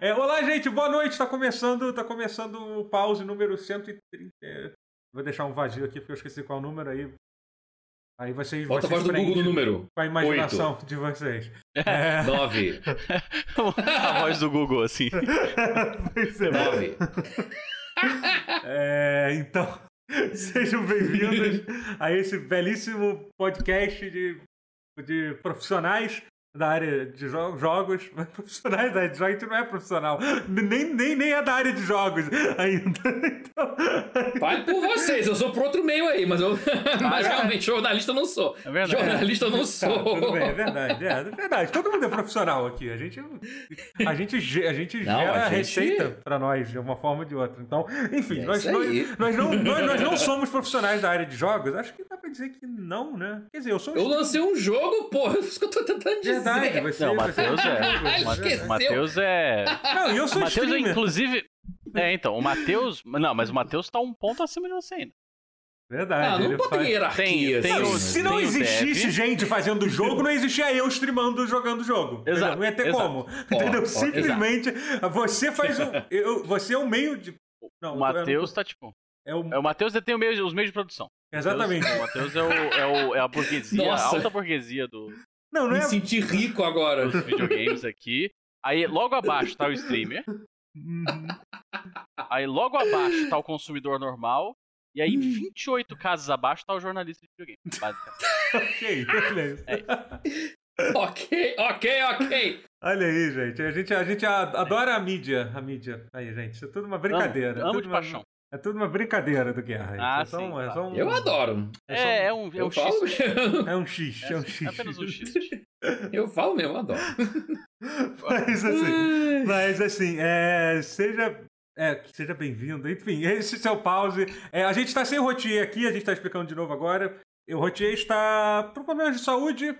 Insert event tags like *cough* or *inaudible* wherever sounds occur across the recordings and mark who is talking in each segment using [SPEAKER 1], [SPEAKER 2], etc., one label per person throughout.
[SPEAKER 1] É, olá, gente, boa noite. Tá começando, tá começando o pause número 130. É, vou deixar um vazio aqui porque eu esqueci qual número aí. Aí vocês.
[SPEAKER 2] Bota
[SPEAKER 1] vocês
[SPEAKER 2] a voz do Google no número.
[SPEAKER 1] Com a imaginação Oito. de vocês.
[SPEAKER 2] É... *laughs* Nove. *laughs*
[SPEAKER 3] a voz do Google, assim.
[SPEAKER 1] é.
[SPEAKER 2] Nove. *laughs*
[SPEAKER 1] É, então, sejam bem-vindos a esse belíssimo podcast de, de profissionais da área de jo jogos, profissionais da área de jogos, a gente não é profissional, nem, nem, nem é da área de jogos *laughs* ainda. Então...
[SPEAKER 2] Fale por vocês, eu sou por outro meio aí, mas, eu, *laughs* mas realmente jornalista eu não sou. É verdade. Jornalista eu não sou.
[SPEAKER 1] Tá, tudo bem, é verdade, é, é, verdade. Todo mundo é profissional aqui. A gente, a gente, a gente não, gera a gente... receita para nós de uma forma ou de outra. Então, enfim, é nós, nós, nós, não, *laughs* nós, nós não somos profissionais da área de jogos. Acho que dá pra dizer que não, né? Quer dizer, eu sou.
[SPEAKER 2] Eu lancei um jogo, porra, é isso que eu tô tentando dizer
[SPEAKER 3] verdade. Você, não, o Matheus é. O Matheus é.
[SPEAKER 1] Não, eu sou
[SPEAKER 3] O Matheus, inclusive. É, então, o Matheus. Não, mas o Matheus tá um ponto acima de você ainda.
[SPEAKER 1] Verdade.
[SPEAKER 2] Ah, não bota faz... hierarquia.
[SPEAKER 1] Tem, tem o, se não existisse gente fazendo o jogo, não existia eu streamando jogando o jogo. Exato. Não ia ter exato. como. Entendeu? Simplesmente exato. você faz o. *laughs* Eu, você é o meio de.
[SPEAKER 3] Não, o Matheus tá tipo. É o, é o Matheus tem o meio, os meios de produção.
[SPEAKER 1] Exatamente.
[SPEAKER 3] O Matheus é, o, é, o, é a burguesia, Nossa. a alta burguesia do,
[SPEAKER 2] não, não Me é... senti rico agora.
[SPEAKER 3] Os videogames aqui. Aí logo abaixo tá o streamer. Uhum. Aí logo abaixo tá o consumidor normal. E aí, 28 casas abaixo, tá o jornalista de videogame, basicamente. *laughs*
[SPEAKER 1] ok, beleza.
[SPEAKER 2] É. ok, ok, ok.
[SPEAKER 1] Olha aí, gente. A gente, a gente adora a mídia. A mídia. Aí, gente. Isso é tudo uma brincadeira.
[SPEAKER 3] Amo, amo
[SPEAKER 1] de
[SPEAKER 3] uma... paixão.
[SPEAKER 1] É tudo uma brincadeira do Guerra.
[SPEAKER 3] Ah,
[SPEAKER 1] é
[SPEAKER 3] sim,
[SPEAKER 1] um, é um,
[SPEAKER 2] Eu adoro.
[SPEAKER 3] É, é, um, é um X. *laughs*
[SPEAKER 1] É um X, é,
[SPEAKER 3] é
[SPEAKER 1] um X.
[SPEAKER 3] É apenas um X. *laughs*
[SPEAKER 2] Eu falo mesmo, eu adoro. *laughs*
[SPEAKER 1] mas assim, mas assim, é, seja é, seja bem-vindo. Enfim, esse é o pause. É, a gente está sem o Rotier aqui, a gente está explicando de novo agora. O Rotier está por problemas de saúde,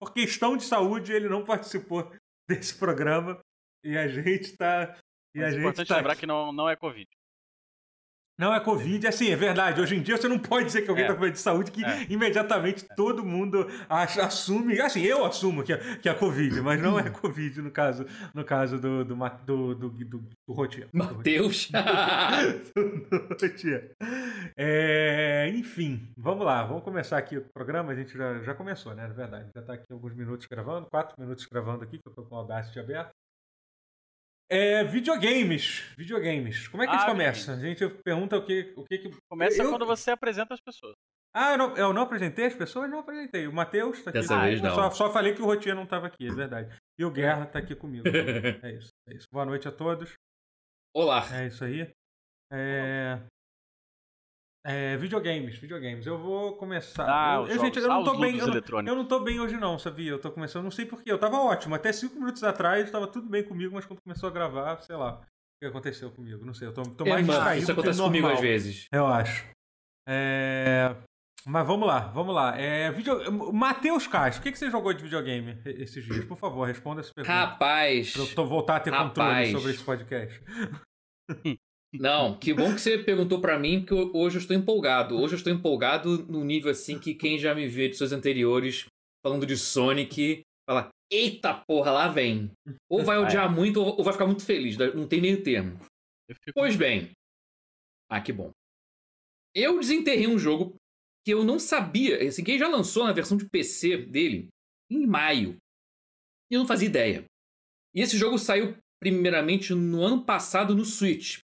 [SPEAKER 1] por questão de saúde, ele não participou desse programa. E a gente está.
[SPEAKER 3] É importante tá lembrar aqui. que não, não é Covid.
[SPEAKER 1] Não é Covid, assim, é verdade. Hoje em dia você não pode dizer que alguém está é. com de saúde que é. imediatamente é. todo mundo assume. Assim, eu assumo que é, que é Covid, mas não é Covid no caso, no caso do, do, do, do, do, do Rotier.
[SPEAKER 2] Matheus! *laughs*
[SPEAKER 1] É, enfim, vamos lá, vamos começar aqui o programa. A gente já, já começou, né? Na verdade, já está aqui alguns minutos gravando, quatro minutos gravando aqui, que eu estou com o Audacity aberto. É, videogames. Videogames. Como é que ah, a gente começa? A gente pergunta o que. O que, que...
[SPEAKER 3] Começa eu... quando você apresenta as pessoas.
[SPEAKER 1] Ah, eu não, eu não apresentei as pessoas? Não apresentei. O Matheus tá aqui.
[SPEAKER 2] Dessa vez não.
[SPEAKER 1] Só, só, falei que o Rotinha não estava aqui, é verdade. E o Guerra tá aqui comigo. *laughs* é isso, é isso. Boa noite a todos.
[SPEAKER 2] Olá.
[SPEAKER 1] É isso aí. É... É, videogames, videogames. Eu vou começar.
[SPEAKER 3] Ah,
[SPEAKER 1] eu,
[SPEAKER 3] eu,
[SPEAKER 1] gente, eu
[SPEAKER 3] não
[SPEAKER 1] tô bem. Eu, eu, não tô bem hoje, não, sabia? Eu tô começando, não sei porquê. Eu tava ótimo. Até cinco minutos atrás estava tudo bem comigo, mas quando começou a gravar, sei lá. O que aconteceu comigo? Não sei. Eu tô, tô
[SPEAKER 2] é,
[SPEAKER 1] mais
[SPEAKER 2] mano,
[SPEAKER 1] distraído.
[SPEAKER 2] Isso acontece comigo às vezes.
[SPEAKER 1] Eu acho. É... Mas vamos lá, vamos lá. É, video... Matheus Castro, o que, que você jogou de videogame esses dias? Por favor, responda essa pergunta.
[SPEAKER 2] Rapaz.
[SPEAKER 1] Pra eu voltar a ter
[SPEAKER 2] rapaz.
[SPEAKER 1] controle sobre esse podcast. *laughs*
[SPEAKER 2] Não, que bom que você perguntou para mim, porque hoje eu estou empolgado. Hoje eu estou empolgado no nível assim que quem já me vê de seus anteriores falando de Sonic, fala: Eita porra, lá vem. Ou vai odiar muito ou vai ficar muito feliz. Não tem meio termo. Pois bem. Ah, que bom. Eu desenterrei um jogo que eu não sabia. Assim, quem já lançou na versão de PC dele em maio. E eu não fazia ideia. E esse jogo saiu primeiramente no ano passado no Switch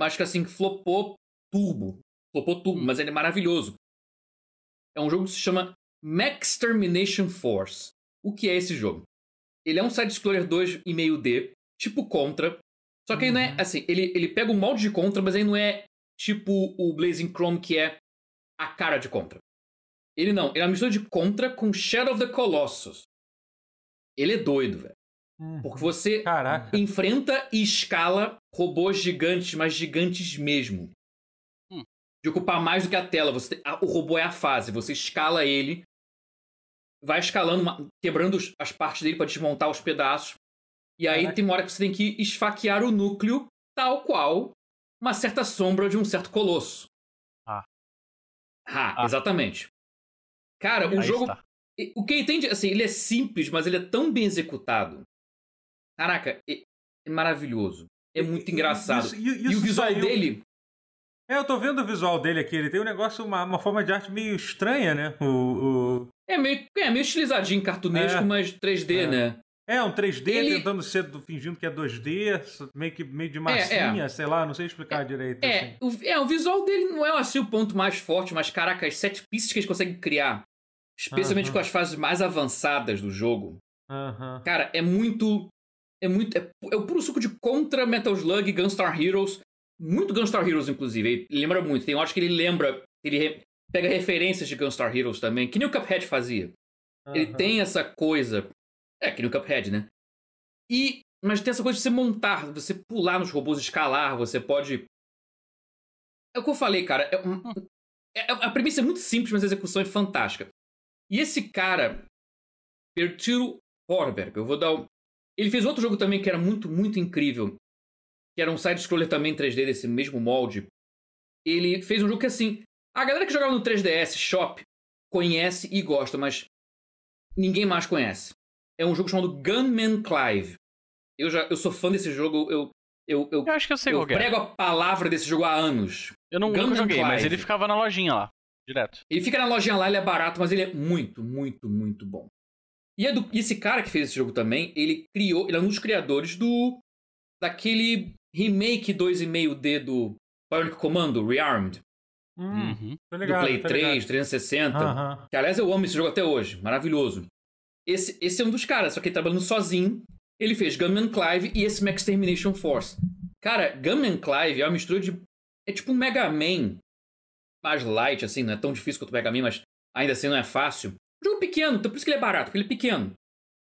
[SPEAKER 2] mas que assim, flopou turbo. Flopou turbo, hum. mas ele é maravilhoso. É um jogo que se chama Max Termination Force. O que é esse jogo? Ele é um side-scroller 2,5D, tipo Contra. Só que uhum. ele não é uhum. assim, ele, ele pega o molde de Contra, mas ele não é tipo o Blazing Chrome, que é a cara de Contra. Ele não, ele é uma mistura de Contra com Shadow of the Colossus. Ele é doido, velho. Uhum. Porque você
[SPEAKER 1] Caraca.
[SPEAKER 2] enfrenta e escala robôs gigantes, mas gigantes mesmo. Hum. De ocupar mais do que a tela. Você, a, o robô é a fase, você escala ele, vai escalando, uma, quebrando as partes dele para desmontar os pedaços. E aí Caraca. tem uma hora que você tem que esfaquear o núcleo, tal qual uma certa sombra de um certo colosso.
[SPEAKER 3] Ah.
[SPEAKER 2] Ah, ah. exatamente. Cara, o jogo. Está. O que entende, assim, ele é simples, mas ele é tão bem executado Caraca, é é maravilhoso. É muito engraçado.
[SPEAKER 1] Isso-
[SPEAKER 2] e o
[SPEAKER 1] isso
[SPEAKER 2] visual
[SPEAKER 1] saiu-
[SPEAKER 2] dele.
[SPEAKER 1] É, eu tô vendo o visual dele aqui. Ele tem um negócio, uma, uma forma de arte meio estranha, né? O, o-
[SPEAKER 2] É meio, é meio estilizadinho, cartunesco,
[SPEAKER 1] É.
[SPEAKER 2] mas 3D,
[SPEAKER 1] É.
[SPEAKER 2] né?
[SPEAKER 1] É, um 3D
[SPEAKER 2] Ele-
[SPEAKER 1] tentando ser, do- fingindo que é 2D, meio que meio de massinha, sei lá, não sei explicar direito.
[SPEAKER 2] É
[SPEAKER 1] assim.
[SPEAKER 2] o, é, o visual dele não é assim o ponto mais forte, mas caraca, as sete pistas que eles conseguem criar, especialmente
[SPEAKER 1] Aham.
[SPEAKER 2] com as fases mais avançadas do jogo,
[SPEAKER 1] Aham.
[SPEAKER 2] cara, é muito. É muito. É, é o puro suco de contra Metal Slug e Gunstar Heroes. Muito Gunstar Heroes, inclusive. Ele lembra muito. Tem horas que ele lembra. Ele re- pega referências de Gunstar Heroes também, que nem o Cuphead fazia. Ele
[SPEAKER 1] aham.
[SPEAKER 2] tem essa coisa. É, que no Cuphead, né? E. Mas tem essa coisa de você montar, você pular nos robôs, escalar, você pode. É o que eu falei, cara. é um- é- a premissa é muito simples, mas a execução é fantástica. E esse cara, Bertilo Horberg, eu vou dar um. Ele fez outro jogo também que era muito, muito incrível. Que era um side-scroller também 3D desse mesmo molde. Ele fez um jogo que assim. A galera que jogava no 3DS Shop conhece e gosta, mas ninguém mais conhece. É um jogo chamado Gunman Clive. Eu já eu sou fã desse jogo, eu eu, eu,
[SPEAKER 3] Eu acho que eu sei
[SPEAKER 2] eu
[SPEAKER 3] qual é.
[SPEAKER 2] prego a palavra desse jogo há anos.
[SPEAKER 3] Eu não, nunca joguei, mas
[SPEAKER 2] Clive.
[SPEAKER 3] ele ficava na lojinha lá, direto.
[SPEAKER 2] Ele fica na lojinha lá, ele é barato, mas ele é muito, muito, muito bom. E, é do- e esse cara que fez esse jogo também, ele criou, ele é um dos criadores do daquele remake 2,5D do Bionic Commando, Rearmed,
[SPEAKER 1] Hum,
[SPEAKER 3] Uhum.
[SPEAKER 1] tô
[SPEAKER 2] do
[SPEAKER 1] ligado,
[SPEAKER 2] Play
[SPEAKER 1] tô
[SPEAKER 2] 3,
[SPEAKER 1] ligado.
[SPEAKER 2] 360.
[SPEAKER 1] Aham.
[SPEAKER 2] Que aliás eu amo esse jogo até hoje, maravilhoso. Esse, esse é um dos caras, só que ele trabalhando sozinho. Ele fez Gunman Clive e esse Max Termination Force. Cara, Gunman Clive é uma mistura de. É tipo um Mega Man. Mais light, assim, não é tão difícil quanto o Mega Man, mas ainda assim não é fácil. Jogo pequeno, então por isso que ele é barato, porque ele é pequeno.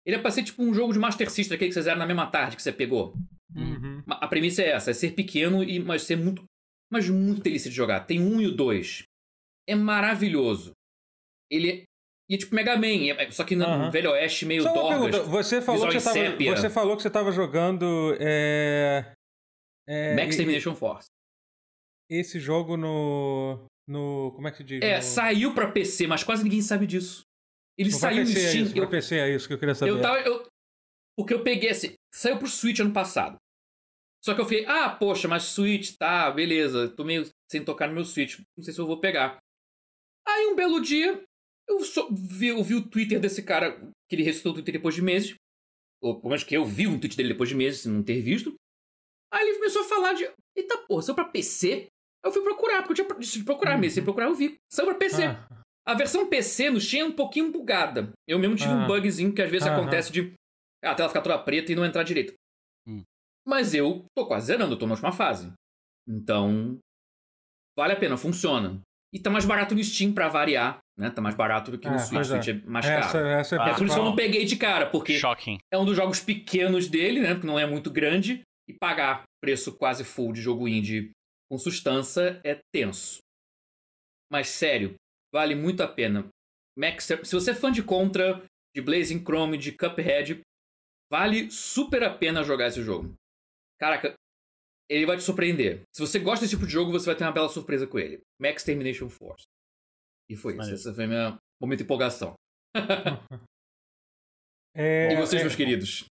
[SPEAKER 2] Ele é pra ser tipo um jogo de Master System, aquele que vocês eram na mesma tarde que você pegou.
[SPEAKER 1] Uhum.
[SPEAKER 2] A premissa é essa, é ser pequeno e mas ser muito, mas muito delícia de jogar. Tem um e o dois. É maravilhoso. Ele é, e é tipo Mega Man, é- é- só que no
[SPEAKER 1] Aham.
[SPEAKER 2] Velho Oeste meio
[SPEAKER 1] Só
[SPEAKER 2] dorgas.
[SPEAKER 1] pergunta, você falou, que você, tava, você falou que você tava jogando é, é,
[SPEAKER 2] Max
[SPEAKER 1] e-
[SPEAKER 2] Termination Force.
[SPEAKER 1] esse jogo no. no. Como é que se diz?
[SPEAKER 2] É,
[SPEAKER 1] no,
[SPEAKER 2] saiu pra PC, mas quase ninguém sabe disso. Ele saiu no
[SPEAKER 1] é
[SPEAKER 2] Steam.
[SPEAKER 1] isso, pra
[SPEAKER 2] eu,
[SPEAKER 1] PC é isso que eu queria saber.
[SPEAKER 2] eu tava. Eu, porque eu peguei assim. Saiu pro Switch ano passado. Só que eu falei, ah, poxa, mas Switch, tá, beleza. Tô meio sem tocar no meu Switch. Não sei se eu vou pegar. Aí um belo dia, eu vi, eu vi o Twitter desse cara, que ele ressuscitou o Twitter depois de meses. Ou pelo menos que eu vi um tweet dele depois de meses, sem não ter visto. Aí ele começou a falar de. Eita porra, saiu pra PC? Eu fui procurar, porque eu tinha decidido procurar mesmo. Sem procurar, eu vi. Saiu pra PC.
[SPEAKER 1] Ah,
[SPEAKER 2] A versão PC no Steam é um pouquinho bugada. Eu mesmo tive
[SPEAKER 1] Ah.
[SPEAKER 2] um bugzinho que às vezes
[SPEAKER 1] Aham.
[SPEAKER 2] acontece de a tela ficar toda preta e não entrar direito.
[SPEAKER 3] Hum.
[SPEAKER 2] Mas eu tô quase zerando, eu tô na última fase. Então, vale a pena, funciona. E tá mais barato no Steam pra variar, né? Tá mais barato do que no
[SPEAKER 1] É,
[SPEAKER 2] Switch.
[SPEAKER 1] é.
[SPEAKER 2] Switch é mais
[SPEAKER 1] essa,
[SPEAKER 2] caro.
[SPEAKER 1] essa é, a
[SPEAKER 3] Ah,
[SPEAKER 2] É por isso que eu não peguei de cara, porque
[SPEAKER 3] Shocking.
[SPEAKER 2] é um dos jogos pequenos dele, né? Porque não é muito grande. E pagar preço quase full de jogo indie com sustância é tenso. Mas sério, vale muito a pena. Max, se você é fã de Contra, de Blazing Chrome, de Cuphead, vale super a pena jogar esse jogo. Caraca, ele vai te surpreender. Se você gosta desse tipo de jogo, você vai ter uma bela surpresa com ele. Max Termination Force. E foi isso. Essa foi a minha momento de empolgação. *laughs*
[SPEAKER 1] É,
[SPEAKER 2] e vocês,
[SPEAKER 1] é,
[SPEAKER 2] meus queridos?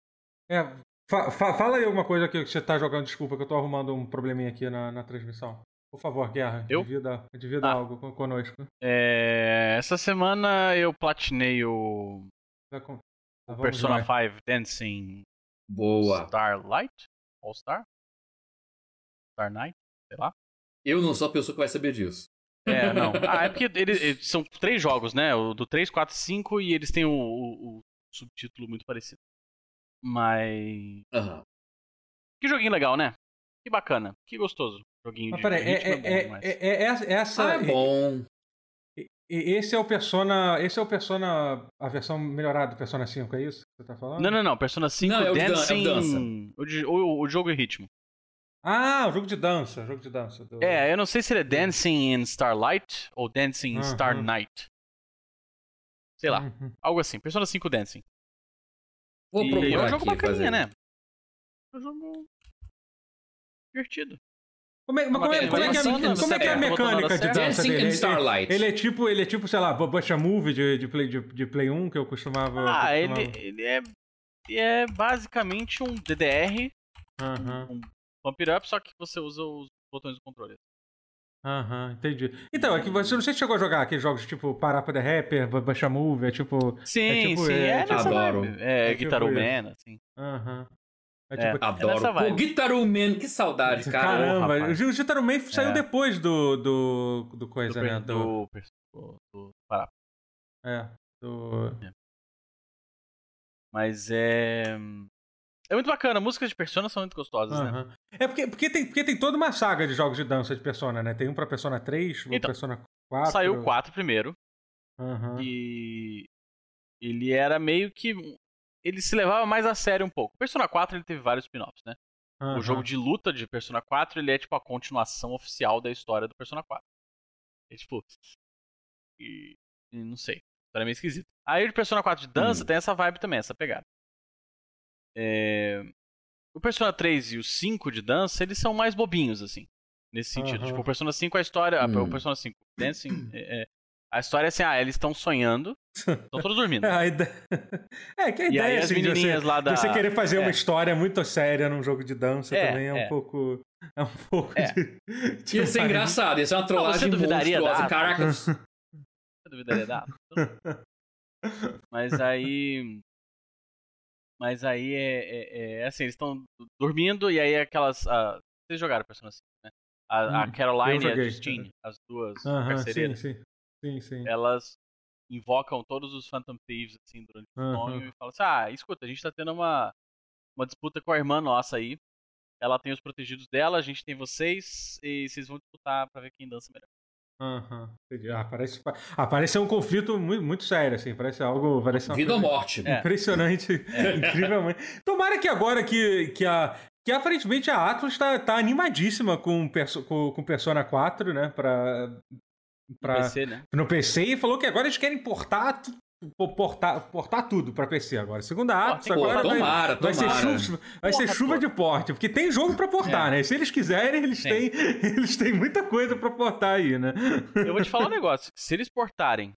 [SPEAKER 1] é, fa- fa- fala aí alguma coisa que você tá jogando. Desculpa, que eu tô arrumando um probleminha aqui na, na transmissão. Por favor, Guerra,
[SPEAKER 3] Eu?
[SPEAKER 1] divida, divida
[SPEAKER 3] Ah.
[SPEAKER 1] algo con- conosco.
[SPEAKER 3] É, essa semana eu platinei o
[SPEAKER 1] Tá com- tá, vamos
[SPEAKER 3] Persona
[SPEAKER 1] lá.
[SPEAKER 3] 5 Dancing
[SPEAKER 2] Boa.
[SPEAKER 3] Starlight? All Star? Star Night? Sei lá.
[SPEAKER 2] Eu não sou a pessoa que vai saber disso.
[SPEAKER 3] É, não. *laughs* Ah, é porque eles, eles- são três jogos, né? O do 3, 4 e 5 e eles têm o, o- o subtítulo muito parecido. Mas.
[SPEAKER 2] Aham.
[SPEAKER 3] Que joguinho legal, né? Que bacana. Que gostoso. Joguinho
[SPEAKER 1] Mas
[SPEAKER 3] de
[SPEAKER 1] peraí, é,
[SPEAKER 3] ritmo é, bom
[SPEAKER 1] é, é, é, é essa- essa.
[SPEAKER 2] Ah, é bom.
[SPEAKER 1] e- e- Esse é o Persona. Esse é o Persona. A versão melhorada do Persona 5, é isso que você tá falando?
[SPEAKER 3] Não, não, não. Persona 5
[SPEAKER 2] Não, é o de é o
[SPEAKER 3] Dancing.
[SPEAKER 2] dança.
[SPEAKER 3] o, de- o- o jogo e ritmo.
[SPEAKER 1] Ah, o jogo de dança. Jogo de dança. do-
[SPEAKER 3] É, eu não sei se ele é Dancing in Starlight ou Dancing in Star
[SPEAKER 1] Aham.
[SPEAKER 3] Night. Sei lá.
[SPEAKER 1] Uhum.
[SPEAKER 3] Algo assim. Persona 5 Dancing.
[SPEAKER 2] Vou
[SPEAKER 3] E
[SPEAKER 2] procurar
[SPEAKER 3] é um jogo bacaninha,
[SPEAKER 2] fazer.
[SPEAKER 3] né? É um jogo divertido.
[SPEAKER 1] Como é, mas como é, como é que é,
[SPEAKER 2] in
[SPEAKER 1] como é, que é a mecânica de dança
[SPEAKER 2] Dancing
[SPEAKER 1] dele?
[SPEAKER 2] in
[SPEAKER 1] Ele-
[SPEAKER 2] Starlight.
[SPEAKER 1] Ele é tipo, ele é tipo, sei lá, Bocha Movie de, de, play, de, de Play 1 que eu costumava.
[SPEAKER 3] Ah,
[SPEAKER 1] eu
[SPEAKER 3] ele,
[SPEAKER 1] costumava-
[SPEAKER 3] ele é, ele é basicamente um DDR
[SPEAKER 1] Aham,
[SPEAKER 3] um Pump It Up, só que você usa os botões do controle.
[SPEAKER 1] aham, entendi. Então, é que você não sei se chegou a jogar aqueles jogos tipo Parapa the Rapper, Baixa Move, é tipo.
[SPEAKER 3] Sim,
[SPEAKER 1] tipo,
[SPEAKER 3] sim,
[SPEAKER 1] é,
[SPEAKER 3] é,
[SPEAKER 1] tipo-
[SPEAKER 3] nessa
[SPEAKER 2] Adoro.
[SPEAKER 3] vibe. É,
[SPEAKER 1] É tipo
[SPEAKER 3] Guitar. Man, assim.
[SPEAKER 1] Aham. É
[SPEAKER 3] É.
[SPEAKER 1] tipo.
[SPEAKER 2] Adoro.
[SPEAKER 3] nessa
[SPEAKER 2] Pô. Guitar Man, que saudade, cara.
[SPEAKER 1] Caramba, o Guitar Man saiu
[SPEAKER 3] É.
[SPEAKER 1] depois do, do, do
[SPEAKER 3] Do,
[SPEAKER 1] coisa,
[SPEAKER 3] per-
[SPEAKER 1] né? Do,
[SPEAKER 3] do, do, do Pará.
[SPEAKER 1] é, do...
[SPEAKER 3] Mas é. É muito bacana, músicas de Persona são muito gostosas, né?
[SPEAKER 1] Aham. É porque, porque, tem, porque tem toda uma saga de jogos de dança de Persona, né? Tem um pra Persona 3, um
[SPEAKER 3] Então,
[SPEAKER 1] pra Persona 4.
[SPEAKER 3] Saiu o 4 primeiro.
[SPEAKER 1] Aham.
[SPEAKER 3] E ele era meio que. Ele se levava mais a sério um pouco. Persona 4 ele teve vários spin-offs, né? O
[SPEAKER 1] aham.
[SPEAKER 3] jogo de luta de Persona 4 ele é tipo a continuação oficial da história do Persona 4. É tipo. E, e não sei. História meio esquisita. Aí o Persona 4 de dança
[SPEAKER 2] Hum.
[SPEAKER 3] tem essa vibe também, essa pegada. É, O Persona 3 e o 5 de dança, eles são mais bobinhos, assim. Nesse sentido.
[SPEAKER 1] Aham.
[SPEAKER 3] Tipo, o Persona 5 a história. ah,
[SPEAKER 2] Hum.
[SPEAKER 3] O Persona 5 Dancing. é- é- a história é assim, ah, eles estão sonhando. *laughs* Estão todos dormindo.
[SPEAKER 1] É, a ideia... *laughs* é que a
[SPEAKER 3] E
[SPEAKER 1] ideia
[SPEAKER 3] aí as
[SPEAKER 1] assim, de você,
[SPEAKER 3] lá
[SPEAKER 1] de
[SPEAKER 3] da.
[SPEAKER 1] você querer fazer uma
[SPEAKER 3] é.
[SPEAKER 1] história muito séria num jogo de dança
[SPEAKER 3] É,
[SPEAKER 1] também é um
[SPEAKER 3] é.
[SPEAKER 1] pouco. É um pouco
[SPEAKER 3] É.
[SPEAKER 1] de. *laughs* de
[SPEAKER 2] Ia ser engraçado, ia ser uma trollagem
[SPEAKER 3] duvidaria
[SPEAKER 2] monstruosa.
[SPEAKER 3] da-
[SPEAKER 2] Caraca,
[SPEAKER 3] Você duvidaria da. Mas aí. Mas aí é, é- é assim, eles estão dormindo e aí aquelas. ah, vocês jogaram Persona 5, né? A, a
[SPEAKER 1] Hum,
[SPEAKER 3] Caroline
[SPEAKER 1] eu
[SPEAKER 3] e a. Justine, as duas
[SPEAKER 1] Aham, sim,
[SPEAKER 3] carcereiras,
[SPEAKER 1] sim. Sim, sim.
[SPEAKER 3] elas invocam todos os Phantom Thieves assim durante o sonho e falam assim: Ah, escuta, a gente tá tendo uma, uma disputa com a irmã nossa aí. Ela tem os protegidos dela, a gente tem vocês, e vocês vão disputar pra ver quem dança melhor.
[SPEAKER 1] Aham, entendi. Ah, parece, ah, parece um conflito muito, muito sério, assim. Parece algo. Parece uma
[SPEAKER 2] vida ou morte.
[SPEAKER 3] É.
[SPEAKER 1] Impressionante. *laughs* Incrivelmente. Tomara que agora que, que a. Que aparentemente a Atlas tá, tá animadíssima com, perso, com, com Persona 4, né? Pra, pra,
[SPEAKER 3] PC, né?
[SPEAKER 1] no PC e falou que agora eles querem portar, portar, portar tudo pra PC agora. Segundo a Atlas,
[SPEAKER 3] tem
[SPEAKER 2] Pô,
[SPEAKER 1] agora vai,
[SPEAKER 2] tomara,
[SPEAKER 1] vai ser,
[SPEAKER 2] tomara.
[SPEAKER 1] chuva, vai ser
[SPEAKER 3] Porra,
[SPEAKER 1] chuva
[SPEAKER 3] pô.
[SPEAKER 1] de porte, porque tem jogo pra portar,
[SPEAKER 3] É.
[SPEAKER 1] né? Se eles quiserem, eles
[SPEAKER 3] Sim.
[SPEAKER 1] têm, *laughs* eles têm muita coisa pra portar aí, né?
[SPEAKER 3] Eu vou te falar um *laughs* negócio. Se eles portarem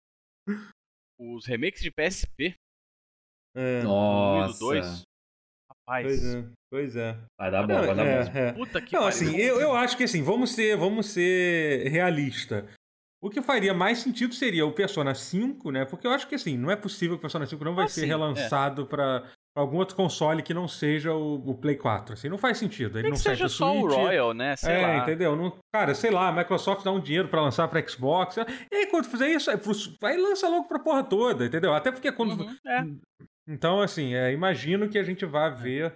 [SPEAKER 3] os remakes de PSP,
[SPEAKER 1] É,
[SPEAKER 2] Nossa.
[SPEAKER 3] 2, rapaz,
[SPEAKER 1] pois é, pois é.
[SPEAKER 2] Vai dar bom,
[SPEAKER 1] Não,
[SPEAKER 2] vai dar
[SPEAKER 1] é,
[SPEAKER 2] bom.
[SPEAKER 1] é.
[SPEAKER 3] puta que
[SPEAKER 1] Não,
[SPEAKER 3] pariu.
[SPEAKER 1] assim, eu, eu acho que assim, vamos ser, vamos ser realista. O que faria mais sentido seria o Persona 5, né? Porque eu acho que assim, não é possível que o Persona 5 não vai
[SPEAKER 3] Ah,
[SPEAKER 1] ser
[SPEAKER 3] sim,
[SPEAKER 1] relançado pra pra algum outro console que não seja o, o Play 4. Assim, não faz sentido. Ele
[SPEAKER 3] Nem
[SPEAKER 1] não
[SPEAKER 3] que seja só o. Royal, né? Sei
[SPEAKER 1] é,
[SPEAKER 3] lá.
[SPEAKER 1] entendeu? Não, cara, sei lá, a Microsoft dá um dinheiro pra lançar pra Xbox. E aí, quando fizer isso, é vai lança logo pra porra toda, entendeu? Até porque quando.
[SPEAKER 3] Uhum, é.
[SPEAKER 1] Então, assim, é, imagino que a gente vá ver.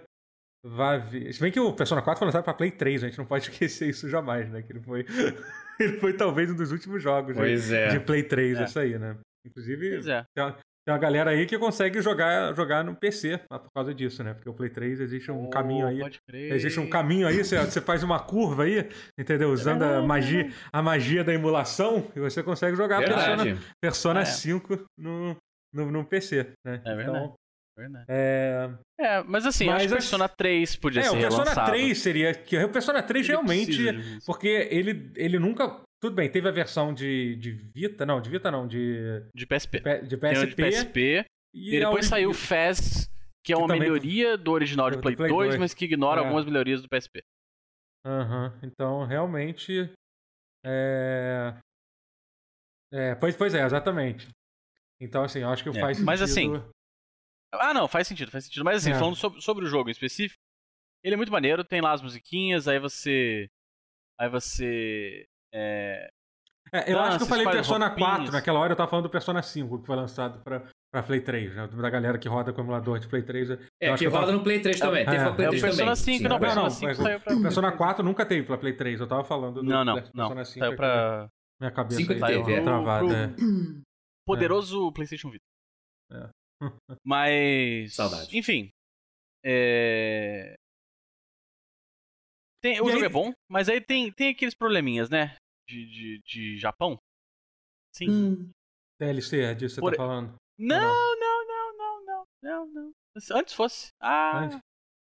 [SPEAKER 1] Vai ver. Se bem que o Persona 4 foi lançado pra Play 3, a gente não pode *laughs* esquecer isso jamais, né? Que ele foi. Ele foi talvez um dos últimos jogos de,
[SPEAKER 2] Pois é.
[SPEAKER 1] de Play 3,
[SPEAKER 3] É.
[SPEAKER 1] essa aí, né? Inclusive,
[SPEAKER 3] Pois é.
[SPEAKER 1] tem uma galera aí que consegue jogar, jogar no PC ah, por causa disso, né? Porque o Play 3 existe um
[SPEAKER 3] Oh,
[SPEAKER 1] caminho aí.
[SPEAKER 3] Pode crer.
[SPEAKER 1] Existe um caminho aí, você, você faz uma curva aí, entendeu? Usando a
[SPEAKER 3] é
[SPEAKER 1] magia, a magia da emulação, e você consegue jogar Persona,
[SPEAKER 2] Verdade.
[SPEAKER 1] Persona
[SPEAKER 3] É.
[SPEAKER 1] 5 no, no, no PC, né?
[SPEAKER 3] É verdade.
[SPEAKER 1] Então,
[SPEAKER 3] Verdade.
[SPEAKER 1] é...
[SPEAKER 3] É, mas assim,
[SPEAKER 1] Mas
[SPEAKER 3] acho que
[SPEAKER 1] as-
[SPEAKER 3] Persona 3 podia
[SPEAKER 1] é,
[SPEAKER 3] ser
[SPEAKER 1] o Persona
[SPEAKER 3] relançado.
[SPEAKER 1] 3 seria... Que o Persona 3
[SPEAKER 3] Ele
[SPEAKER 1] realmente...
[SPEAKER 3] isso.
[SPEAKER 1] Porque ele, ele nunca... Tudo bem, teve a versão de, de Vita, não, de Vita não, de,
[SPEAKER 3] De PSP.
[SPEAKER 1] De
[SPEAKER 3] o
[SPEAKER 1] PSP.
[SPEAKER 3] de PSP.
[SPEAKER 1] E
[SPEAKER 3] E depois
[SPEAKER 1] a ori-
[SPEAKER 3] saiu o Fez, que é
[SPEAKER 1] Que
[SPEAKER 3] uma
[SPEAKER 1] também-
[SPEAKER 3] melhoria do original de
[SPEAKER 1] do
[SPEAKER 3] Play,
[SPEAKER 1] Play
[SPEAKER 3] 2,
[SPEAKER 1] 2.
[SPEAKER 3] mas que ignora
[SPEAKER 1] É.
[SPEAKER 3] algumas melhorias do PSP.
[SPEAKER 1] Aham, Então, realmente. É... é. Pois, pois é, exatamente. Então, assim, eu acho que
[SPEAKER 3] É,
[SPEAKER 1] faz sentido.
[SPEAKER 3] mas assim, Ah, não, faz sentido, faz sentido. Mas assim,
[SPEAKER 1] É.
[SPEAKER 3] falando sobre, sobre o jogo em específico, ele é muito maneiro, tem lá as musiquinhas, aí você. Aí você. É,
[SPEAKER 1] É, eu acho que eu falei Persona
[SPEAKER 3] roupinhas.
[SPEAKER 1] 4, naquela hora eu tava falando do Persona 5, que foi lançado pra, pra Play 3, né? Da galera que roda com o emulador de Play 3. eu
[SPEAKER 2] É,
[SPEAKER 1] acho
[SPEAKER 2] que
[SPEAKER 1] eu tava-
[SPEAKER 2] roda no Play 3 também. Teve
[SPEAKER 1] é,
[SPEAKER 2] pra Play
[SPEAKER 3] é o
[SPEAKER 2] 3
[SPEAKER 3] Persona
[SPEAKER 2] também.
[SPEAKER 3] 5,
[SPEAKER 2] Sim,
[SPEAKER 3] não,
[SPEAKER 2] é
[SPEAKER 1] Não,
[SPEAKER 3] Persona
[SPEAKER 1] não,
[SPEAKER 3] 5
[SPEAKER 1] mas
[SPEAKER 3] saiu pra.
[SPEAKER 1] Persona 4 nunca teve pra Play 3, eu tava falando do
[SPEAKER 3] Não, não, não.
[SPEAKER 1] Persona 5.
[SPEAKER 3] Saiu pra.
[SPEAKER 1] Minha cabeça
[SPEAKER 2] Cinco
[SPEAKER 1] aí
[SPEAKER 2] teve, é.
[SPEAKER 1] travada.
[SPEAKER 3] Pro-
[SPEAKER 1] é.
[SPEAKER 3] Poderoso PlayStation Vita.
[SPEAKER 1] É.
[SPEAKER 3] Mas.
[SPEAKER 2] Saudade.
[SPEAKER 3] Enfim. É. Tem, o
[SPEAKER 1] E
[SPEAKER 3] jogo
[SPEAKER 1] aí-
[SPEAKER 3] é bom, mas aí tem, tem aqueles probleminhas, né? De, de, de Japão. Sim.
[SPEAKER 2] Hum.
[SPEAKER 1] DLC, é disso que você
[SPEAKER 3] Por-
[SPEAKER 1] tá falando.
[SPEAKER 3] Não, não, não, não, não, não, não. Antes fosse. Ah,
[SPEAKER 1] Antes,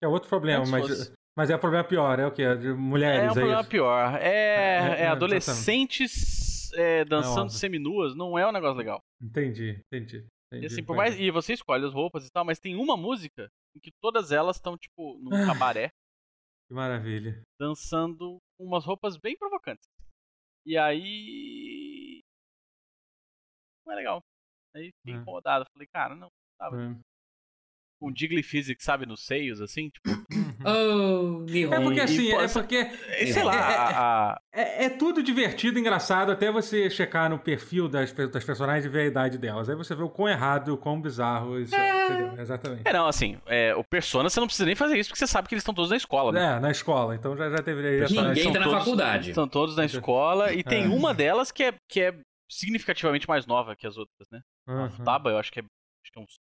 [SPEAKER 1] É outro problema,
[SPEAKER 3] Antes
[SPEAKER 1] mas,
[SPEAKER 3] fosse.
[SPEAKER 1] mas é o problema pior, é o quê? De mulheres,
[SPEAKER 3] é um
[SPEAKER 1] é
[SPEAKER 3] problema
[SPEAKER 1] isso?
[SPEAKER 3] pior. É,
[SPEAKER 1] É,
[SPEAKER 3] é,
[SPEAKER 1] é,
[SPEAKER 3] adolescentes é, dançando seminuas, não é um negócio legal.
[SPEAKER 1] Entendi, entendi.
[SPEAKER 3] E
[SPEAKER 1] entendi,
[SPEAKER 3] assim, por mais. E você escolhe as roupas e tal, mas tem uma música em que todas elas estão, tipo, num
[SPEAKER 1] Ah.
[SPEAKER 3] cabaré.
[SPEAKER 1] Que maravilha.
[SPEAKER 3] Dançando com umas roupas bem provocantes. E aí. Não é legal. Aí fiquei
[SPEAKER 1] É.
[SPEAKER 3] incomodado. Falei, cara, não. Tava
[SPEAKER 1] É.
[SPEAKER 3] com Digley Physics, sabe, nos seios, assim, tipo.
[SPEAKER 2] Oh, Nihon.
[SPEAKER 1] É porque assim,
[SPEAKER 3] e
[SPEAKER 1] é
[SPEAKER 3] possa-
[SPEAKER 1] porque
[SPEAKER 3] é, sei lá,
[SPEAKER 1] É, é,
[SPEAKER 3] a- a-
[SPEAKER 1] é, é tudo divertido, engraçado, até você checar no perfil das, das personagens e ver a idade delas. Aí você vê o quão errado, o quão bizarro isso é. Entendeu? Exatamente.
[SPEAKER 3] É, não, assim, é, o Persona você não precisa nem fazer isso, porque você sabe que eles estão todos na escola, né?
[SPEAKER 1] É, na escola, então já, já deveria
[SPEAKER 2] Ninguém
[SPEAKER 3] São
[SPEAKER 2] tá na
[SPEAKER 3] todos-
[SPEAKER 2] faculdade.
[SPEAKER 3] Estão todos na escola, e tem
[SPEAKER 1] É.
[SPEAKER 3] uma delas que é, que é significativamente mais nova que as outras, né? A
[SPEAKER 1] Uhum.
[SPEAKER 3] Futaba, eu acho que é. Acho que, é uns,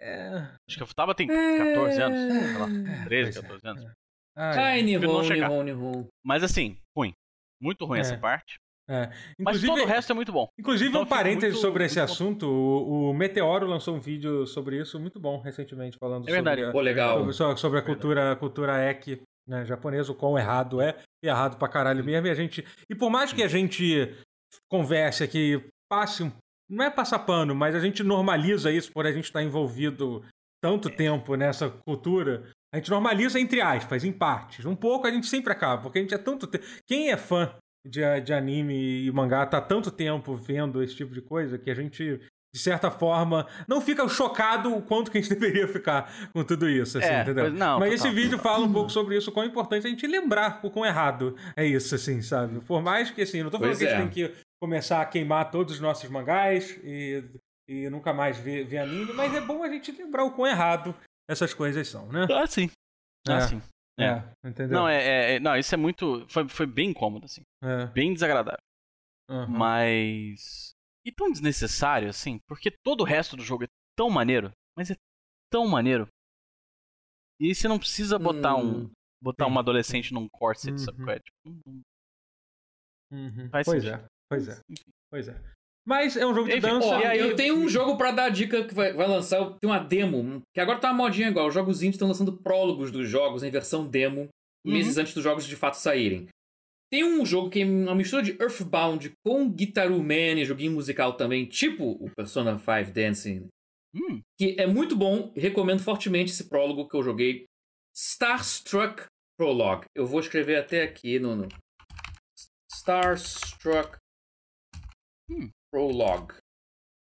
[SPEAKER 1] É.
[SPEAKER 3] acho que a Futaba tem 14 anos, sei lá,
[SPEAKER 1] É,
[SPEAKER 3] 13,
[SPEAKER 1] pois é.
[SPEAKER 3] 14 anos.
[SPEAKER 1] Ai,
[SPEAKER 3] checar.
[SPEAKER 2] Nihon, Nihon.
[SPEAKER 3] Mas assim, ruim. Muito ruim
[SPEAKER 1] É.
[SPEAKER 3] essa parte.
[SPEAKER 1] é.
[SPEAKER 3] Mas
[SPEAKER 1] Inclusive,
[SPEAKER 3] todo o resto é muito bom.
[SPEAKER 1] Inclusive,
[SPEAKER 3] Então
[SPEAKER 1] um
[SPEAKER 3] eu fico
[SPEAKER 1] parêntese
[SPEAKER 3] muito-
[SPEAKER 1] sobre esse assunto, o, o Meteoro lançou um vídeo sobre isso muito bom recentemente, falando
[SPEAKER 3] É verdade.
[SPEAKER 1] sobre, a-
[SPEAKER 2] Pô, legal.
[SPEAKER 1] sobre, so- sobre a cultura, a cultura eki né, japonesa, o quão errado é, e errado pra caralho mesmo. E a gente. E por mais que a gente converse aqui, passe um. Não é passar pano, mas a gente normaliza isso por a gente estar envolvido tanto tempo nessa cultura. A gente normaliza entre aspas, em partes. Um pouco a gente sempre acaba, porque a gente é tanto tempo. Quem é fã de, de anime e mangá tá há tanto tempo vendo esse tipo de coisa que a gente, de certa forma, não fica chocado o quanto que a gente *laughs* deveria ficar com tudo isso, assim,
[SPEAKER 3] É,
[SPEAKER 1] entendeu?
[SPEAKER 3] não,
[SPEAKER 1] Mas esse vídeo fala um pouco sobre isso, o quão importante é a gente lembrar o quão errado é isso, assim, sabe? Por mais que, assim, não tô falando
[SPEAKER 2] Pois
[SPEAKER 1] que a gente
[SPEAKER 2] é.
[SPEAKER 1] tem que começar a queimar todos os nossos mangás e, e nunca mais ver, ver anime, mas é bom a gente lembrar o quão errado essas coisas são, né?
[SPEAKER 3] Ah, sim.
[SPEAKER 1] É.
[SPEAKER 3] Ah, sim. É.
[SPEAKER 1] É, entendeu?
[SPEAKER 3] Não, é, é- é- Não, isso é muito. Foi, foi bem incômodo, assim.
[SPEAKER 1] É,
[SPEAKER 3] Bem desagradável.
[SPEAKER 1] aham.
[SPEAKER 3] Mas. E tão desnecessário, assim, porque todo o resto do jogo é tão maneiro. Mas é tão maneiro. E aí você não precisa botar um.
[SPEAKER 2] Hum,
[SPEAKER 3] Botar
[SPEAKER 1] sim,
[SPEAKER 3] uma adolescente num corset,
[SPEAKER 1] Uhum.
[SPEAKER 3] sabe? é? Tipo,
[SPEAKER 1] Uhum.
[SPEAKER 3] Faz
[SPEAKER 1] Pois
[SPEAKER 3] sentido.
[SPEAKER 1] é, pois é, pois é. Mas é um jogo de
[SPEAKER 3] Enfim,
[SPEAKER 1] dança.
[SPEAKER 2] Ó,
[SPEAKER 3] E aí-
[SPEAKER 2] eu tenho um jogo pra dar dica que vai, vai lançar. Tem uma demo, que agora tá uma modinha igual. Os jogos indies estão lançando prólogos dos jogos em versão demo, meses antes dos jogos de fato saírem. Tem um jogo que é uma mistura de Earthbound com Guitar Man, e joguinho musical também, tipo o Persona 5 Dancing,
[SPEAKER 3] Hum,
[SPEAKER 2] que é muito bom. Recomendo fortemente esse prólogo que eu joguei. Starstruck Prologue. Eu vou escrever até aqui no. no... Starstruck
[SPEAKER 3] Hum.
[SPEAKER 2] Prologue.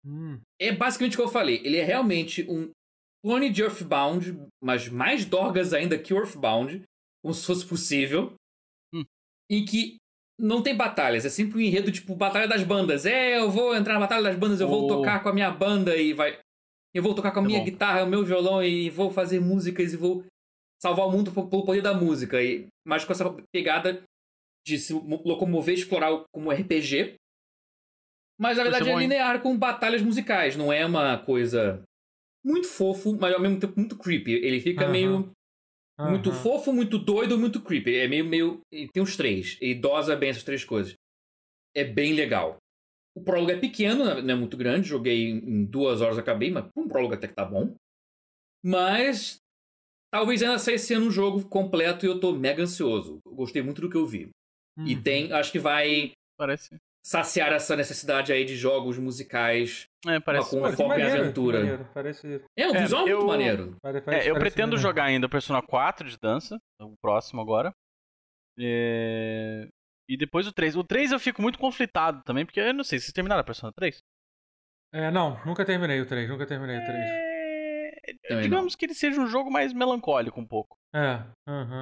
[SPEAKER 1] Hum,
[SPEAKER 2] É basicamente o que eu falei. Ele é realmente um clone de Earthbound, mas mais dorgas ainda que Earthbound, como se fosse possível.
[SPEAKER 3] Hum.
[SPEAKER 2] Em que não tem batalhas, é sempre um enredo tipo Batalha das Bandas. É, eu vou entrar na Batalha das Bandas, eu vou
[SPEAKER 3] Oh.
[SPEAKER 2] tocar com a minha banda e vai. Eu vou tocar com a
[SPEAKER 3] Tá
[SPEAKER 2] minha
[SPEAKER 3] bom.
[SPEAKER 2] guitarra, o meu violão e vou fazer músicas e vou salvar o mundo pelo poder da música. E, mas com essa pegada de se locomover e explorar como RPG. Mas na verdade é
[SPEAKER 3] bom,
[SPEAKER 2] linear com batalhas musicais, não é uma coisa muito fofo, mas ao mesmo tempo muito creepy. Ele fica meio muito fofo, muito doido, muito creepy. É meio meio e tem os três e dosa bem essas três coisas. É bem legal. O prólogo é pequeno, não é muito grande. Joguei em duas horas acabei, mas um prólogo até que tá bom. Mas talvez ainda saia ano um jogo completo e eu tô mega ansioso. Eu gostei muito do que eu vi. E
[SPEAKER 1] Uhum.
[SPEAKER 2] tem, acho que vai
[SPEAKER 3] parece.
[SPEAKER 2] Saciar essa necessidade aí de jogos musicais.
[SPEAKER 3] É, parece.
[SPEAKER 2] com
[SPEAKER 1] Parece
[SPEAKER 2] foco em aventura.
[SPEAKER 1] maneiro, Parece,
[SPEAKER 2] É, um
[SPEAKER 3] É,
[SPEAKER 2] visual
[SPEAKER 3] eu-
[SPEAKER 2] muito maneiro.
[SPEAKER 1] pare-
[SPEAKER 3] É,
[SPEAKER 1] parece-
[SPEAKER 3] eu
[SPEAKER 1] parece
[SPEAKER 3] pretendo
[SPEAKER 1] maneiro.
[SPEAKER 3] jogar ainda o Persona 4 de dança, o próximo agora. É, E depois o 3. O 3 eu fico muito conflitado também, porque eu não sei, vocês terminaram a Persona 3?
[SPEAKER 1] É, não, nunca terminei o 3, nunca terminei o 3.
[SPEAKER 3] É... Digamos que ele seja um jogo mais melancólico um pouco.
[SPEAKER 1] É.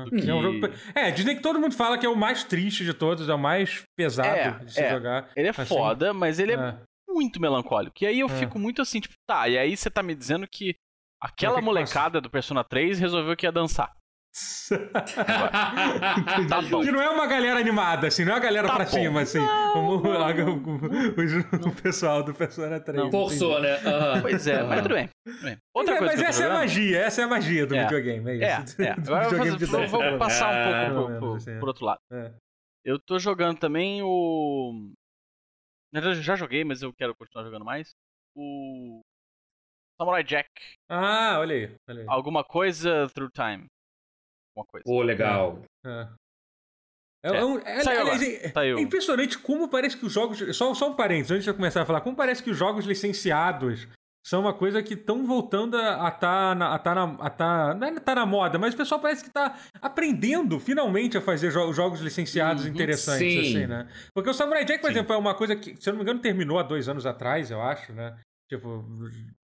[SPEAKER 3] Do que-
[SPEAKER 1] É um jogo... É, dizem que todo mundo fala que é o mais triste de todos, é o mais pesado
[SPEAKER 3] É,
[SPEAKER 1] de se
[SPEAKER 3] é.
[SPEAKER 1] jogar.
[SPEAKER 3] Ele é
[SPEAKER 1] Assim,
[SPEAKER 3] foda, mas ele é,
[SPEAKER 1] É.
[SPEAKER 3] muito melancólico. E aí eu
[SPEAKER 1] É.
[SPEAKER 3] fico muito assim, tipo, tá, e aí você tá me dizendo que
[SPEAKER 1] Mas
[SPEAKER 3] aquela molecada do Persona 3 resolveu que ia dançar. *laughs* Tá bom.
[SPEAKER 1] Que não é uma galera animada, assim, não é uma galera
[SPEAKER 3] Tá
[SPEAKER 1] pra
[SPEAKER 3] bom.
[SPEAKER 1] cima, assim, como o, o- o pessoal do Persona 3.
[SPEAKER 3] Não.
[SPEAKER 2] Forçou, né?
[SPEAKER 3] Pois é, mas tudo bem. tudo bem. Outra
[SPEAKER 1] mas
[SPEAKER 3] coisa
[SPEAKER 1] mas essa é a magia, essa é a magia do
[SPEAKER 3] É.
[SPEAKER 1] videogame, é
[SPEAKER 3] É,
[SPEAKER 1] isso. *laughs*
[SPEAKER 3] é.
[SPEAKER 1] Do
[SPEAKER 3] Agora vou, vou- passar um
[SPEAKER 2] É,
[SPEAKER 3] pouco pro, pro-
[SPEAKER 1] assim, é.
[SPEAKER 3] por outro lado.
[SPEAKER 1] É.
[SPEAKER 3] Eu tô jogando também o. Na verdade, eu já joguei, mas eu quero continuar jogando mais. O. Samurai Jack.
[SPEAKER 1] Ah, olha aí, olha aí.
[SPEAKER 3] Alguma coisa through time. Alguma coisa.
[SPEAKER 2] Pô, legal.
[SPEAKER 1] É. É,
[SPEAKER 3] É.
[SPEAKER 1] é um- é-
[SPEAKER 3] Saiu
[SPEAKER 1] aliás,
[SPEAKER 3] agora.
[SPEAKER 1] é-
[SPEAKER 3] Saiu.
[SPEAKER 1] é impressionante como parece que os jogos. Só, só um parênteses, antes de eu começar a falar, como parece que os jogos licenciados são uma coisa que estão voltando a estar tá na, a tá na, a tá, não é tá na moda, mas o pessoal parece que está aprendendo finalmente a fazer jo jogos licenciados uhum, interessantes, sim. assim, né? Porque o Samurai Jack, por sim. exemplo, é uma coisa que, se eu não me engano, terminou há dois anos atrás, eu acho, né? Tipo,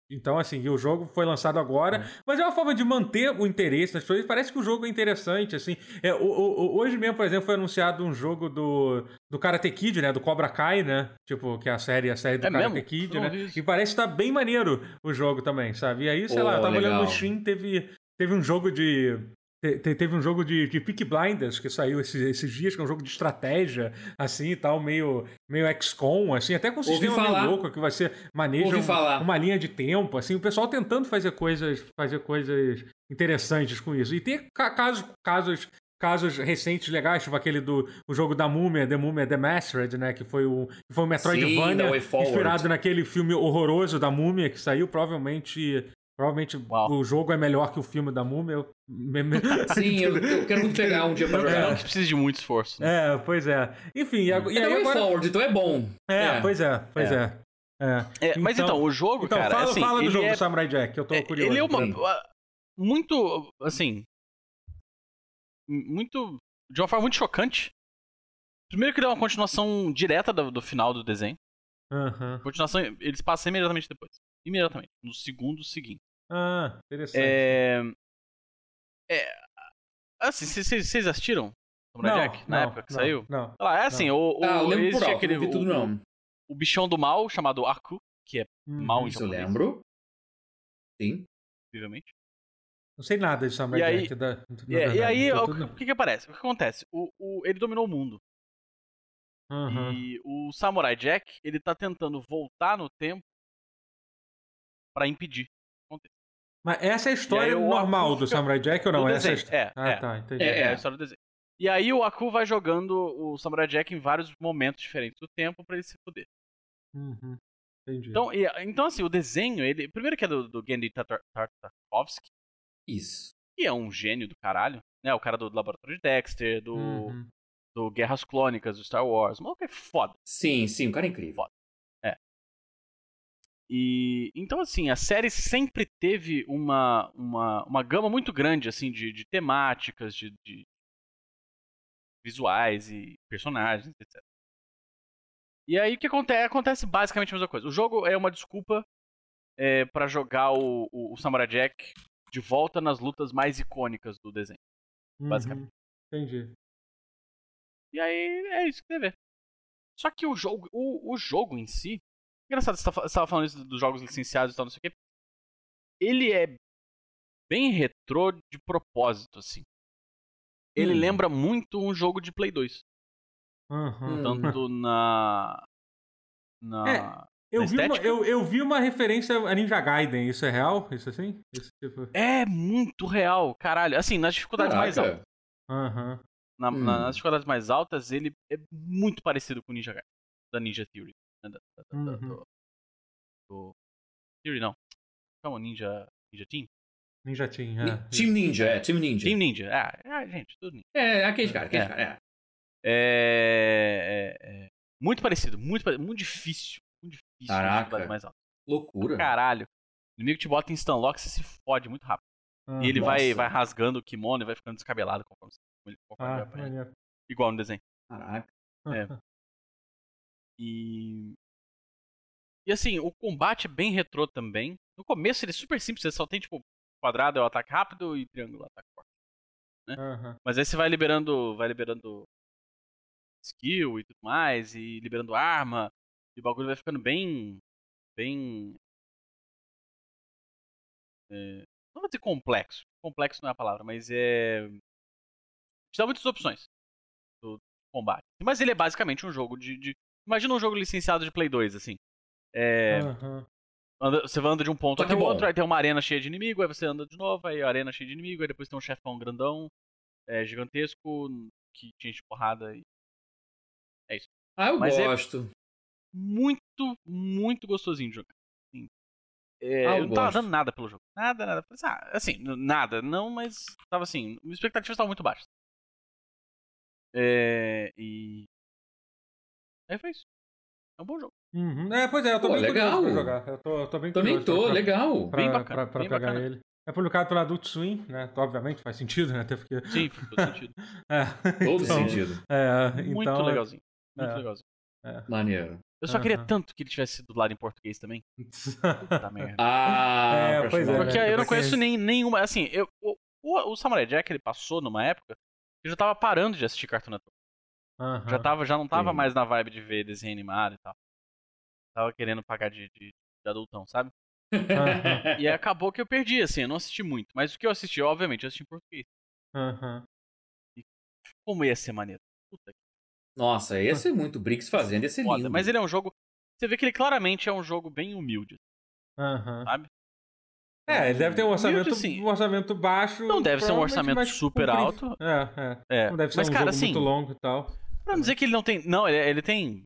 [SPEAKER 1] então, assim, o jogo foi lançado agora, é. mas é uma forma de manter o interesse nas pessoas. Parece que o jogo é interessante, assim. É, o, o, hoje mesmo, por exemplo, foi anunciado um jogo do, do Karate Kid, né? Do Cobra Kai, né? Tipo, que é a série, a série do é Karate mesmo? Kid, né? E parece estar tá bem maneiro o jogo também, sabe? E aí, sei oh, lá, eu tava legal. olhando no Steam, teve, teve um jogo de te, teve um jogo de, de Peak Blinders que saiu esses, esses dias, que é um jogo de estratégia, assim e tal, meio, meio XCOM, assim, até com um sistema falar. meio louco, que vai ser maneja um, uma linha de tempo, assim, o pessoal tentando fazer coisas, fazer coisas interessantes com isso. E tem casos, casos casos recentes legais, tipo aquele do o jogo da Múmia, The Múmia The Mastered, né, que foi o foi o Metroidvania Sim, inspirado naquele filme horroroso da Múmia que saiu provavelmente Provavelmente Uau. o jogo é melhor que o filme da Múmia. Eu... *laughs*
[SPEAKER 2] Sim, eu, *laughs* eu, quero muito pegar um dia pra jogar.
[SPEAKER 3] É, que precisa de muito esforço. Né?
[SPEAKER 1] É, pois é. Enfim, e,
[SPEAKER 2] e é aí agora... forward, então é bom.
[SPEAKER 1] É, é. pois é, pois é.
[SPEAKER 3] é. é mas então, então, o jogo, então, cara.
[SPEAKER 1] Fala,
[SPEAKER 3] assim,
[SPEAKER 1] fala do jogo é... do Samurai Jack, que eu tô é, curioso.
[SPEAKER 3] Ele é uma. Muito. Assim. Muito. De uma forma muito chocante. Primeiro que ele é uma continuação direta do, do final do desenho.
[SPEAKER 1] Uhum.
[SPEAKER 3] Continuação, eles passam imediatamente depois. Imediatamente. No segundo seguinte.
[SPEAKER 1] Ah, interessante.
[SPEAKER 3] É. É. Assim, vocês assistiram Samurai Jack? Na
[SPEAKER 1] não,
[SPEAKER 3] época que
[SPEAKER 1] não,
[SPEAKER 3] saiu?
[SPEAKER 1] Não.
[SPEAKER 3] Ah, é assim,
[SPEAKER 1] não.
[SPEAKER 3] o, o,
[SPEAKER 2] ah, eu lembro
[SPEAKER 3] existe
[SPEAKER 2] por
[SPEAKER 3] aquele.
[SPEAKER 2] Não vi tudo, não.
[SPEAKER 3] O, o bichão do mal, chamado Aku, que é hum, mal em
[SPEAKER 2] japonês. eu lembro. Sim.
[SPEAKER 3] Possivelmente.
[SPEAKER 1] Não sei nada de Samurai
[SPEAKER 3] e
[SPEAKER 1] Jack.
[SPEAKER 3] Aí, da, da, e, e aí, o, o que que aparece? O que acontece? O, o, ele dominou o mundo.
[SPEAKER 1] Uhum.
[SPEAKER 3] E o Samurai Jack, ele tá tentando voltar no tempo para impedir.
[SPEAKER 1] Mas essa é a história normal do Samurai Jack ou não? Essa
[SPEAKER 3] é, é, ah,
[SPEAKER 1] é. tá, entendi.
[SPEAKER 3] É, é, a história do desenho. E aí o Aku vai jogando o Samurai Jack em vários momentos diferentes do tempo para ele se fuder.
[SPEAKER 1] Uhum. Entendi.
[SPEAKER 3] Então, e, então, assim, o desenho, ele. Primeiro que é do, do Genndy Tartakovsky.
[SPEAKER 2] Isso.
[SPEAKER 3] Que é um gênio do caralho. Né? O cara do Laboratório de Dexter, do. Uhum. Do Guerras Clônicas, do Star Wars. O maluco é foda.
[SPEAKER 2] Sim, sim, o cara é incrível.
[SPEAKER 3] Foda. E então assim, a série sempre teve uma, uma, uma gama muito grande assim de, de temáticas, de, de visuais e personagens, etc. E aí o que acontece? Acontece basicamente a mesma coisa. O jogo é uma desculpa é, para jogar o, o, o, Samurai Jack de volta nas lutas mais icônicas do desenho. Uhum, basicamente.
[SPEAKER 1] Entendi.
[SPEAKER 3] E aí é isso que você vê. Só que o jogo, o, o jogo em si, Engraçado, você estava falando isso dos jogos licenciados e tal, não sei o quê. Ele é bem retrô de propósito, assim. Ele hum. lembra muito um jogo de Play 2.
[SPEAKER 1] Uhum.
[SPEAKER 3] Tanto na. Na.
[SPEAKER 1] É, eu, na vi uma, eu, eu, vi uma referência a Ninja Gaiden, isso é real? Isso assim? Isso,
[SPEAKER 3] tipo... É muito real, caralho. Assim, nas dificuldades Caraca. mais altas.
[SPEAKER 1] Uhum.
[SPEAKER 3] Na, hum. nas dificuldades mais altas, ele é muito parecido com o Ninja Gaiden, da Ninja Theory. Né, da, da, uhum. do, do Theory, não. Como Ninja, Ninja Team?
[SPEAKER 1] Ninja Team, é.
[SPEAKER 2] Team Ninja, é, Team Ninja.
[SPEAKER 3] Team Ninja, ah, é, gente, tudo ninja.
[SPEAKER 2] É, aquele cara, aquele é. cara,
[SPEAKER 3] é. É, é, Muito parecido, muito, muito difícil. Muito difícil.
[SPEAKER 2] Caraca,
[SPEAKER 3] mais alto.
[SPEAKER 2] loucura.
[SPEAKER 3] Caralho. O inimigo te bota em stun lock, você se fode muito rápido. Ah, e ele vai, vai rasgando o kimono e vai ficando descabelado conforme, conforme
[SPEAKER 1] ah, vai
[SPEAKER 3] Igual no desenho.
[SPEAKER 2] Caraca.
[SPEAKER 3] É. *laughs* E. E assim, o combate é bem retrô também. No começo ele é super simples, você só tem tipo quadrado é o ataque rápido e triângulo é o ataque forte. Né?
[SPEAKER 1] Uhum.
[SPEAKER 3] Mas aí você vai liberando. Vai liberando skill e tudo mais, e liberando arma, e o bagulho vai ficando bem. bem. É, não vou dizer complexo. Complexo não é a palavra, mas é. Te dá muitas opções do combate. Mas ele é basicamente um jogo de, de Imagina um jogo licenciado de Play 2, assim. É.
[SPEAKER 1] Uhum.
[SPEAKER 3] Anda, você anda de um ponto até o outro, aí tem uma arena cheia de inimigo, aí você anda de novo, aí a arena cheia de inimigo, aí depois tem um chefão grandão, é, gigantesco, que tinha de porrada e. É isso.
[SPEAKER 2] Ah, eu
[SPEAKER 3] Mas
[SPEAKER 2] é gosto. É
[SPEAKER 3] muito, muito gostosinho de jogar. Assim, é, ah, eu, eu não tava dando nada pelo jogo. Nada, nada. Ah, assim, nada, não, mas tava assim, minhas expectativas estavam muito baixas. É, e Aí foi isso. É um bom jogo.
[SPEAKER 1] Uhum. É, pois é, eu tô
[SPEAKER 2] Pô,
[SPEAKER 1] bem
[SPEAKER 2] legal.
[SPEAKER 1] curioso pra jogar. Eu tô, tô bem
[SPEAKER 2] Também
[SPEAKER 1] curioso
[SPEAKER 2] tô,
[SPEAKER 1] pra,
[SPEAKER 2] legal.
[SPEAKER 1] pra,
[SPEAKER 3] Bem
[SPEAKER 1] pra,
[SPEAKER 3] bacana,
[SPEAKER 1] pra
[SPEAKER 3] bem
[SPEAKER 1] pegar
[SPEAKER 3] bacana.
[SPEAKER 1] ele. É publicado pela Adult Swim, né? Então, obviamente faz sentido, né? Até porque.
[SPEAKER 3] Sim, faz todo sentido. *laughs*
[SPEAKER 1] É,
[SPEAKER 2] Todo
[SPEAKER 1] então,
[SPEAKER 2] sentido.
[SPEAKER 1] É,
[SPEAKER 3] Muito
[SPEAKER 1] então,
[SPEAKER 3] legalzinho. Muito
[SPEAKER 1] é.
[SPEAKER 3] legalzinho.
[SPEAKER 2] Maneiro.
[SPEAKER 3] Eu só queria tanto que ele tivesse sido dublado em português também. *laughs* Puta merda.
[SPEAKER 2] Ah,
[SPEAKER 1] É,
[SPEAKER 2] pra
[SPEAKER 1] pois é,
[SPEAKER 3] Porque
[SPEAKER 1] né?
[SPEAKER 3] eu não
[SPEAKER 1] Pra
[SPEAKER 3] conheço nem, nenhuma. Assim, eu, o, o, o Samurai Jack ele passou numa época que eu já tava parando de assistir Cartoon Network.
[SPEAKER 1] Aham.
[SPEAKER 3] Já, tava, já não tava
[SPEAKER 2] Sim.
[SPEAKER 3] mais na vibe de ver desenho animado e tal. Tava querendo pagar de, de, de adultão, sabe? E aí acabou que eu perdi, assim, eu não assisti muito. Mas o que eu assisti, obviamente, eu assisti em português.
[SPEAKER 1] Aham.
[SPEAKER 3] Como ia ser maneiro? Puta que
[SPEAKER 2] Nossa, ia ser muito Brix fazendo, ia ser
[SPEAKER 3] foda.
[SPEAKER 2] lindo.
[SPEAKER 3] Mas ele é um jogo. Você vê que ele claramente é um jogo bem humilde,
[SPEAKER 1] Aham.
[SPEAKER 3] sabe?
[SPEAKER 1] É, ele deve ter um orçamento,
[SPEAKER 3] Humilde, assim.
[SPEAKER 1] um orçamento baixo.
[SPEAKER 3] Não deve ser um orçamento super alto.
[SPEAKER 1] É, é.
[SPEAKER 3] É.
[SPEAKER 1] Não deve ser
[SPEAKER 3] Mas,
[SPEAKER 1] um
[SPEAKER 3] cara,
[SPEAKER 1] jogo
[SPEAKER 3] assim,
[SPEAKER 1] muito longo e tal.
[SPEAKER 3] Pra não dizer que ele não tem. Não, ele, ele tem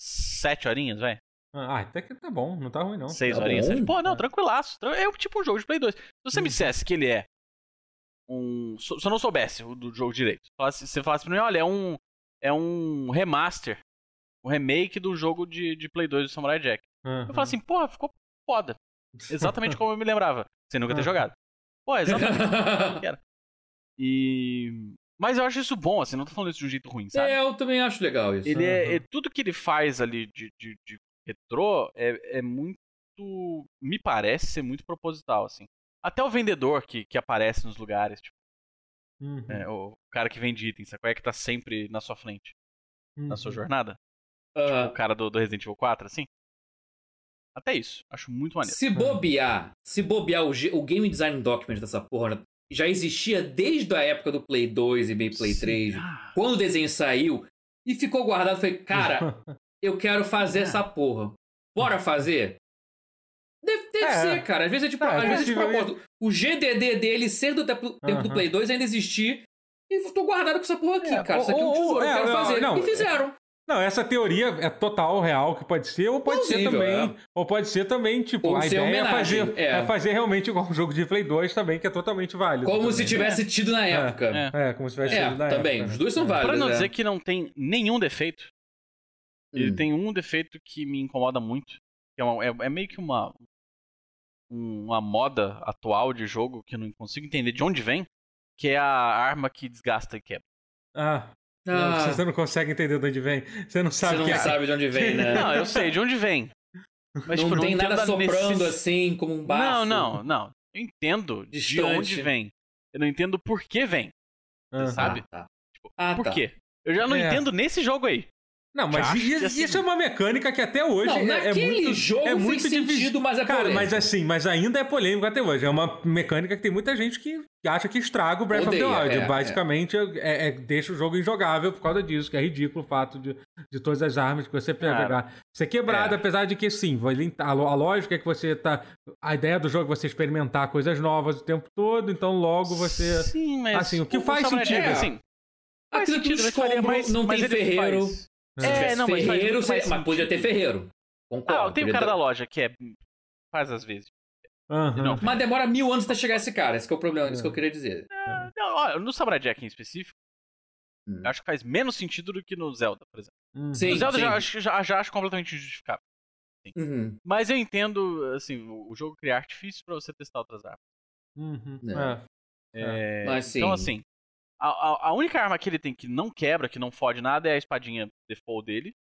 [SPEAKER 3] sete horinhas, vai.
[SPEAKER 1] Ah, até que tá bom, não tá ruim não.
[SPEAKER 3] Seis
[SPEAKER 2] Tá
[SPEAKER 3] horinhas,
[SPEAKER 2] bom.
[SPEAKER 3] sete. Pô, não,
[SPEAKER 1] É.
[SPEAKER 3] tranquilaço. Tran- É tipo um jogo de Play 2. Se você me
[SPEAKER 1] Uhum.
[SPEAKER 3] dissesse que ele é um. Se se eu não soubesse do jogo direito, falasse- você falasse pra mim, olha, é um. É um remaster. Um remake do jogo de, de Play 2 do Samurai Jack.
[SPEAKER 1] Aham.
[SPEAKER 3] Eu falo assim, porra, ficou foda. Exatamente como eu me lembrava. Sem nunca ter
[SPEAKER 1] Aham.
[SPEAKER 3] jogado. Pô, exatamente. *laughs* E. Mas eu acho isso bom, assim, não tô falando isso de um jeito ruim, sabe?
[SPEAKER 2] É, eu também acho legal isso.
[SPEAKER 3] Ele é,
[SPEAKER 1] Aham.
[SPEAKER 3] é- Tudo que ele faz ali de, de, de retrô é, é muito. Me parece ser muito proposital, assim. Até o vendedor que, que aparece nos lugares, tipo,
[SPEAKER 1] Uhum.
[SPEAKER 3] é, o cara que vende itens, sabe? É que tá sempre na sua frente, na sua
[SPEAKER 1] Uhum.
[SPEAKER 3] jornada.
[SPEAKER 2] Ah,
[SPEAKER 3] O cara do, do Resident Evil 4, assim. Até isso. Acho muito maneiro.
[SPEAKER 2] se bobear, se bobear o, o Game Design Document dessa porra já existia desde a época do Play 2 e meio Play 3,
[SPEAKER 3] Ah,
[SPEAKER 2] quando o desenho saiu, e ficou guardado, falei, cara, *laughs* eu quero fazer
[SPEAKER 3] É.
[SPEAKER 2] essa porra. Bora fazer? Deve, deve
[SPEAKER 1] É.
[SPEAKER 2] ser, cara. Às vezes é de, pro-
[SPEAKER 1] É,
[SPEAKER 2] às vezes de
[SPEAKER 1] possível.
[SPEAKER 2] propósito. O GDD dele ser do tempo, tempo do. Play 2 ainda existir. E tô guardado com essa porra aqui,
[SPEAKER 1] É,
[SPEAKER 2] cara. Isso aqui é um
[SPEAKER 1] ou- ou-
[SPEAKER 2] tesouro, eu
[SPEAKER 1] é,
[SPEAKER 2] quero fazer.
[SPEAKER 1] não,
[SPEAKER 2] e fizeram.
[SPEAKER 1] Não, essa teoria é total real que pode ser, ou pode ser
[SPEAKER 2] Plausível,
[SPEAKER 1] também,
[SPEAKER 2] é.
[SPEAKER 1] ou pode ser também, tipo,
[SPEAKER 2] Ou
[SPEAKER 1] a
[SPEAKER 2] ser
[SPEAKER 1] ideia é fazer,
[SPEAKER 2] é.
[SPEAKER 1] é fazer realmente igual um jogo de Play 2 também, que é totalmente válido.
[SPEAKER 2] Como
[SPEAKER 1] também.
[SPEAKER 2] se tivesse tido na época.
[SPEAKER 3] É.
[SPEAKER 1] É, como se tivesse
[SPEAKER 2] É,
[SPEAKER 1] sido na
[SPEAKER 2] também.
[SPEAKER 1] época,
[SPEAKER 2] Os
[SPEAKER 1] né?
[SPEAKER 2] dois são
[SPEAKER 1] É.
[SPEAKER 2] válidos.
[SPEAKER 3] Pra não
[SPEAKER 2] é.
[SPEAKER 3] dizer que não tem nenhum defeito, ele
[SPEAKER 2] Hum.
[SPEAKER 3] tem um defeito que me incomoda muito. Que é, uma- é- é meio que uma. Uma moda atual de jogo que eu não consigo entender de onde vem. Que é a arma que desgasta e quebra.
[SPEAKER 1] Ah, não,
[SPEAKER 2] Ah,
[SPEAKER 1] você não consegue entender de onde vem. Você não
[SPEAKER 2] você
[SPEAKER 1] sabe
[SPEAKER 2] não
[SPEAKER 1] que é.
[SPEAKER 2] sabe de onde vem, né?
[SPEAKER 3] Não, eu sei de onde vem. Mas,
[SPEAKER 2] não
[SPEAKER 3] tipo,
[SPEAKER 2] tem nada soprando
[SPEAKER 3] necess-
[SPEAKER 2] assim, como um bafo.
[SPEAKER 3] Não, não, não. Eu entendo de
[SPEAKER 2] Distante.
[SPEAKER 3] onde vem. Eu não entendo por que vem.
[SPEAKER 1] Aham.
[SPEAKER 3] sabe?
[SPEAKER 2] Ah, tá.
[SPEAKER 3] Tipo,
[SPEAKER 2] Ah,
[SPEAKER 3] por
[SPEAKER 2] tá.
[SPEAKER 3] quê? Eu já não
[SPEAKER 1] É.
[SPEAKER 3] entendo nesse jogo aí.
[SPEAKER 1] Não, mas
[SPEAKER 3] acho
[SPEAKER 1] i-
[SPEAKER 3] que, assim-
[SPEAKER 1] isso é uma mecânica que até hoje
[SPEAKER 2] Não,
[SPEAKER 1] é, é muito,
[SPEAKER 2] jogo
[SPEAKER 1] é
[SPEAKER 2] fez
[SPEAKER 1] muito
[SPEAKER 2] sentido,
[SPEAKER 1] difícil.
[SPEAKER 2] mas é
[SPEAKER 1] Cara,
[SPEAKER 2] polêmico.
[SPEAKER 1] mas assim, mas ainda é polêmico até hoje. É uma mecânica que tem muita gente que acha que estraga o Breath
[SPEAKER 2] Odeia,
[SPEAKER 1] of the Wild.
[SPEAKER 2] é,
[SPEAKER 1] Basicamente, é. é- deixa o jogo injogável por causa disso, que é ridículo o fato de, de todas as armas que você pega
[SPEAKER 3] Cara,
[SPEAKER 1] jogar ser quebrada,
[SPEAKER 2] é.
[SPEAKER 1] apesar de que sim, a, lógica é que você tá. A ideia do jogo é você experimentar coisas novas o tempo todo, então logo você.
[SPEAKER 3] Sim, mas.
[SPEAKER 1] Assim, o que faz sentido.
[SPEAKER 3] Assim, faz
[SPEAKER 2] Aquilo
[SPEAKER 3] faria
[SPEAKER 2] escombro,
[SPEAKER 3] mais-
[SPEAKER 2] não
[SPEAKER 3] mas
[SPEAKER 2] tem ferreiro.
[SPEAKER 3] faz-
[SPEAKER 2] Se
[SPEAKER 3] É,
[SPEAKER 2] tivesse
[SPEAKER 3] não, mas
[SPEAKER 2] ferreiro, você- mas podia ter ferreiro. Concordo.
[SPEAKER 3] Ah, tem o cara
[SPEAKER 2] ter-
[SPEAKER 3] da loja que é. Faz às vezes.
[SPEAKER 1] Aham.
[SPEAKER 3] Não.
[SPEAKER 2] Mas demora mil anos até chegar esse cara. Esse que é o problema, isso que eu queria dizer.
[SPEAKER 3] Ah, Não, olha, no Samurai Jack em específico,
[SPEAKER 2] Hum.
[SPEAKER 3] eu acho que faz menos sentido do que no Zelda, por exemplo.
[SPEAKER 1] Uhum.
[SPEAKER 2] Sim.
[SPEAKER 3] no Zelda já, acho- já, já acho completamente injustificável.
[SPEAKER 2] Uhum.
[SPEAKER 3] Mas eu entendo, assim, o, o jogo criar artifícios pra você testar outras armas.
[SPEAKER 1] Uhum.
[SPEAKER 2] É.
[SPEAKER 1] É.
[SPEAKER 3] É,
[SPEAKER 2] Mas sim.
[SPEAKER 3] Então, assim, a, a, a única arma que ele tem que não quebra, que não fode nada, é a espadinha default dele.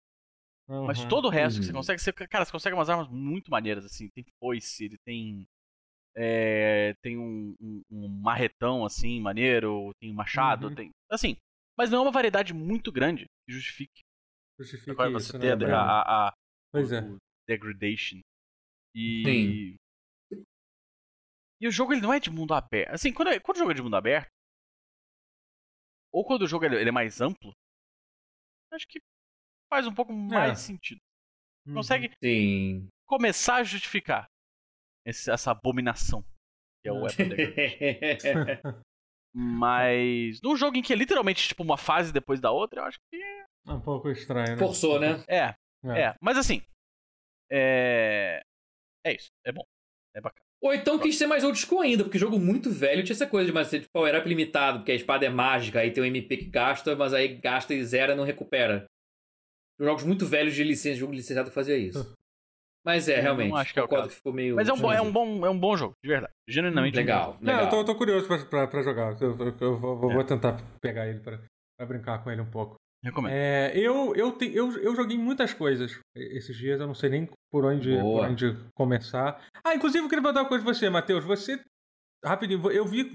[SPEAKER 3] Mas
[SPEAKER 1] Uhum.
[SPEAKER 3] todo o resto que você
[SPEAKER 2] Uhum.
[SPEAKER 3] consegue. Você, cara, você consegue umas armas muito maneiras, assim. Tem foice, ele tem. é, tem um, um- um marretão, assim, maneiro, tem um machado,
[SPEAKER 1] Uhum.
[SPEAKER 3] tem. Assim. Mas não é uma variedade muito grande que justifique
[SPEAKER 1] Justifica
[SPEAKER 3] agora
[SPEAKER 1] isso,
[SPEAKER 3] você
[SPEAKER 1] né,
[SPEAKER 3] ter a, a, a-
[SPEAKER 1] Pois é.
[SPEAKER 3] o degradation. E.
[SPEAKER 2] Sim.
[SPEAKER 3] E o jogo ele não é de mundo aberto. Assim, quando, é- quando o jogo é de mundo aberto, ou quando o jogo ele, é mais amplo, acho que faz um pouco mais sentido.
[SPEAKER 1] Uhum.
[SPEAKER 3] Consegue
[SPEAKER 2] Sim.
[SPEAKER 3] começar a justificar esse- essa abominação que é o Degradation. *laughs* Mas num jogo em que é literalmente tipo uma fase depois da outra, eu acho que
[SPEAKER 1] É um pouco estranho, né?
[SPEAKER 2] Forçou, né?
[SPEAKER 3] é,
[SPEAKER 1] É.
[SPEAKER 3] é. Mas assim, é é isso, é bom, é bacana.
[SPEAKER 2] Ou então quis ser mais old school ainda, porque jogo muito velho tinha essa coisa de mas ser de power up limitado, porque a espada é mágica, aí tem um MP que gasta, mas aí gasta e zera e não recupera. jogos muito velhos de licença, jogo licenciado que fazia isso. Mas é,
[SPEAKER 3] Eu não
[SPEAKER 2] realmente.
[SPEAKER 3] acho que é o caso.
[SPEAKER 2] que ficou meio.
[SPEAKER 3] Mas é um, bom, é, um bom, é um bom jogo, de verdade. Genuinamente.
[SPEAKER 2] Legal,
[SPEAKER 3] jogo.
[SPEAKER 1] Não,
[SPEAKER 2] legal.
[SPEAKER 1] eu tô, eu tô curioso pra, pra, pra jogar. Eu, eu- eu vou, vou-
[SPEAKER 3] É.
[SPEAKER 1] vou tentar pegar ele pra, pra brincar com ele um pouco.
[SPEAKER 3] Recomendo.
[SPEAKER 1] É, eu, eu, te- eu, eu joguei muitas coisas esses dias, eu não sei nem por onde, por onde começar. Ah, inclusive eu queria perguntar uma coisa pra você, Matheus. Você. Rapidinho, eu vi,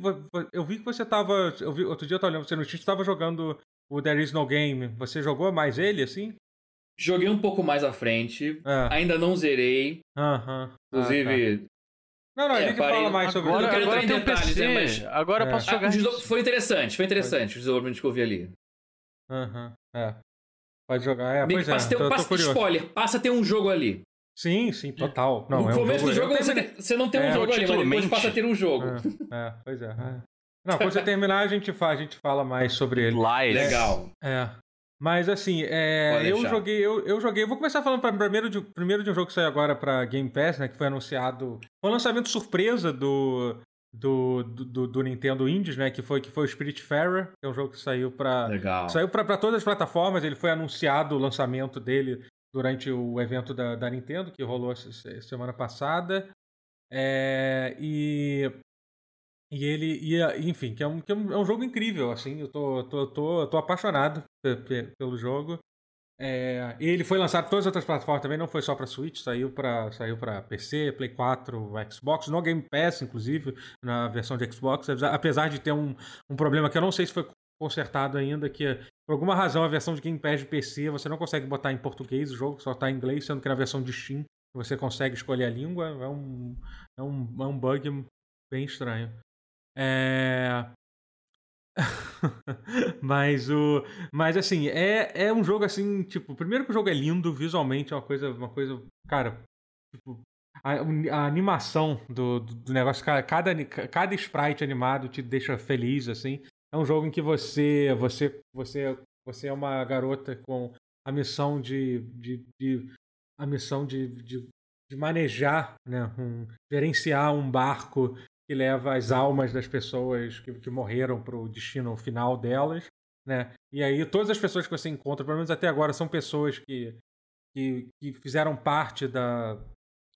[SPEAKER 1] eu vi que você tava. Eu vi, outro dia eu tava olhando você no Steam, você tava jogando o There Is No Game. Você jogou mais ele, assim?
[SPEAKER 2] Joguei um pouco mais à frente.
[SPEAKER 1] É.
[SPEAKER 2] Ainda não zerei.
[SPEAKER 1] Aham. Ah, tá.
[SPEAKER 2] Inclusive.
[SPEAKER 1] Não, não, a
[SPEAKER 2] É,
[SPEAKER 1] gente
[SPEAKER 2] parei
[SPEAKER 1] fala mais sobre
[SPEAKER 2] Eu
[SPEAKER 3] Agora,
[SPEAKER 2] não quero
[SPEAKER 3] agora
[SPEAKER 2] entrar em
[SPEAKER 3] um
[SPEAKER 2] detalhes,
[SPEAKER 3] PC,
[SPEAKER 2] né, mas-
[SPEAKER 3] agora eu
[SPEAKER 1] É.
[SPEAKER 3] posso
[SPEAKER 2] Ah,
[SPEAKER 3] jogar isso.
[SPEAKER 2] desdo- foi interessante, foi interessante o desenvolvimento que eu vi ali.
[SPEAKER 1] Aham, é. Pode jogar, é,
[SPEAKER 2] Meio
[SPEAKER 1] pois
[SPEAKER 2] que
[SPEAKER 1] é.
[SPEAKER 2] passa a ter, um-
[SPEAKER 1] tô
[SPEAKER 2] passa, spoiler, passa a ter um jogo ali.
[SPEAKER 1] Sim, sim, total. Não,
[SPEAKER 2] no
[SPEAKER 1] é um
[SPEAKER 2] começo do
[SPEAKER 1] eu
[SPEAKER 2] jogo você,
[SPEAKER 1] terminei-
[SPEAKER 2] você não tem um
[SPEAKER 1] É,
[SPEAKER 2] jogo ali, mas depois
[SPEAKER 3] mente.
[SPEAKER 2] passa a ter um jogo.
[SPEAKER 1] É, é, pois é. é. *laughs* Não, quando você terminar, a gente, fa a gente fala mais sobre ele.
[SPEAKER 3] Lies.
[SPEAKER 2] Legal.
[SPEAKER 1] É. Mas assim, é, eu joguei, eu, eu joguei. Eu vou começar falando pra, primeiro, de, primeiro de um jogo que saiu agora pra Game Pass, né? Que foi anunciado. Foi um lançamento surpresa do, do, do, do- do Nintendo Indies, né? Que foi, que foi o Spiritfarer, que é um jogo que saiu.
[SPEAKER 2] Legal.
[SPEAKER 1] Saiu pra todas as plataformas, ele foi anunciado o lançamento dele durante o evento da, da Nintendo, que rolou essa- semana passada. É, e. E ele ia, enfim, que é um, que é um, é jogo incrível, assim, eu tô, tô, tô, tô apaixonado pe- pe- pelo jogo. É, ele foi lançado em todas as outras plataformas também, não foi só pra Switch, saiu pra, saiu PC, Play 4, Xbox, no Game Pass, inclusive, na versão de Xbox, apesar- de ter um, um problema que eu não sei se foi consertado ainda, que por alguma razão a versão de Game Pass de PC você não consegue botar em português o jogo, só tá em inglês, sendo que na versão de Steam você consegue escolher a língua, é um, é um, é um bug bem estranho. É... *laughs* mas o mas assim é, é um jogo assim tipo primeiro que o jogo é lindo visualmente é uma coisa uma coisa cara tipo, a, a animação do, do, negócio ca- cada cada sprite animado te deixa feliz assim. É um jogo em que você você você você é uma garota com a missão de, de, de a missão de, de, de manejar né um, gerenciar um barco que leva as almas das pessoas que, que morreram para o destino final delas, né? E aí todas as pessoas que você encontra, pelo menos até agora, são pessoas que, que, que fizeram parte da,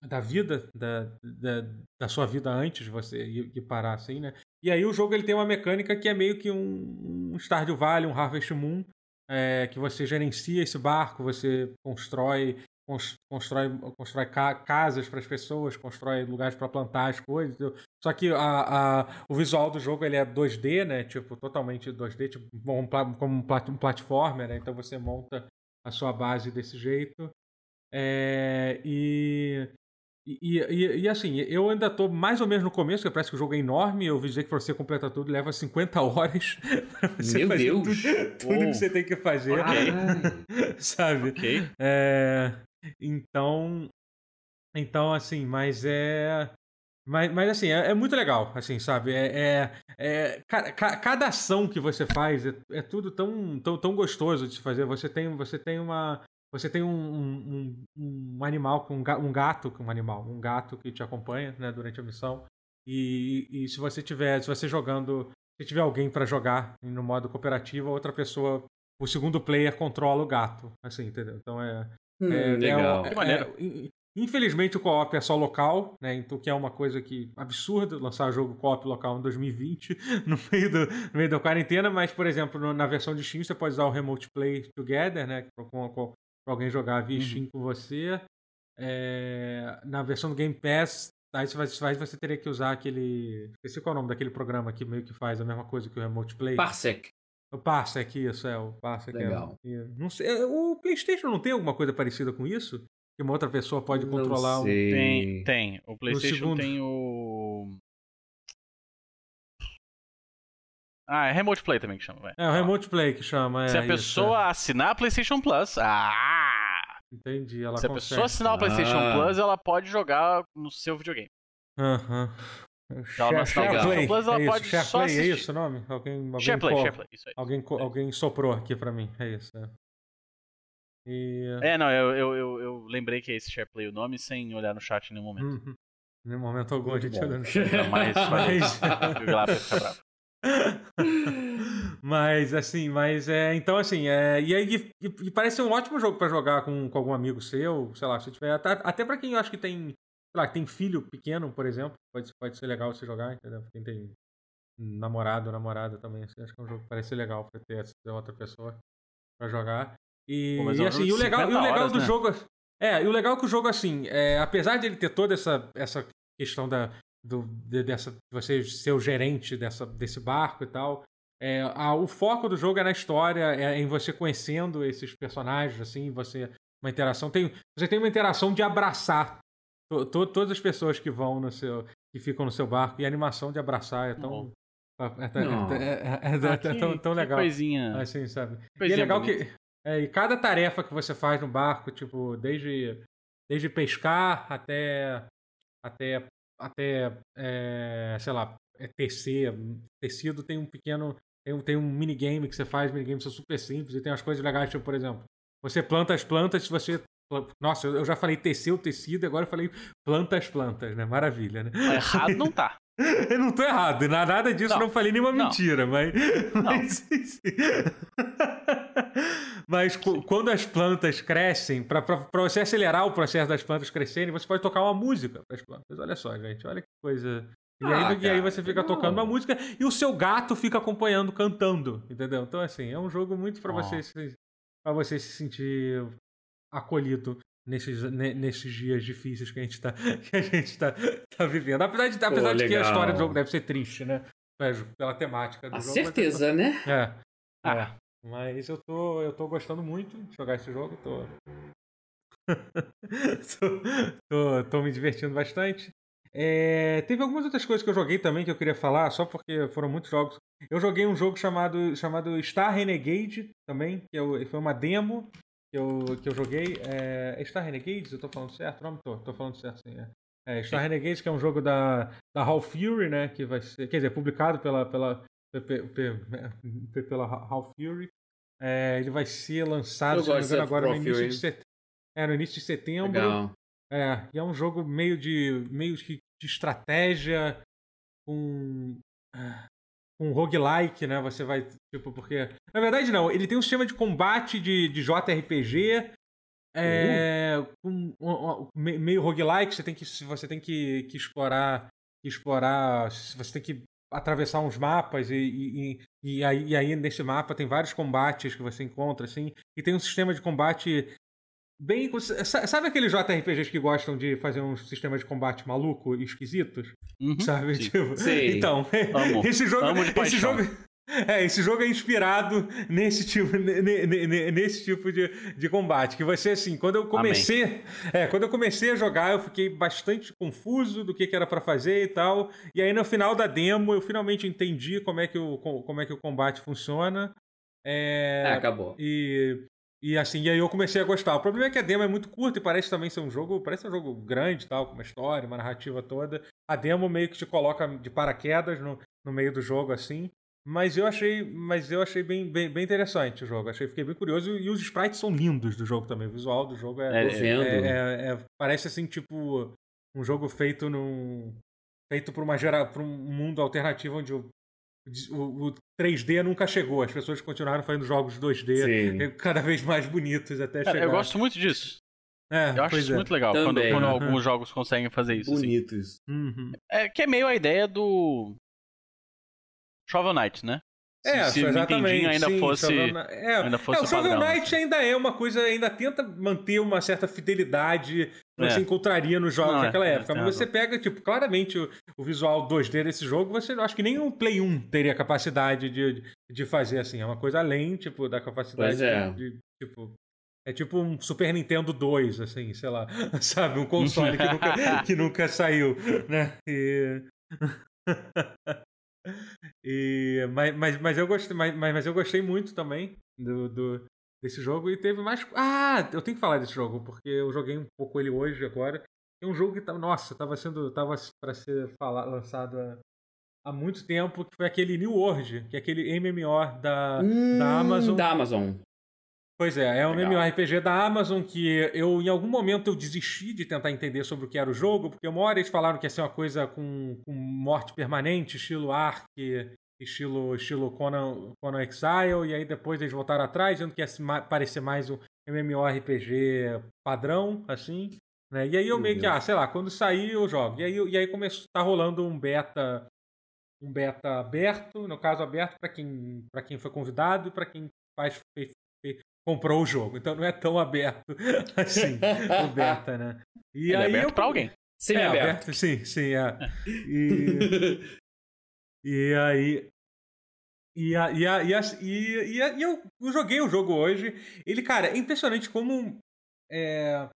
[SPEAKER 1] da vida, da, da, da sua vida antes de você ir, ir parar assim, né? E aí o jogo ele tem uma mecânica que é meio que um, um Stardew Valley, um Harvest Moon, é, que você gerencia esse barco, você constrói cons- constrói, constrói ca- casas para as pessoas, constrói lugares para plantar as coisas. Só que a, a- o visual do jogo ele é 2D, né? Tipo, totalmente 2D, tipo, um como um, plat, um platformer, né? Então você monta a sua base desse jeito. É, e, e, e, e, assim, eu ainda tô mais ou menos no começo, porque parece que o jogo é enorme. Eu ouvi dizer que para você completar tudo leva 50 horas. *laughs*
[SPEAKER 2] Meu
[SPEAKER 1] fazer
[SPEAKER 2] Deus!
[SPEAKER 1] Tudo, tudo que você tem que fazer.
[SPEAKER 2] Caralho. *laughs*
[SPEAKER 1] Sabe?
[SPEAKER 3] Ok.
[SPEAKER 1] É, então, então assim, mas é, mas, mas assim é, é muito legal, assim, sabe? É, é, é- ca- ca- cada ação que você faz é, é tudo tão, tão, tão gostoso de se fazer. Você tem, você tem uma, você tem um, um, um- animal, um um gato, um animal, um gato que te acompanha, né, durante a missão. E, e se você tiver, se você jogando, se tiver alguém para jogar no modo cooperativo, a outra pessoa o segundo player controla o gato, assim, entendeu? Então é,
[SPEAKER 2] Hum,
[SPEAKER 1] é,
[SPEAKER 2] legal.
[SPEAKER 1] é- Infelizmente o co-op é só local, né? Então que é uma coisa que absurda lançar jogo co-op local em 2020 *laughs* no meio do no meio da quarentena, mas por exemplo no- na versão de Steam você pode usar o Remote Play Together, né? Pra, com, alguém jogar via
[SPEAKER 3] Uhum.
[SPEAKER 1] Steam com você. É, na versão do Game Pass Aí você, vai, vai- você teria que usar aquele. Esqueci qual é o nome daquele programa que meio que faz a mesma coisa que o Remote Play.
[SPEAKER 2] Parsec.
[SPEAKER 1] O Parsec, isso, é. O Parsec é-
[SPEAKER 2] Legal.
[SPEAKER 1] é- não sei, é, o PlayStation não tem alguma coisa parecida com isso? Que uma outra pessoa pode
[SPEAKER 2] Não
[SPEAKER 1] controlar um.
[SPEAKER 2] sei.
[SPEAKER 3] Tem, tem. O PlayStation tem o. Ah, é Remote Play também que chama, vai.
[SPEAKER 1] É o Remote Play que chama. É,
[SPEAKER 3] Se a
[SPEAKER 1] isso,
[SPEAKER 3] pessoa assinar a PlayStation Plus, ah!
[SPEAKER 1] é. Entendi, ela
[SPEAKER 3] Se a
[SPEAKER 1] consegue.
[SPEAKER 3] pessoa assinar o PlayStation
[SPEAKER 2] Ah.
[SPEAKER 3] Plus, ela pode jogar no seu videogame.
[SPEAKER 1] Aham.
[SPEAKER 3] ela o
[SPEAKER 1] Share Play,
[SPEAKER 3] PlayStation Plus, ela
[SPEAKER 1] é isso.
[SPEAKER 3] pode
[SPEAKER 1] Share
[SPEAKER 3] só
[SPEAKER 1] Play, é
[SPEAKER 3] assistir.
[SPEAKER 1] isso o nome? Alguém, alguém,
[SPEAKER 3] SharePlay, SharePlay, isso aí.
[SPEAKER 1] Alguém, co- alguém soprou aqui pra mim, é isso. É. E...
[SPEAKER 3] É, não, eu, eu, eu, eu lembrei que é esse SharePlay o nome sem olhar no chat em nenhum momento.
[SPEAKER 1] Uhum. Em momento algum a
[SPEAKER 2] Muito
[SPEAKER 1] gente
[SPEAKER 2] bom.
[SPEAKER 1] olhando.
[SPEAKER 3] Jamais *laughs*
[SPEAKER 1] Mas-
[SPEAKER 3] o Glap ia ficar bravo. *laughs*
[SPEAKER 1] Mas, assim, mas é. Então, assim, é. E aí e, e parece um ótimo jogo para jogar com, com algum amigo seu, sei lá, se tiver. Até, até para quem eu acho que tem. Sei lá, tem filho pequeno, por exemplo, pode, pode ser legal você jogar, entendeu? Quem tem namorado, namorada também, assim, acho que é um jogo que parece ser legal pra ter outra pessoa para jogar. E, Pô, e é assim, e o legal, e o legal horas, do né? jogo. É, e o legal é que o jogo, assim, é, apesar de ele ter toda essa, essa questão da, do, de, dessa, você ser o gerente dessa, desse barco e tal, é, a, o foco do jogo é na história, é em você conhecendo esses personagens, assim, você. Uma interação. Tem, você tem uma interação de abraçar to, to, todas as pessoas que vão no seu. que ficam no seu barco. E a animação de abraçar é tão. É, é, é, é, tão, tão legal.
[SPEAKER 3] coisinha.
[SPEAKER 1] Assim, sabe? Coisinha e é legal bonita. que. É, e cada tarefa que você faz no barco, tipo, desde, desde pescar até. até. até. É, sei lá, é tecer. Tecido tem um pequeno tem, tem um minigame que você faz, minigames são super simples e tem umas coisas legais, tipo, por exemplo, você planta as plantas, se você. Nossa, eu já falei tecer o tecido, agora eu falei planta as plantas, né? Maravilha, né?
[SPEAKER 3] Errado não tá. *laughs*
[SPEAKER 1] eu não tô errado, nada disso, não, não falei nenhuma não. mentira, mas. Mas, *laughs* mas quando as plantas crescem, para você acelerar o processo das plantas crescerem, você pode tocar uma música para as plantas. Olha só, gente, olha que coisa e, ah, aí, e aí você fica tocando uma música e o seu gato fica acompanhando, cantando, entendeu? Então, assim, é um jogo muito para oh. você, se, você se sentir acolhido nesses, nesses dias difíceis que a gente tá, *laughs* que a gente tá, tá vivendo. Apesar, de, apesar Pô, de que a história do jogo deve ser triste, né? Pela temática do
[SPEAKER 2] a
[SPEAKER 1] jogo.
[SPEAKER 2] certeza, né?
[SPEAKER 1] É. Ah. É. Mas eu tô, eu tô gostando muito de jogar esse jogo. Tô... *laughs* tô, tô, tô me divertindo bastante. É, teve algumas outras coisas que eu joguei também que eu queria falar, só porque foram muitos jogos. Eu joguei um jogo chamado, chamado Star Renegade também, que eu, foi uma demo que eu, que eu joguei. É, Star Renegades? Eu tô falando certo? Não, tô, tô falando certo sim. É. é Star Renegades, que é um jogo da, da Half Fury, né? Que vai ser, quer dizer, publicado pela, pela, pela Half Fury. É, ele vai ser lançado, se não me engano, agora no início, de set... é, no início de setembro. Legal. É, e é um jogo meio de meio de, de estratégia com um roguelike, né? Você vai, tipo, porque... Na verdade, não. Ele tem um sistema de combate de, de JRPG é, uhum. um, um, um, meio roguelike. Você tem que, você tem que, que explorar... explorar... Você tem que atravessar uns mapas e, e, e, aí, e aí nesse mapa tem vários combates que você encontra, assim. E tem um sistema de combate bem. Sabe aqueles JRPGs que gostam de fazer um sistema de combate maluco e esquisitos? Uhum, sabe?
[SPEAKER 2] Sim. Tipo, sim.
[SPEAKER 1] Então,
[SPEAKER 3] Amo. *laughs*
[SPEAKER 1] esse jogo.
[SPEAKER 3] Amo
[SPEAKER 1] esse jogo. É, esse jogo é inspirado nesse tipo, nesse tipo de, de combate. Que você, assim, quando eu comecei. É, quando eu comecei a jogar, eu fiquei bastante confuso do que, que era para fazer e tal. E aí, no final da demo, eu finalmente entendi como é que o, como é que o combate funciona. É,
[SPEAKER 2] ah, acabou.
[SPEAKER 1] E e assim, e aí eu comecei a gostar. O problema é que a demo é muito curta e parece também ser um jogo, parece um jogo grande tal, com uma história, uma narrativa toda. A demo meio que te coloca de paraquedas no, no meio do jogo, assim. Mas eu achei, mas eu achei bem, bem, bem interessante o jogo. Achei, fiquei bem curioso. E os sprites são lindos do jogo também. O visual do jogo é.
[SPEAKER 2] É, é,
[SPEAKER 1] é, é parece assim, tipo, um jogo feito num. Feito por, uma gera, por um mundo alternativo onde o o, o 3D nunca chegou. As pessoas continuaram fazendo jogos 2D Sim. cada vez mais bonitos até chegar.
[SPEAKER 3] Eu gosto muito disso. É, eu acho isso é. muito legal quando, quando uhum. alguns jogos conseguem fazer isso.
[SPEAKER 2] Assim. Bonitos.
[SPEAKER 1] Assim. Uhum.
[SPEAKER 3] É, que é meio a ideia do Shovel Knight, né?
[SPEAKER 1] É, se, se exatamente.
[SPEAKER 3] ainda
[SPEAKER 1] sim,
[SPEAKER 3] fosse, Shovel... é, ainda fosse
[SPEAKER 1] é,
[SPEAKER 3] o Shovel
[SPEAKER 1] Knight
[SPEAKER 3] assim.
[SPEAKER 1] ainda é uma coisa, ainda tenta manter uma certa fidelidade que é. você encontraria nos jogos Não, daquela é, época. Mas você pega, tipo, claramente o, o, visual 2D desse jogo, você acho que nem um Play 1 teria capacidade de, de fazer assim. É uma coisa além, tipo, da capacidade
[SPEAKER 2] é.
[SPEAKER 1] de, de, tipo. É tipo um Super Nintendo 2, assim, sei lá, *laughs* sabe? Um console que *laughs* nunca, que nunca saiu, né? E... *laughs* E, mas, mas, mas, eu gostei, mas, mas eu gostei muito também do, do, desse jogo. E teve mais. Ah, eu tenho que falar desse jogo, porque eu joguei um pouco ele hoje agora. É um jogo que tá, nossa, tava sendo. tava para ser fala, lançado há, há, muito tempo, que foi aquele New World, que é aquele MMO da, hum, da Amazon.
[SPEAKER 2] Da Amazon.
[SPEAKER 1] Pois é, é um Legal. MMORPG da Amazon que eu, em algum momento, eu desisti de tentar entender sobre o que era o jogo, porque uma hora eles falaram que ia ser uma coisa com, com morte permanente, estilo Ark, estilo, estilo Conan, Conan Exile, e aí depois eles voltaram atrás, dizendo que ia parecer mais um MMORPG padrão, assim. Né? E aí eu meio que, ah, sei lá, quando sair eu jogo. E aí, e aí começou, tá rolando um beta um beta aberto, no caso aberto para quem, pra quem foi convidado e para quem faz, comprou o jogo. Então não é tão aberto *laughs* assim o beta, né?
[SPEAKER 3] E Ele é aí é aberto eu... para alguém.
[SPEAKER 1] Sim, é, aberto. aberto. Sim, sim, é. *laughs* E, e aí e, a, e, a, e, a, e, e, a, e eu, eu, joguei o jogo hoje. Ele, cara, é impressionante como. É...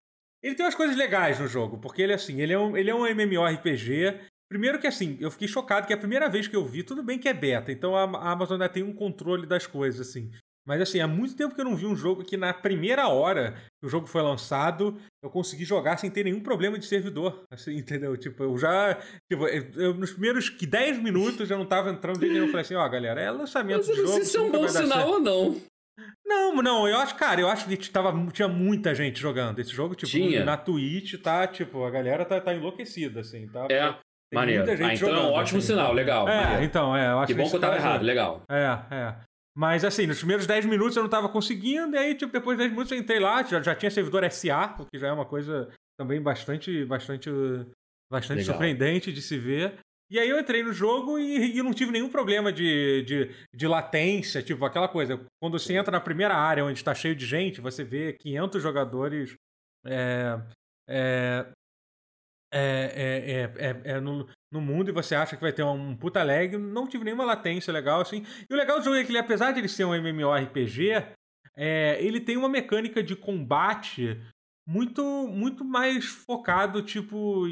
[SPEAKER 1] Ele tem umas coisas legais no jogo, porque ele, assim, ele é um, ele é um MMORPG. Primeiro que, assim, eu fiquei chocado que é a primeira vez que eu vi, tudo bem que é beta, então a, a Amazon ainda tem um controle das coisas, assim. Mas assim, há muito tempo que eu não vi um jogo que na primeira hora que o jogo foi lançado, eu consegui jogar sem ter nenhum problema de servidor. *laughs* Assim, entendeu? Tipo, eu já. Tipo, eu, nos primeiros 10 minutos eu não tava entrando de nenhum. Eu falei assim, ó, oh, galera, é lançamento Mas
[SPEAKER 2] do
[SPEAKER 1] jogo.
[SPEAKER 2] Não sei se é um bom sinal certo. ou não.
[SPEAKER 1] Não, não, eu acho, cara, eu acho que tava, tinha muita gente jogando esse jogo, tipo, tinha. na Twitch, tá, tipo, a galera tá, tá enlouquecida, assim, tá?
[SPEAKER 2] É. Maneiro. Ah, então jogando, é um ótimo assim, sinal, legal.
[SPEAKER 1] É,
[SPEAKER 2] maneiro.
[SPEAKER 1] então, é, eu acho
[SPEAKER 2] que bom que eu tava errado, legal.
[SPEAKER 1] É, é. Mas assim, nos primeiros 10 minutos eu não tava conseguindo, e aí, tipo, depois de 10 minutos eu entrei lá, já, já tinha servidor SA, o que já é uma coisa também bastante, bastante, bastante surpreendente de se ver. E aí eu entrei no jogo e, e não tive nenhum problema de, de, de, latência, tipo, aquela coisa. Quando você entra na primeira área onde está cheio de gente, você vê 500 jogadores é, é, é, é, é, no, no mundo e você acha que vai ter um puta lag, não tive nenhuma latência legal, assim. E o legal do jogo é que ele, apesar de ele ser um MMORPG, é, ele tem uma mecânica de combate muito, muito mais focado, tipo.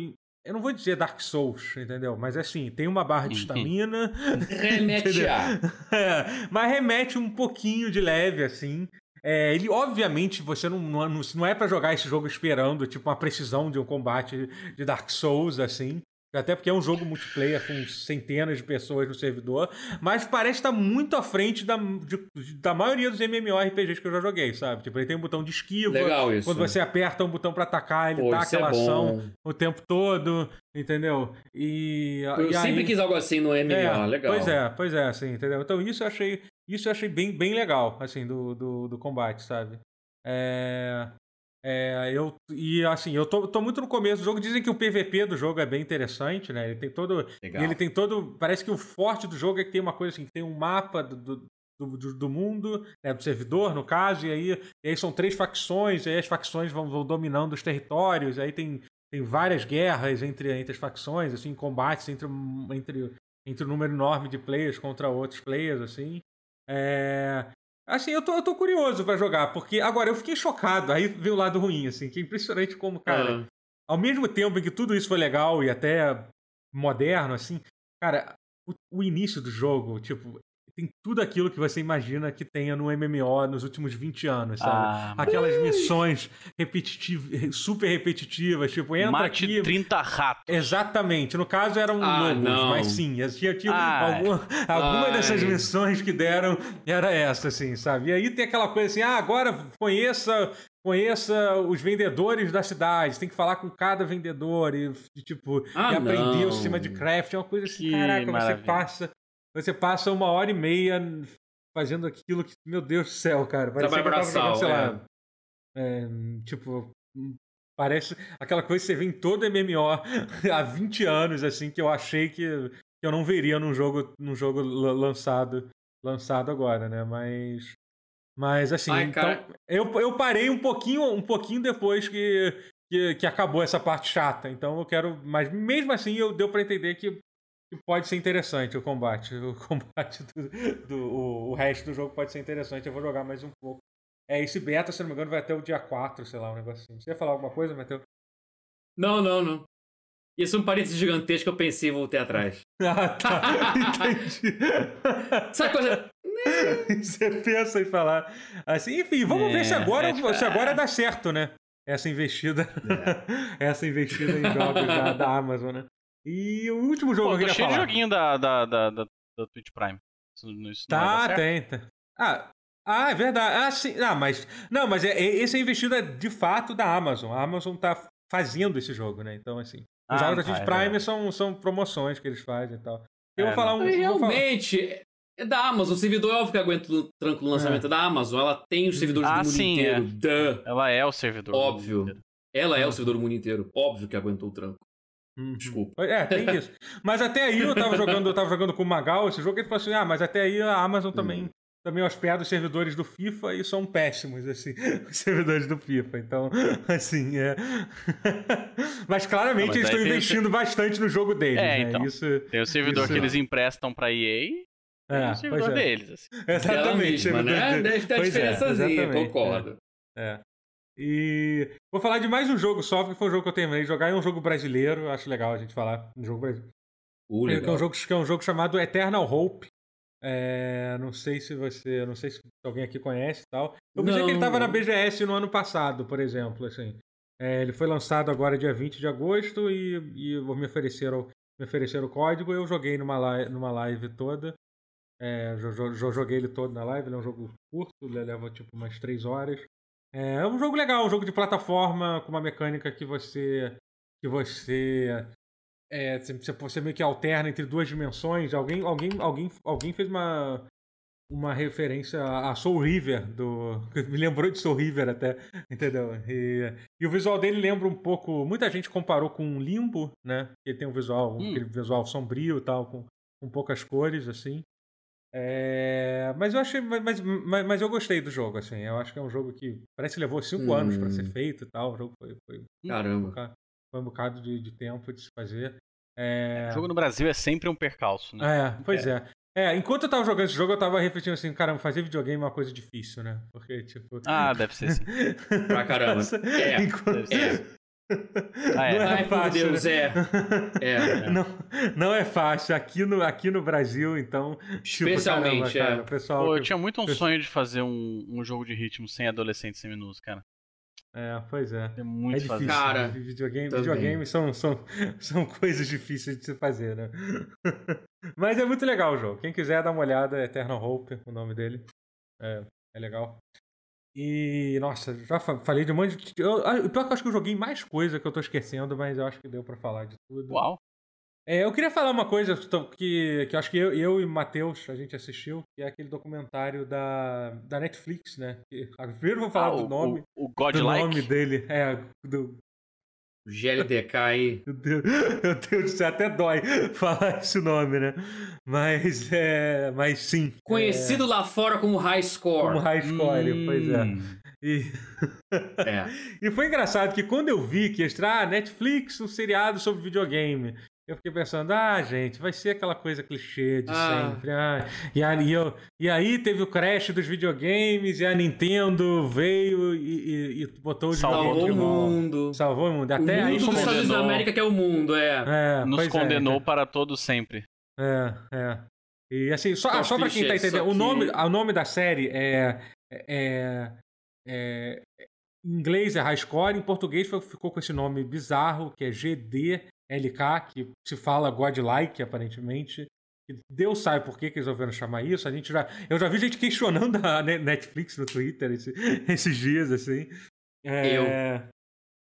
[SPEAKER 1] Eu não vou dizer Dark Souls, entendeu? Mas assim, tem uma barra de estamina. *laughs*
[SPEAKER 2] remete a. *laughs*
[SPEAKER 1] É, mas remete um pouquinho de leve, assim. É, ele, obviamente, você não, não, não é para jogar esse jogo esperando, tipo, uma precisão de um combate de Dark Souls, assim. Até porque é um jogo multiplayer com centenas de pessoas no servidor. Mas parece estar muito à frente da, de, da maioria dos MMORPGs que eu já joguei, sabe? Tipo, ele tem um botão de esquiva.
[SPEAKER 2] Legal isso.
[SPEAKER 1] Quando você aperta um botão para atacar, ele Pô, dá aquela é ação o tempo todo, entendeu? E.
[SPEAKER 2] Eu
[SPEAKER 1] e
[SPEAKER 2] sempre
[SPEAKER 1] aí...
[SPEAKER 2] quis algo assim no MMO, é, legal.
[SPEAKER 1] Pois é, pois é, assim, entendeu? Então isso eu achei. Isso eu achei bem, bem legal, assim, do, do, do combate, sabe? É. É, eu, e assim, eu tô, tô, muito no começo do jogo. Dizem que o PVP do jogo é bem interessante, né? Ele tem todo. Ele tem todo. Parece que o forte do jogo é que tem uma coisa assim, tem um mapa do, do, do, do mundo, né, do servidor, no caso, e aí, e aí são três facções, e aí as facções vão, vão dominando os territórios, aí tem, tem várias guerras entre, entre as facções, assim, combates entre, entre, entre um número enorme de players contra outros players, assim. É, Assim, eu tô, eu tô curioso para jogar, porque agora eu fiquei chocado, aí veio o lado ruim, assim, que é impressionante como, cara, uhum. ao mesmo tempo em que tudo isso foi legal e até moderno, assim, cara, o, o início do jogo, tipo, tem tudo aquilo que você imagina que tenha no MMO nos últimos 20 anos, sabe? Ah, Aquelas missões repetitivas, super repetitivas, tipo, entra
[SPEAKER 3] Mate
[SPEAKER 1] aqui...
[SPEAKER 3] 30 ratos.
[SPEAKER 1] Exatamente. No caso eram ah, lobos, não. mas sim, tinha, tinha alguma, alguma dessas missões que deram era essa, assim, sabe? E aí tem aquela coisa assim, ah, agora conheça conheça os vendedores da cidade, tem que falar com cada vendedor e, tipo, ah, e aprender o sistema de craft, é uma coisa assim, que caraca, maravilha. você passa você passa uma hora e meia fazendo aquilo que, meu Deus do céu, cara.
[SPEAKER 2] Parece que braçal, sei lá.
[SPEAKER 1] É. É, tipo, parece aquela coisa que você vê em todo MMO *laughs* há 20 anos, assim, que eu achei que, que eu não veria num jogo, num jogo lançado, lançado agora, né? Mas. Mas assim, Ai, então, eu, eu parei um pouquinho, um pouquinho depois que, que, que, acabou essa parte chata. Então eu quero. Mas mesmo assim eu deu para entender que pode ser interessante o combate. O combate do, do o, o, resto do jogo pode ser interessante. Eu vou jogar mais um pouco. É, esse beta, se não me engano, vai até o dia 4, sei lá, um negócio assim. Você ia falar alguma coisa, Matheus?
[SPEAKER 2] Não, não, não. Isso é um parênteses gigantesco que eu pensei e voltei atrás. *laughs*
[SPEAKER 1] ah, tá. *laughs* Entendi.
[SPEAKER 2] Sabe coisa. *laughs*
[SPEAKER 1] Você pensa em falar assim, enfim, vamos é, ver se agora, é, se agora dá certo, né? Essa investida. É. Essa investida em jogos da, da Amazon, né? E o último jogo Pô, que eu queria
[SPEAKER 3] falar. de joguinho da, da, da, da, da Twitch Prime.
[SPEAKER 1] Isso, isso tá, tem, tá. Ah, ah, é verdade. Ah, sim. Ah, mas. Não, mas é, é, esse é investido de fato da Amazon. A Amazon tá fazendo esse jogo, né? Então, assim. Os ah, jogos da Twitch é Prime são, são promoções que eles fazem e tal. Eu vou
[SPEAKER 3] É,
[SPEAKER 1] falar um.
[SPEAKER 2] Mas
[SPEAKER 1] vou falar-
[SPEAKER 2] realmente, é da Amazon. O servidor é óbvio que aguenta o tranco no lançamento
[SPEAKER 1] É.
[SPEAKER 2] da Amazon. Ela tem os servidores
[SPEAKER 3] Ah,
[SPEAKER 2] do mundo
[SPEAKER 3] sim,
[SPEAKER 2] inteiro. Duh.
[SPEAKER 3] Ela é o servidor. do
[SPEAKER 2] Óbvio. Ela é o servidor do mundo inteiro. Óbvio que aguentou o tranco.
[SPEAKER 1] Uhum.
[SPEAKER 2] Desculpa.
[SPEAKER 1] É, tem isso. Mas até aí eu tava jogando, eu tava jogando com o Magal esse jogo e ele falou assim: ah, mas até aí a Amazon também, também hospeda os servidores do FIFA e são péssimos, assim, *laughs* os servidores do FIFA. Então, *laughs* assim, é. *laughs* mas claramente
[SPEAKER 3] Não, mas
[SPEAKER 1] eles estão
[SPEAKER 3] o
[SPEAKER 1] investindo bastante no jogo deles,
[SPEAKER 3] É,
[SPEAKER 1] né?
[SPEAKER 3] então.
[SPEAKER 1] Isso.
[SPEAKER 3] Tem o servidor
[SPEAKER 1] Isso.
[SPEAKER 3] que eles emprestam pra EA e
[SPEAKER 1] É,
[SPEAKER 3] o servidor
[SPEAKER 1] é.
[SPEAKER 3] deles. assim.
[SPEAKER 1] Exatamente.
[SPEAKER 2] mesma, né? Deve ter a
[SPEAKER 1] Pois é,
[SPEAKER 2] diferençazinha,
[SPEAKER 1] exatamente,
[SPEAKER 2] concordo.
[SPEAKER 1] É. E vou falar de mais um jogo só, que foi um jogo que eu terminei de jogar. É um jogo brasileiro, acho legal a gente falar. Um jogo brasileiro.
[SPEAKER 2] Uh,
[SPEAKER 1] que é
[SPEAKER 2] legal.
[SPEAKER 1] um jogo, que é um jogo chamado Eternal Hope. É, não sei se você. Não sei se alguém aqui conhece e tal. Eu pensei
[SPEAKER 2] Não,
[SPEAKER 1] que ele estava na. BGS no ano passado, por exemplo. Assim. É, ele foi lançado agora dia 20 de agosto e, e me ofereceram me ofereceram o código. Eu joguei numa live, numa live toda. É, jo- joguei ele todo na live. Ele é um jogo curto, ele leva tipo umas 3 horas. É, é um jogo legal, um jogo de plataforma com uma mecânica que você. que você é, você, você- meio que alterna entre duas dimensões. Alguém, alguém, alguém, alguém fez uma, uma referência a Soul River, do, *laughs* me lembrou de Soul River até, entendeu? E, e o visual dele lembra um pouco. Muita gente comparou com Limbo, né? Ele tem um visual,
[SPEAKER 3] Hum.
[SPEAKER 1] aquele visual sombrio e tal, com, com poucas cores, assim. É, mas eu achei, mas, mas, mas eu gostei do jogo, assim. Eu acho que é um jogo que parece que levou cinco
[SPEAKER 2] Hum.
[SPEAKER 1] anos pra ser feito e tal. O jogo foi, foi, um
[SPEAKER 2] Caramba.
[SPEAKER 1] bocado- foi um bocado de, de tempo de se fazer. É,
[SPEAKER 3] O jogo no Brasil é sempre um percalço, né?
[SPEAKER 1] é, pois é. é. enquanto eu tava jogando esse jogo, eu tava refletindo assim, caramba, fazer videogame é uma coisa difícil, né? Porque, tipo.
[SPEAKER 3] Ah, deve ser sim. *laughs*
[SPEAKER 2] Pra caramba. É, *laughs*
[SPEAKER 1] Enquanto-
[SPEAKER 2] é.
[SPEAKER 3] Ah, é.
[SPEAKER 1] Não
[SPEAKER 2] Ai, por
[SPEAKER 1] fácil,
[SPEAKER 2] Deus,
[SPEAKER 1] né?
[SPEAKER 2] é. É. *laughs*
[SPEAKER 1] Não, não é fácil. Aqui no, aqui no Brasil, então. tipo,
[SPEAKER 2] Especialmente,
[SPEAKER 1] caramba,
[SPEAKER 2] é.
[SPEAKER 1] cara, o pessoal.
[SPEAKER 3] Pô, eu tinha muito um *laughs* sonho de fazer um, um jogo de ritmo sem adolescentes seminudos, cara.
[SPEAKER 1] É, pois é.
[SPEAKER 3] É muito
[SPEAKER 1] É difícil.
[SPEAKER 3] fazer.
[SPEAKER 2] Cara,
[SPEAKER 1] né? videogame,
[SPEAKER 2] também.
[SPEAKER 1] videogame são, são, *laughs* são coisas difíceis de se fazer, né? Mas é muito legal o jogo. Quem quiser dar uma olhada, é Eternal Hope, o nome dele. É, é legal. E, nossa, já fa- falei de um monte de. Eu, ah, o pior que eu acho que eu joguei mais coisa que eu tô esquecendo, mas eu acho que deu pra falar de tudo.
[SPEAKER 3] Uau.
[SPEAKER 1] É, eu queria falar uma coisa que, que eu acho que eu, eu e o Matheus a gente assistiu, que é aquele documentário da, da Netflix, né? Que- primeiro eu vou falar
[SPEAKER 3] Ah,
[SPEAKER 1] do
[SPEAKER 3] o,
[SPEAKER 1] nome.
[SPEAKER 3] o, o
[SPEAKER 1] do
[SPEAKER 3] Godlike.
[SPEAKER 1] nome dele. É, do,
[SPEAKER 2] GLDK aí. *laughs*
[SPEAKER 1] Meu Deus, meu Deus do céu, até dói *laughs* falar esse nome, né? Mas é. Mas sim.
[SPEAKER 2] Conhecido lá fora como High
[SPEAKER 1] é,
[SPEAKER 2] Score.
[SPEAKER 1] como high score, pois é.
[SPEAKER 3] Hum.
[SPEAKER 1] E, *laughs*
[SPEAKER 2] É.
[SPEAKER 1] e foi engraçado que quando eu vi que ia ah, Netflix, um seriado sobre videogame. Eu fiquei pensando, ah, gente, vai ser aquela coisa clichê de
[SPEAKER 2] Ah.
[SPEAKER 1] sempre. Ah, e, aí, eu, e aí teve o crash dos videogames e a Nintendo veio e, e- e botou o
[SPEAKER 3] Salvou
[SPEAKER 2] o mundo.
[SPEAKER 1] Salvou o mundo.
[SPEAKER 2] O
[SPEAKER 1] Até aí
[SPEAKER 2] mundo dos
[SPEAKER 1] começou-
[SPEAKER 2] Estados da. América que é o mundo, é.
[SPEAKER 1] É,
[SPEAKER 3] Nos
[SPEAKER 1] é,
[SPEAKER 3] condenou
[SPEAKER 1] então-
[SPEAKER 3] para todo sempre.
[SPEAKER 1] É, é. E assim, só,
[SPEAKER 2] Só
[SPEAKER 1] ah, só pra quem tá entendendo, o, nome,
[SPEAKER 2] que-
[SPEAKER 1] o nome da série é, é, é- Em inglês é High Score, em português ficou com esse nome bizarro, que é GDLK, que se fala Godlike, aparentemente. Deus sabe por que, que eles resolveram chamar isso. A gente já, eu já vi gente questionando a Ne- Netflix no Twitter esse- *laughs* esses dias, assim. É,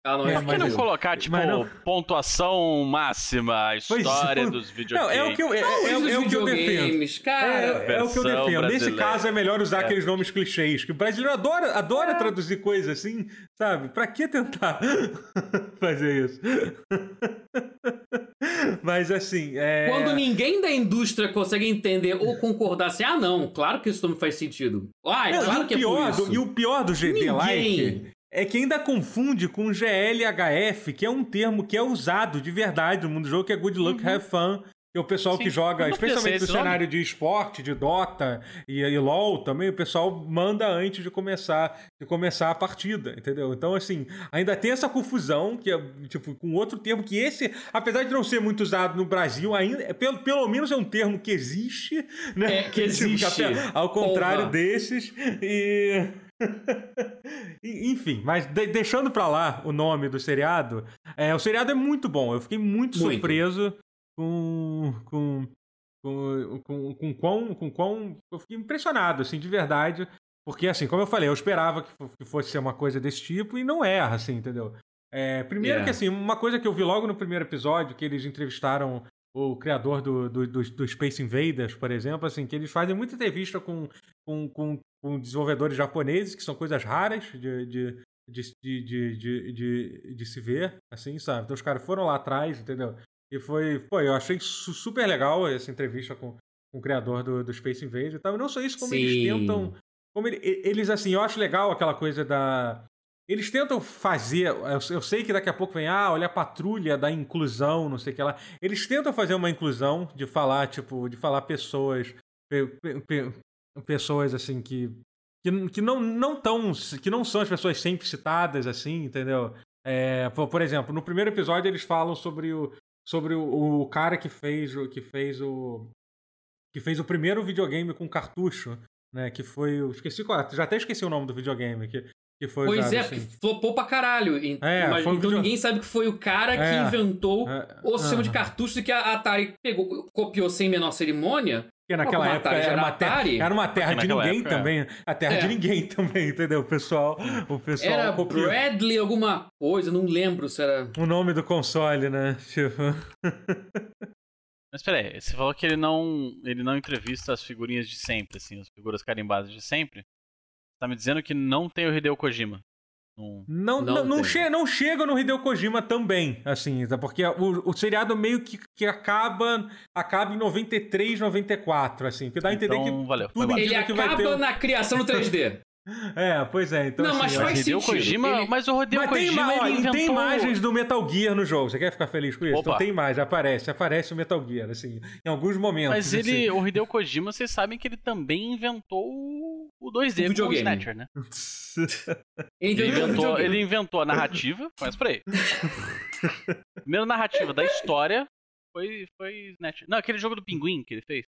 [SPEAKER 2] Ah, não,
[SPEAKER 1] É,
[SPEAKER 2] é,
[SPEAKER 3] Por que não
[SPEAKER 1] eu-
[SPEAKER 3] colocar, tipo,
[SPEAKER 1] não-
[SPEAKER 3] pontuação máxima, a
[SPEAKER 1] Pois,
[SPEAKER 3] história dos
[SPEAKER 1] Não,
[SPEAKER 3] videogames?
[SPEAKER 1] é o que eu, é,
[SPEAKER 2] Não,
[SPEAKER 1] é- é o que eu defendo.
[SPEAKER 2] Cara,
[SPEAKER 1] É, é o que eu defendo. Nesse
[SPEAKER 3] brasileira.
[SPEAKER 1] caso é melhor usar
[SPEAKER 3] É.
[SPEAKER 1] aqueles nomes clichês. Que o brasileiro adora, adora traduzir coisas assim, sabe? Pra que tentar *laughs* fazer isso? *laughs* Mas assim, é.
[SPEAKER 2] Quando ninguém da indústria consegue entender ou concordar assim, ah, não, claro que isso não faz sentido. Ah, é
[SPEAKER 1] Não,
[SPEAKER 2] claro
[SPEAKER 1] e, o
[SPEAKER 2] que é por
[SPEAKER 1] pior
[SPEAKER 2] isso.
[SPEAKER 1] do, e o pior do GD
[SPEAKER 2] Ninguém.
[SPEAKER 1] Like é que ainda confunde com GLHF, que é um termo que é usado de verdade no mundo do jogo, que é Good Luck, Have Fun. Que é o pessoal
[SPEAKER 3] Sim,
[SPEAKER 1] que joga, especialmente no cenário de esporte, de Dota e, e LoL também, o pessoal manda antes de começar, de começar a partida, entendeu? Então, assim, ainda tem essa confusão, que é, tipo, com outro termo que esse, apesar de não ser muito usado no Brasil, ainda, é, pelo, pelo menos é um termo que existe, né?
[SPEAKER 2] É, que *laughs* existe.
[SPEAKER 1] ape- ao contrário desses, e... *laughs* Enfim, mas de- deixando pra lá o nome do seriado, é, o seriado é muito bom. Eu fiquei muito,
[SPEAKER 2] Muito.
[SPEAKER 1] surpreso com, com, com, com, com, quão, com quão. Eu fiquei impressionado, assim, de verdade. Porque, assim, como eu falei, eu esperava que, que fosse ser uma coisa desse tipo e não é, assim, entendeu? É, primeiro
[SPEAKER 2] É.
[SPEAKER 1] que, assim, uma coisa que eu vi logo no primeiro episódio, que eles entrevistaram o criador do, do, do, do, Space Invaders, por exemplo, assim, que eles fazem muita entrevista com, com, com, com desenvolvedores japoneses, que são coisas raras de, de, de, de, se ver, assim, sabe? Então os caras foram lá atrás, entendeu? E foi, pô, eu achei super legal essa entrevista com, com o criador do, do Space Invaders e tal. E não só isso, como eles tentam. Como ele, eles, assim, eu acho legal aquela coisa da. Eles tentam fazer. Eu, eu, sei que daqui a pouco vem, ah, olha a patrulha da inclusão, não sei o que lá. Eles tentam fazer uma inclusão de falar, tipo, de falar pessoas. Pe, pe, pessoas, assim, que que, que não, não tão. que não são as pessoas sempre citadas, assim, entendeu? É, por, por, exemplo, no primeiro episódio eles falam sobre o. sobre o, o cara que fez o. que fez o. que fez o primeiro videogame com cartucho, né? Que foi. Esqueci qual. Já até esqueci o nome do videogame. Que, que foi
[SPEAKER 2] pois usado, é, assim. flopou pra caralho. É, Mas, então video... ninguém sabe que foi o cara é, que inventou é, o sistema de cartucho que a Atari pegou, copiou sem menor cerimônia
[SPEAKER 1] porque naquela época era uma, terra, era uma terra de ninguém época, também. É. A terra é. de ninguém *laughs* também, entendeu? O pessoal. O pessoal
[SPEAKER 2] era copiou. Bradley alguma coisa, não lembro se era.
[SPEAKER 1] O nome do console, né? *laughs* Tipo.
[SPEAKER 3] Mas peraí, você falou que ele não, ele não entrevista as figurinhas de sempre, assim, as figuras carimbadas de sempre. Tá me dizendo que não tem o Hideo Kojima.
[SPEAKER 1] Não, não, não, não, che não, chega no Hideo Kojima também, assim, tá? porque o, o seriado meio que, que acaba acaba em 93, 94, assim, que dá a entender
[SPEAKER 3] então,
[SPEAKER 1] que
[SPEAKER 3] valeu,
[SPEAKER 2] tudo Ele acaba ter... na criação do 3D.
[SPEAKER 1] É, pois é. Então,
[SPEAKER 2] não, assim, mas faz sentido.
[SPEAKER 3] Kojima, ele... Mas o Hideo mas Kojima
[SPEAKER 1] tem, inventou... tem imagens do Metal Gear no jogo. Você quer ficar feliz com isso? Opa. Então tem mais, aparece. Aparece o Metal Gear, assim, em alguns momentos.
[SPEAKER 3] Mas ele, assim. o Hideo Kojima, vocês sabem que ele também inventou o 2D o com o Snatcher, né? ele, inventou, ele inventou a narrativa, mas por aí. Primeira narrativa da história foi, foi Snatcher. Não, aquele jogo do pinguim que ele fez.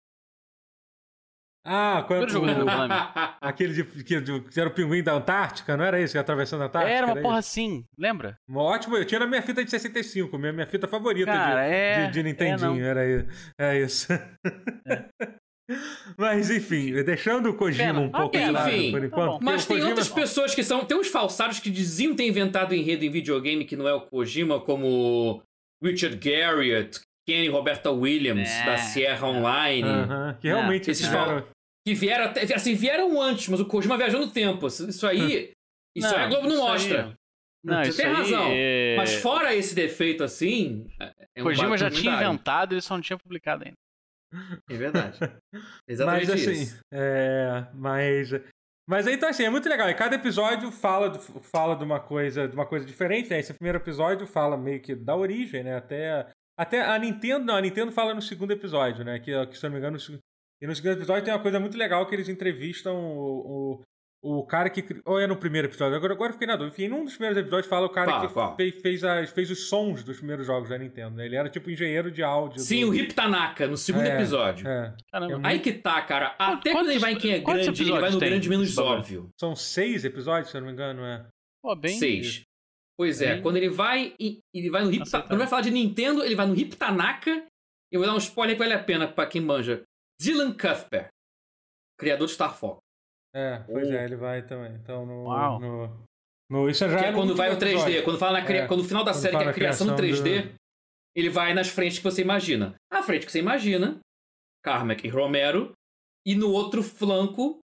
[SPEAKER 1] Ah, quando jogo do *laughs* Aquele de, que, que, era o pinguim da Antártica, não era isso? Que atravessando a Antártica?
[SPEAKER 3] Era uma era porra isso? assim, lembra?
[SPEAKER 1] Ótimo, eu tinha na minha fita de 65, minha, minha fita favorita Cara, de, é... de, de, Nintendinho, é, era isso. É isso. É. *laughs* Mas enfim, deixando o Kojima pena. um pouco
[SPEAKER 2] okay, lado enfim, por enquanto. Tá mas tem Kojima... outras pessoas que são. Tem uns falsários que diziam ter inventado enredo em videogame que não é o Kojima, como Richard Garriott, Kenny Roberta Williams, é. da Sierra Online. Uh
[SPEAKER 1] -huh. Que realmente
[SPEAKER 2] é. esses vieram... Que vieram até. Assim, vieram antes, mas o Kojima viajou no tempo. Isso aí. Isso não, aí a Globo não mostra. Aí... Não, Você tem razão. É... Mas fora esse defeito assim.
[SPEAKER 3] É um Kojima já tinha inventado, ele só não tinha publicado ainda.
[SPEAKER 2] É verdade. *laughs* Exatamente
[SPEAKER 1] mas assim,
[SPEAKER 2] isso.
[SPEAKER 1] É, mas mas então assim, é muito legal. E cada episódio fala, fala de uma coisa, de uma coisa diferente, né? Esse primeiro episódio fala meio que da origem, né? Até até a Nintendo, não, a Nintendo fala no segundo episódio, né? Que, que se eu não me engano, e no segundo episódio tem uma coisa muito legal que eles entrevistam o, o, o cara que. Ou é no primeiro episódio? Agora, agora eu fiquei na dúvida. Enfim, num dos primeiros episódios fala o cara que Fez, fez, as, fez os sons dos primeiros jogos da Nintendo. Né? Ele era tipo engenheiro de áudio.
[SPEAKER 2] Sim, do... o Hip Tanaka, no segundo é, episódio. É. Caramba. Aí que tá, cara. Até quando ele vai em quem é grande, ele vai no grande menos óbvio.
[SPEAKER 1] São seis episódios, se eu não me engano, é.
[SPEAKER 2] Pô, bem. Seis. Pois é, quando ele vai ele vai no Hip Quando ele vai falar de Nintendo, ele vai no Hip Tanaka. Eu vou dar um spoiler que vale a pena pra quem manja. Dylan Cuthbert criador de Star Fox.
[SPEAKER 1] É, pois oh. é, ele vai também. Então no. Uau. no, no isso já que
[SPEAKER 2] é, é quando vai o 3D. Episódio. Quando fala na cria... é, quando no final da série, que é a criação do 3D, do... ele vai nas frentes que você imagina. A frente que você imagina, Carmack e Romero, e no outro flanco,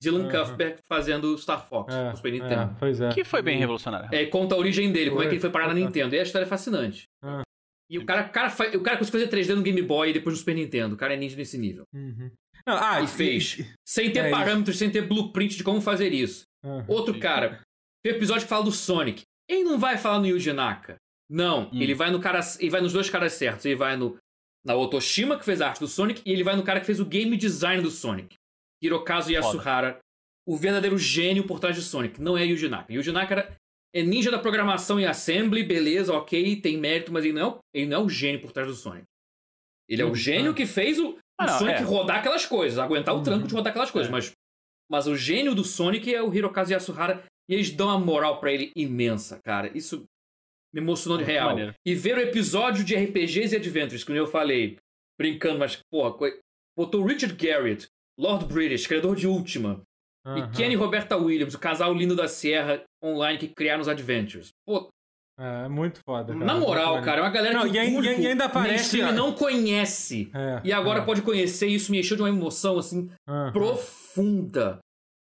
[SPEAKER 2] Dylan uhum. Cuthbert fazendo Star Fox é, Super é, Nintendo.
[SPEAKER 1] pois é.
[SPEAKER 3] Que foi bem revolucionário.
[SPEAKER 2] É, conta a origem dele, como é que ele foi parar na Nintendo. E a história é fascinante. Uhum. E o cara, cara, o cara conseguiu fazer 3D no Game Boy e depois no Super Nintendo. O cara é ninja nesse nível.
[SPEAKER 1] Uhum.
[SPEAKER 2] Não, ah, e fez. E... Sem ter é parâmetros, isso. sem ter blueprint de como fazer isso. Uhum. Outro cara, tem episódio que fala do Sonic. Ele não vai falar no Yuji Naka. Não, hum. ele vai no cara, ele vai nos dois caras certos. Ele vai no na Otoshima que fez a arte do Sonic e ele vai no cara que fez o game design do Sonic. Hirokazu Yasuhara, Foda. o verdadeiro gênio por trás de Sonic, não é Yuji Naka. Yuji Naka é ninja da programação e assembly, beleza, ok, tem mérito, mas ele não, é, ele não é o gênio por trás do Sonic. Ele é o gênio que fez o, ah, não, o Sonic é. rodar aquelas coisas, aguentar o tranco de rodar aquelas coisas, é. mas, mas o gênio do Sonic é o Hirokazu Yasuhara e eles dão uma moral para ele imensa, cara. Isso me emocionou de real. Maneiro. E ver o episódio de RPGs e Adventures, que eu falei, brincando, mas, porra, botou Richard Garriott, Lord British, criador de Ultima, e Kenny e Roberta Williams, o casal lindo da Sierra online que criaram os Adventures. Pô,
[SPEAKER 1] É, muito foda. Cara.
[SPEAKER 2] Na moral, cara, é uma galera
[SPEAKER 1] Não,
[SPEAKER 2] que
[SPEAKER 1] e
[SPEAKER 2] o público
[SPEAKER 1] e ainda aparece, ó.
[SPEAKER 2] não conhece.
[SPEAKER 1] É,
[SPEAKER 2] E agora
[SPEAKER 1] é,
[SPEAKER 2] pode conhecer, e isso me encheu de uma emoção, assim,
[SPEAKER 1] aham.
[SPEAKER 2] profunda.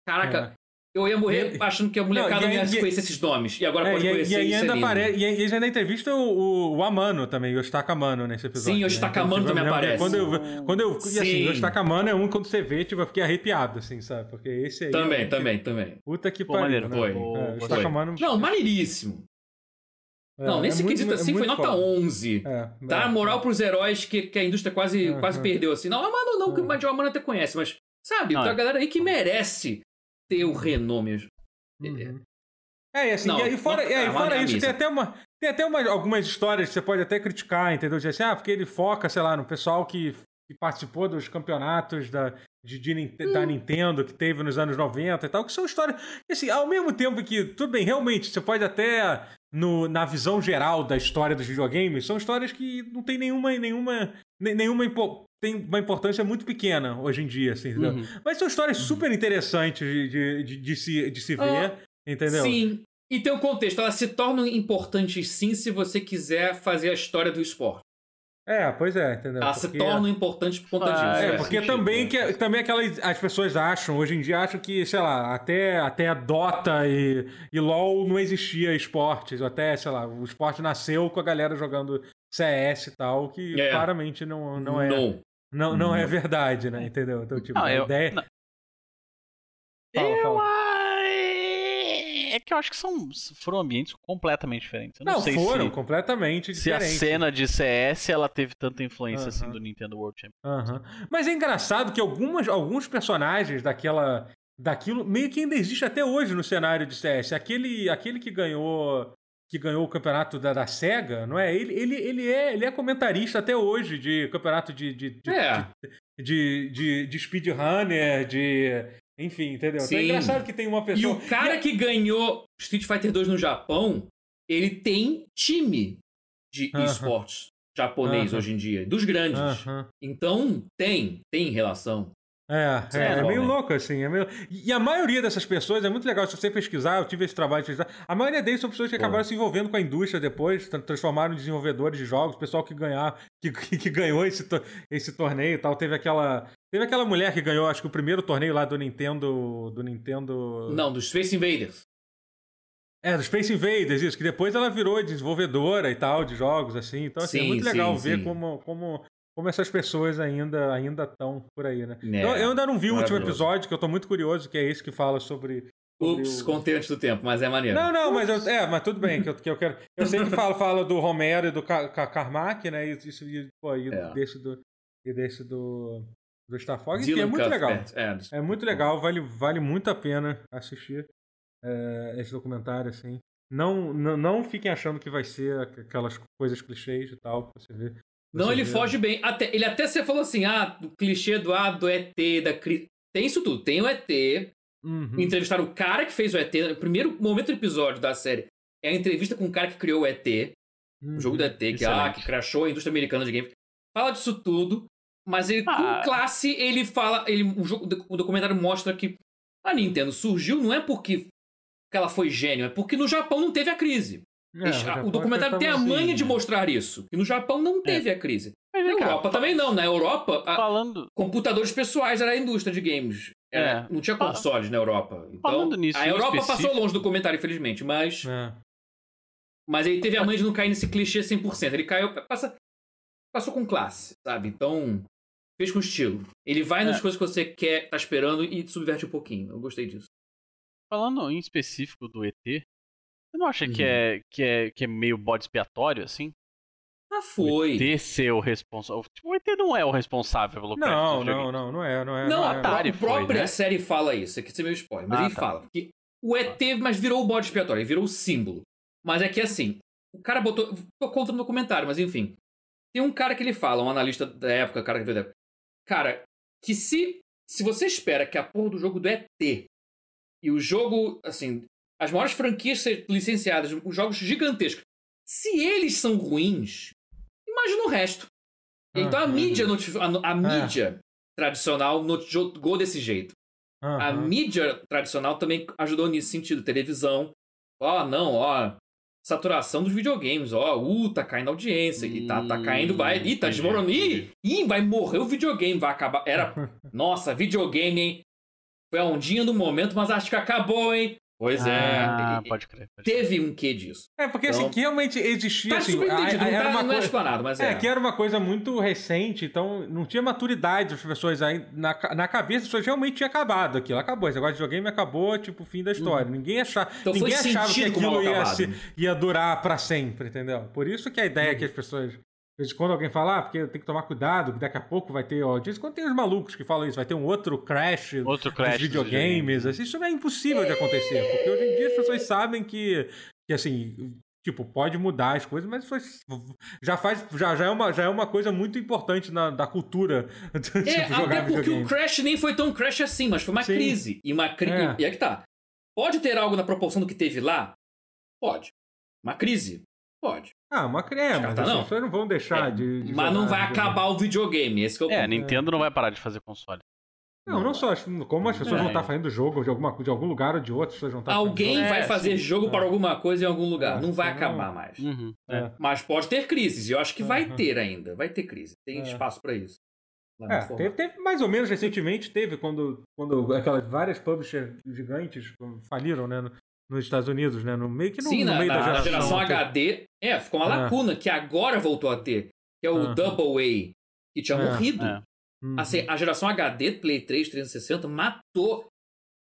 [SPEAKER 2] Caraca, eu ia morrer
[SPEAKER 1] E-
[SPEAKER 2] achando que a molecada
[SPEAKER 1] Não, e
[SPEAKER 2] ia
[SPEAKER 1] e-
[SPEAKER 2] conhecer esses nomes. E agora
[SPEAKER 1] É,
[SPEAKER 2] pode
[SPEAKER 1] e,
[SPEAKER 2] conhecer
[SPEAKER 1] e
[SPEAKER 2] é
[SPEAKER 1] ainda
[SPEAKER 2] lindo.
[SPEAKER 1] aparece. E aí e ainda entrevista o, o Amano também, o Yoshitaka Amano nesse episódio.
[SPEAKER 2] Sim, o
[SPEAKER 1] né?
[SPEAKER 2] Yoshitaka
[SPEAKER 1] Então,
[SPEAKER 2] Amano
[SPEAKER 1] tipo, eu
[SPEAKER 2] também
[SPEAKER 1] que
[SPEAKER 2] aparece.
[SPEAKER 1] Quando eu, quando eu, e assim,
[SPEAKER 2] Sim.
[SPEAKER 1] o Yoshitaka Amano é um que quando você vê, tipo, eu fiquei arrepiado, assim, sabe? Porque esse aí. é
[SPEAKER 2] Também,
[SPEAKER 1] um-
[SPEAKER 2] também, também.
[SPEAKER 1] Puta que pariu.
[SPEAKER 3] maneiro,
[SPEAKER 1] né?
[SPEAKER 2] foi.
[SPEAKER 1] É, o
[SPEAKER 3] Foi.
[SPEAKER 1] Amano.
[SPEAKER 2] Não, maneiríssimo.
[SPEAKER 1] é,
[SPEAKER 2] não, nesse
[SPEAKER 1] é
[SPEAKER 2] quesito
[SPEAKER 1] é
[SPEAKER 2] assim foi nota
[SPEAKER 1] foda.
[SPEAKER 2] 11.
[SPEAKER 1] É,
[SPEAKER 2] Tá
[SPEAKER 1] é.
[SPEAKER 2] moral pros heróis que, que a indústria quase, quase perdeu, assim. Não, a Mano não, que o Mano até conhece, mas, sabe,
[SPEAKER 3] Não,
[SPEAKER 2] tem
[SPEAKER 3] é.
[SPEAKER 2] a galera aí que merece ter o renome.
[SPEAKER 1] Uhum. É, e assim,
[SPEAKER 2] Não,
[SPEAKER 1] e aí fora,
[SPEAKER 2] não,
[SPEAKER 1] e
[SPEAKER 2] é uma
[SPEAKER 1] fora isso, tem até, uma, tem até uma, algumas histórias que você pode até criticar, entendeu? Dizer assim, ah, porque ele foca, sei lá, no pessoal que, que participou dos campeonatos da, de, de Nin- da
[SPEAKER 2] Hum.
[SPEAKER 1] Nintendo que teve nos anos 90 e tal, que são histórias. e Assim, ao mesmo tempo que, tudo bem, realmente, você pode até, no, na visão geral da história dos videogames, são histórias que não tem nenhuma. nenhuma, ne- nenhuma tem uma importância muito pequena hoje em dia, assim, entendeu?
[SPEAKER 3] Uhum.
[SPEAKER 1] Mas são histórias super interessantes de, de, de, de se, de se ver,
[SPEAKER 2] Ah,
[SPEAKER 1] entendeu?
[SPEAKER 2] Sim. E tem um contexto, elas se tornam importantes sim se você quiser fazer a história do esporte.
[SPEAKER 1] É, pois é, entendeu?
[SPEAKER 2] Elas
[SPEAKER 1] Porque-
[SPEAKER 2] se tornam importantes por conta
[SPEAKER 3] Ah,
[SPEAKER 2] disso.
[SPEAKER 1] É,
[SPEAKER 2] é.
[SPEAKER 1] porque
[SPEAKER 3] sentido,
[SPEAKER 1] também,
[SPEAKER 3] né?
[SPEAKER 1] que, também aquelas as pessoas acham, hoje em dia acham que, sei lá, até, até a Dota e, e LoL não existia esportes, até, sei lá, o esporte nasceu com a galera jogando CS e tal, que
[SPEAKER 2] É.
[SPEAKER 1] claramente não, não, é,
[SPEAKER 2] Não.
[SPEAKER 1] não, não é verdade, né? Entendeu? Então, tipo,
[SPEAKER 3] Não,
[SPEAKER 1] a
[SPEAKER 3] eu-
[SPEAKER 1] ideia...
[SPEAKER 3] não.
[SPEAKER 1] Fala,
[SPEAKER 3] Eu
[SPEAKER 1] fala.
[SPEAKER 3] ah, é que eu acho que são foram ambientes completamente diferentes. Eu não,
[SPEAKER 1] Não,
[SPEAKER 3] sei
[SPEAKER 1] foram
[SPEAKER 3] se,
[SPEAKER 1] completamente
[SPEAKER 3] se a
[SPEAKER 1] diferentes.
[SPEAKER 3] cena de CS ela teve tanta influência assim
[SPEAKER 1] Aham.
[SPEAKER 3] do Nintendo World Championship.
[SPEAKER 1] Aham. Mas é engraçado que algumas, alguns personagens daquela. Daquilo meio que ainda existe até hoje no cenário de CS. Aquele, aquele que ganhou que ganhou o campeonato da, da SEGA, não é? Ele, ele, ele, é, ele é comentarista até hoje de campeonato de, de, de,
[SPEAKER 2] É.
[SPEAKER 1] de, de, de speedrunner, de. Enfim, entendeu? Então é
[SPEAKER 2] Sim.
[SPEAKER 1] engraçado que tem uma
[SPEAKER 2] E
[SPEAKER 1] pessoa.
[SPEAKER 2] o cara que ganhou Street Fighter 2 no Japão, ele tem time de
[SPEAKER 1] Aham.
[SPEAKER 2] esportes japonês
[SPEAKER 1] Aham.
[SPEAKER 2] hoje em dia, dos grandes.
[SPEAKER 1] Aham.
[SPEAKER 2] Então, tem, tem relação.
[SPEAKER 1] É,
[SPEAKER 2] Sim,
[SPEAKER 1] é,
[SPEAKER 2] é
[SPEAKER 1] é meio louco, assim. É meio... E a maioria dessas pessoas, é muito legal, se você pesquisar, eu tive esse trabalho de pesquisar, a maioria deles são pessoas que
[SPEAKER 2] Pô.
[SPEAKER 1] acabaram se envolvendo com a indústria depois, tra- transformaram em desenvolvedores de jogos, pessoal que ganhar, que, que, *laughs* que ganhou esse, esse torneio e tal. Teve aquela. Teve aquela mulher que ganhou, acho que o primeiro torneio lá do Nintendo. Do Nintendo.
[SPEAKER 2] Não, dos Space Invaders.
[SPEAKER 1] É, do Space Invaders, isso, que depois ela virou desenvolvedora e tal, de jogos, assim. Então, assim, é
[SPEAKER 2] Sim,
[SPEAKER 1] muito legal
[SPEAKER 2] sim,
[SPEAKER 1] ver
[SPEAKER 2] sim.
[SPEAKER 1] como. como como essas pessoas ainda ainda estão por aí, né?
[SPEAKER 2] É,
[SPEAKER 1] eu, eu ainda não vi o último episódio, que eu tô muito curioso, que é esse que fala sobre. sobre
[SPEAKER 2] Ups,
[SPEAKER 1] o-
[SPEAKER 2] contei antes do tempo, mas é maneiro.
[SPEAKER 1] Não, não, mas eu, é, mas tudo bem, que eu, que eu quero. Eu sei que fala, fala do Romero e do Ca- Ca- Carmack, né? E, isso, e, pô, e
[SPEAKER 2] É.
[SPEAKER 1] desse do. E desse do. Do Star Fox, que é muito legal.
[SPEAKER 2] Cuthbert, É,
[SPEAKER 1] É muito legal, vale, vale muito a pena assistir é, esse documentário, assim. Não, não, não fiquem achando que vai ser aquelas coisas clichês e tal, que você vê.
[SPEAKER 2] Não, ele foge bem. Até, ele até você falou assim, ah, do clichê do, ah, do ET, da cri... Tem isso tudo. Tem o ET.
[SPEAKER 1] Uhum.
[SPEAKER 2] Entrevistaram o cara que fez o ET. O primeiro momento do episódio da série é a entrevista com o cara que criou o ET.
[SPEAKER 1] uhum.
[SPEAKER 2] O jogo do ET, que, ah, que crashou a indústria americana de games. Fala disso tudo, mas ele,
[SPEAKER 3] Ah.
[SPEAKER 2] com classe, ele fala. Ele, o, jogo, o documentário mostra que a Nintendo surgiu não é porque que ela foi gênio, é porque no Japão não teve a crise.
[SPEAKER 1] É,
[SPEAKER 2] o
[SPEAKER 1] pode
[SPEAKER 2] documentário tem a manha de
[SPEAKER 1] né?
[SPEAKER 2] mostrar isso. Que no Japão não teve a crise.
[SPEAKER 3] Mas
[SPEAKER 2] Na
[SPEAKER 3] cá,
[SPEAKER 2] Europa também não. Na Europa,
[SPEAKER 3] falando
[SPEAKER 2] computadores pessoais era a indústria de games. Era-
[SPEAKER 3] É.
[SPEAKER 2] Não tinha consoles na Europa. Então,
[SPEAKER 3] Falando nisso,
[SPEAKER 2] a Europa
[SPEAKER 3] específico-
[SPEAKER 2] passou longe do comentário, infelizmente. Mas,
[SPEAKER 1] É.
[SPEAKER 2] mas ele teve a manha de não cair nesse clichê 100%. Ele caiu, passa, passou com classe, sabe? Então, fez com estilo. Ele vai nas
[SPEAKER 3] É.
[SPEAKER 2] coisas que você quer, tá esperando e subverte um pouquinho. Eu gostei disso.
[SPEAKER 3] falando em específico do ET, você não acha que,
[SPEAKER 2] Uhum.
[SPEAKER 3] é, que, é, que é meio bode expiatório, assim?
[SPEAKER 2] Ah,
[SPEAKER 3] O
[SPEAKER 2] foi.
[SPEAKER 3] ET ser o responsável. Tipo, o ET não é o responsável pelo crash
[SPEAKER 1] Não, não, não, não é, não é.
[SPEAKER 2] Não,
[SPEAKER 1] não
[SPEAKER 2] a
[SPEAKER 1] é.
[SPEAKER 2] A
[SPEAKER 3] foi,
[SPEAKER 2] própria
[SPEAKER 3] né?
[SPEAKER 2] série fala isso. Aqui você meio spoiler. Mas
[SPEAKER 3] Ah,
[SPEAKER 2] ele
[SPEAKER 3] tá.
[SPEAKER 2] fala que o ET, mas virou o bode expiatório, ele virou o símbolo. Mas é que assim, o cara botou. Tô contando no documentário, mas enfim. Tem um cara que ele fala, um analista da época, cara que veio da época. Cara, que se, se você espera que a porra do jogo do ET e o jogo, assim, as maiores franquias licenciadas, os jogos gigantescos, se eles são ruins, imagina o resto. Então a mídia, a, a mídia tradicional não jogou desse jeito. A mídia tradicional também ajudou nesse sentido. Televisão. Ó, não, ó. saturação dos videogames. Ó, uh, tá caindo a audiência. E tá, tá caindo, vai. Ih, tá desmoronando. Ih, ih, vai morrer o videogame. Vai acabar. Era. *laughs* Nossa, videogame, hein? Foi a ondinha do momento, mas acho que acabou, hein? Pois
[SPEAKER 3] Ah,
[SPEAKER 2] é.
[SPEAKER 3] pode crer. Pode crer.
[SPEAKER 2] Teve um quê disso.
[SPEAKER 1] É, porque
[SPEAKER 2] Então-
[SPEAKER 1] assim, que realmente existia.
[SPEAKER 2] Tá
[SPEAKER 1] assim, a- a-
[SPEAKER 2] não,
[SPEAKER 1] era
[SPEAKER 2] tá,
[SPEAKER 1] uma
[SPEAKER 2] não é
[SPEAKER 1] coisa-
[SPEAKER 2] explanado, mas é.
[SPEAKER 1] É, que era uma coisa muito recente, então não tinha maturidade das pessoas aí. Na, na cabeça das pessoas realmente tinha acabado aquilo. Acabou. Esse negócio de videogame acabou, tipo, fim da história. Ninguém, achava,
[SPEAKER 2] Então
[SPEAKER 1] ninguém achava que aquilo ia, se- ia durar pra sempre, entendeu? Por isso que a ideia é que as pessoas. De vez em quando alguém fala, ah, porque tem que tomar cuidado, que daqui a pouco vai ter, ó. De vez em quando tem os malucos que falam isso, vai ter um outro crash
[SPEAKER 3] Outro
[SPEAKER 1] dos
[SPEAKER 3] crash dos
[SPEAKER 1] videogames. assim, isso não é impossível de acontecer. Porque hoje em dia as pessoas sabem que, que assim, tipo, pode mudar as coisas, mas foi- já faz. Já, já, é, uma, já é uma coisa muito importante na, da cultura. *laughs* tipo,
[SPEAKER 2] É, até porque o Crash nem foi tão Crash assim, mas foi uma
[SPEAKER 1] Sim.
[SPEAKER 2] crise. E uma crise.
[SPEAKER 1] É.
[SPEAKER 2] E é que tá. Pode ter algo na proporção do que teve lá? Pode. Uma crise? Pode.
[SPEAKER 1] Ah, uma crema, mas
[SPEAKER 2] Tá,
[SPEAKER 1] assim,
[SPEAKER 2] não.
[SPEAKER 1] as pessoas não vão deixar
[SPEAKER 2] É,
[SPEAKER 1] de, de
[SPEAKER 2] mas não vai acabar o videogame. Esse que é o
[SPEAKER 3] É, a
[SPEAKER 2] ponto.
[SPEAKER 3] Nintendo não vai parar de fazer console.
[SPEAKER 1] Não, não só. as- Como as pessoas
[SPEAKER 3] É.
[SPEAKER 1] vão estar fazendo jogo de, alguma, de algum lugar ou de outro, as pessoas vão estar
[SPEAKER 2] Alguém vai
[SPEAKER 3] É,
[SPEAKER 2] fazer
[SPEAKER 3] sim.
[SPEAKER 2] jogo
[SPEAKER 1] É.
[SPEAKER 2] para alguma coisa em algum lugar.
[SPEAKER 1] É,
[SPEAKER 2] não vai
[SPEAKER 1] não-
[SPEAKER 2] acabar mais.
[SPEAKER 3] Uhum.
[SPEAKER 1] É.
[SPEAKER 3] É.
[SPEAKER 2] Mas pode ter crises. E eu acho que vai ter ainda. Vai ter crise. Tem
[SPEAKER 1] É.
[SPEAKER 2] espaço para isso. Lá no
[SPEAKER 1] É, teve, teve mais ou menos recentemente, teve quando, quando aquelas várias publishers gigantes faliram, né? No- Nos Estados Unidos, né? No meio que no,
[SPEAKER 2] Sim,
[SPEAKER 1] no
[SPEAKER 2] na,
[SPEAKER 1] meio
[SPEAKER 2] na-
[SPEAKER 1] da
[SPEAKER 2] na
[SPEAKER 1] geração.
[SPEAKER 2] geração
[SPEAKER 1] que-
[SPEAKER 2] HD, é, ficou uma
[SPEAKER 1] É.
[SPEAKER 2] lacuna que agora voltou a ter. Que é o
[SPEAKER 1] Aham.
[SPEAKER 2] Double A, que tinha
[SPEAKER 1] É,
[SPEAKER 2] morrido.
[SPEAKER 3] é.
[SPEAKER 1] Uhum.
[SPEAKER 2] Assim, a geração HD Play 3 360 matou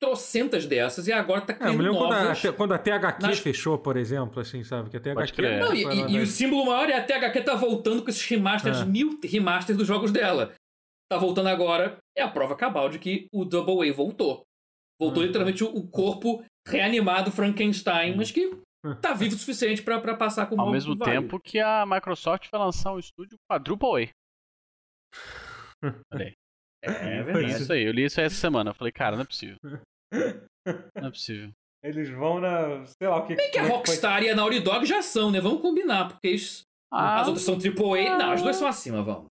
[SPEAKER 2] trocentas dessas e agora tá
[SPEAKER 1] É, eu
[SPEAKER 2] criando
[SPEAKER 1] me lembro quando a,
[SPEAKER 2] novas.
[SPEAKER 1] quando a THQ
[SPEAKER 2] nas-
[SPEAKER 1] fechou, por exemplo, assim, sabe? Que a THQ.
[SPEAKER 3] Crer.
[SPEAKER 2] Não, e, e- e o símbolo maior é a THQ tá voltando com esses remasters,
[SPEAKER 1] É.
[SPEAKER 2] mil remasters dos jogos dela. Tá voltando agora, é a prova cabal de que o Double A voltou. Voltou
[SPEAKER 1] Uhum.
[SPEAKER 2] literalmente o, o corpo reanimado Frankenstein, mas que tá vivo o suficiente pra, pra passar como
[SPEAKER 3] Ao mesmo
[SPEAKER 2] válido.
[SPEAKER 3] tempo que a Microsoft vai lançar um estúdio Quadruple A. Olha aí.
[SPEAKER 2] É
[SPEAKER 3] É
[SPEAKER 2] verdade.
[SPEAKER 3] isso aí, eu li isso aí essa semana. Eu falei, cara, não é possível. *laughs* Não é possível.
[SPEAKER 1] Eles vão na. Sei lá o que.
[SPEAKER 2] Bem que a
[SPEAKER 1] é
[SPEAKER 2] Rockstar e a Naughty Dog já são, né? Vamos combinar, porque eles-
[SPEAKER 3] Ah,
[SPEAKER 2] as outras são AAA. Não, as duas são acima, vamos.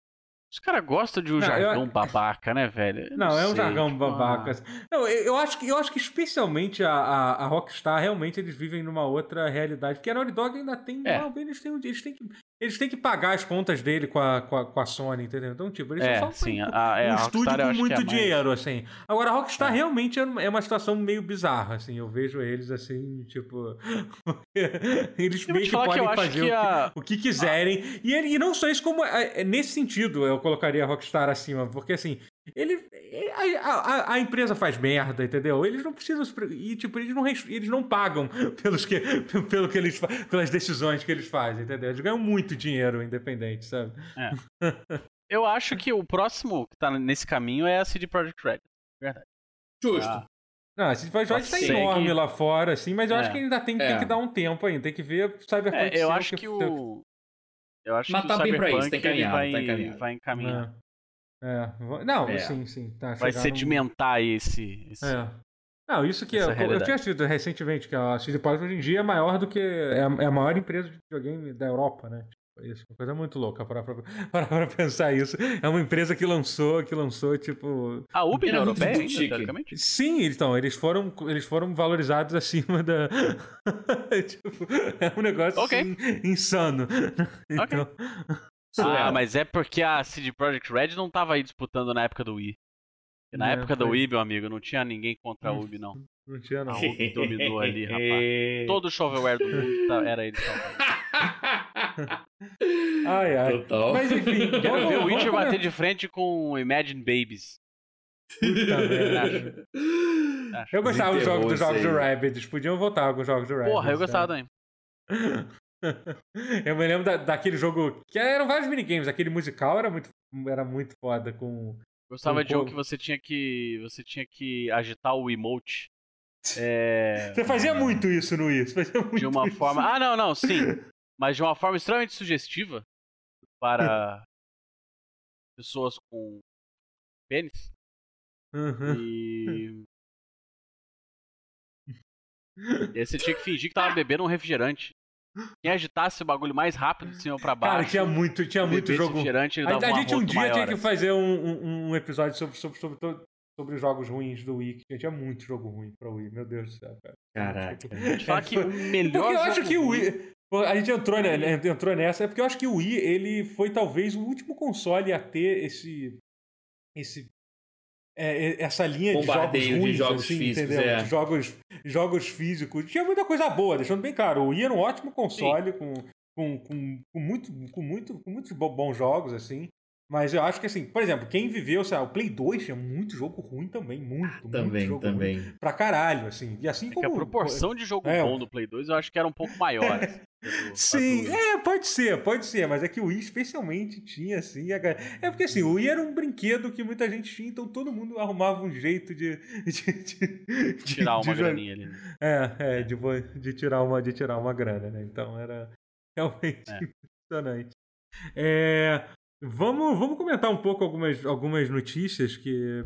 [SPEAKER 3] Os caras gostam de um
[SPEAKER 1] Não,
[SPEAKER 3] jargão
[SPEAKER 1] eu-
[SPEAKER 3] babaca, né, velho? Eu
[SPEAKER 1] Não, é um jargão
[SPEAKER 3] tipo,
[SPEAKER 1] babaca. Não, eu, eu acho que, eu acho que especialmente a, a, a Rockstar, realmente eles vivem numa outra realidade. Porque a Naughty Dog ainda tem.
[SPEAKER 3] É.
[SPEAKER 1] não, eles, têm, eles, têm que, eles têm que pagar as contas dele com a, com a, com a Sony, entendeu? Então, tipo, eles
[SPEAKER 3] É,
[SPEAKER 1] são só
[SPEAKER 3] sim,
[SPEAKER 1] um,
[SPEAKER 3] a, é,
[SPEAKER 1] um
[SPEAKER 3] a
[SPEAKER 1] estúdio com
[SPEAKER 3] acho
[SPEAKER 1] muito
[SPEAKER 3] que é mais-
[SPEAKER 1] dinheiro, assim. Agora, a Rockstar
[SPEAKER 3] É.
[SPEAKER 1] realmente é é uma situação meio bizarra, assim. Eu vejo eles assim, tipo. *laughs* eles meio que
[SPEAKER 3] que
[SPEAKER 1] podem
[SPEAKER 3] acho
[SPEAKER 1] fazer
[SPEAKER 3] que
[SPEAKER 1] o que,
[SPEAKER 3] a...
[SPEAKER 1] o que quiserem. E, e não só isso, como é, é, nesse sentido eu colocaria a Rockstar acima, porque assim, ele, a, a- a empresa faz merda, entendeu? Eles não precisam e tipo, eles não, eles não pagam *laughs* pelos que, pelo que eles pelas decisões que eles fazem, entendeu? Eles ganham muito dinheiro independente, sabe? *laughs*
[SPEAKER 3] Eu acho que o próximo que tá nesse caminho é a CD Projekt Red. Verdade.
[SPEAKER 2] Justo.
[SPEAKER 3] Ah,
[SPEAKER 1] Não, esse Project tá
[SPEAKER 3] Pode ser
[SPEAKER 1] enorme
[SPEAKER 3] que-
[SPEAKER 1] lá fora, assim, mas eu acho
[SPEAKER 3] É.
[SPEAKER 1] que ainda tem, tem
[SPEAKER 2] É.
[SPEAKER 1] que dar um tempo ainda, tem que ver Cyberpunk.
[SPEAKER 3] É, eu acho que o. Eu acho
[SPEAKER 2] Mas
[SPEAKER 3] que
[SPEAKER 2] tá
[SPEAKER 3] o
[SPEAKER 2] bem pra isso,
[SPEAKER 3] Cyberpunk
[SPEAKER 2] tá
[SPEAKER 3] ele
[SPEAKER 2] encaminhado,
[SPEAKER 3] vai,
[SPEAKER 2] tá encaminhado.
[SPEAKER 3] vai encaminhar.
[SPEAKER 1] É. É, não,
[SPEAKER 2] É.
[SPEAKER 1] sim, sim. Tá,
[SPEAKER 3] Vai
[SPEAKER 1] num-
[SPEAKER 3] sedimentar esse. esse-
[SPEAKER 1] É. Não, isso que
[SPEAKER 3] Essa
[SPEAKER 1] eu, eu tinha assistido recentemente, que a CD Projekt hoje em dia é maior do que. É a, é a maior empresa de videogame da Europa, né? Tipo, Isso é uma coisa muito louca para *laughs* pra, pensar isso. É uma empresa que lançou, que lançou, tipo.
[SPEAKER 3] A Ubi
[SPEAKER 2] Era
[SPEAKER 3] na
[SPEAKER 2] muito
[SPEAKER 3] europeia, teoricamente?
[SPEAKER 1] Sim, então, eles foram, eles foram valorizados acima da. *laughs* tipo, é um negócio
[SPEAKER 3] Ok.
[SPEAKER 1] assim, insano. Então,
[SPEAKER 2] Surreal.
[SPEAKER 3] Ah, mas é porque a CD Projekt Red não tava aí disputando na época do Wii. Na
[SPEAKER 1] É,
[SPEAKER 3] época do
[SPEAKER 1] foi.
[SPEAKER 3] Wii, meu amigo, não tinha ninguém contra a Ubi, não. *laughs*
[SPEAKER 1] não tinha, não.
[SPEAKER 3] A Ubi dominou ali, *laughs* rapaz. Todo o shovelware do mundo tá- era ele. *laughs*
[SPEAKER 1] Ai, ai.
[SPEAKER 2] Total.
[SPEAKER 1] Mas enfim,
[SPEAKER 3] Quero
[SPEAKER 1] vamos-
[SPEAKER 3] ver o Witcher bater de frente com Imagine Babies.
[SPEAKER 1] Puta merda. Eu gostava dos jogos, dos
[SPEAKER 2] Desenterrou
[SPEAKER 1] jogos do. Rabbids. Podiam voltar alguns jogos do Rabbids.
[SPEAKER 3] Porra, eu gostava
[SPEAKER 1] sabe?
[SPEAKER 3] também. *laughs*
[SPEAKER 1] eu me lembro da- daquele jogo. Que eram vários minigames. Aquele musical era muito, era muito foda. Com...
[SPEAKER 3] Gostava
[SPEAKER 1] Um
[SPEAKER 3] de um que você tinha que. Você tinha que agitar o emote. *laughs* É,
[SPEAKER 1] Você fazia muito isso no muito
[SPEAKER 3] de uma
[SPEAKER 1] isso.
[SPEAKER 3] forma. Ah, não, não, sim. *laughs* Mas de uma forma extremamente sugestiva para pessoas com pênis.
[SPEAKER 1] Uhum.
[SPEAKER 3] E. E aí você tinha que fingir que tava bebendo um refrigerante. Quem agitasse o bagulho mais rápido de cima pra baixo.
[SPEAKER 1] Cara, tinha muito, tinha muito jogo. A, a gente um dia tinha
[SPEAKER 3] maior,
[SPEAKER 1] que
[SPEAKER 3] assim.
[SPEAKER 1] fazer um, um, um episódio sobre, sobre, sobre, sobre os jogos ruins do Wii. que Tinha muito jogo ruim pra Wii. Meu Deus do céu, cara.
[SPEAKER 2] Caraca.
[SPEAKER 3] A gente fala que o melhor
[SPEAKER 1] Porque eu acho que o Wii. A gente entrou, né, entrou nessa, é porque eu acho que o Wii ele foi talvez o último console a ter esse. esse é, essa linha de jogos ruins, de jogos assim, físicos, entendeu? É. Jogos, jogos físicos. Tinha muita coisa boa, deixando bem claro. O Wii era um ótimo console com, com, com, com, muito, com, muito, com muitos bons jogos, assim. Mas eu acho que assim, por exemplo, quem viveu, sei lá, o Play 2 tinha muito jogo ruim também, muito, ah, muito
[SPEAKER 2] também,
[SPEAKER 1] jogo
[SPEAKER 2] também.
[SPEAKER 1] ruim. Pra caralho, assim. E assim
[SPEAKER 3] é
[SPEAKER 1] como...
[SPEAKER 3] a proporção de jogo é, bom do Play 2 eu acho que era um pouco maior. *laughs* Assim,
[SPEAKER 1] Sim, é, pode ser, pode ser, mas é que o Wii especialmente tinha, assim, a... é porque assim, o Wii era um brinquedo que muita gente tinha, então todo mundo arrumava um jeito de... *laughs* de,
[SPEAKER 3] de, de tirar uma de, graninha ali. Né?
[SPEAKER 1] É, é, de, de, tirar uma, de tirar uma grana, né, então era *laughs* realmente é. impressionante. É, Vamos, vamos comentar um pouco algumas, algumas notícias que,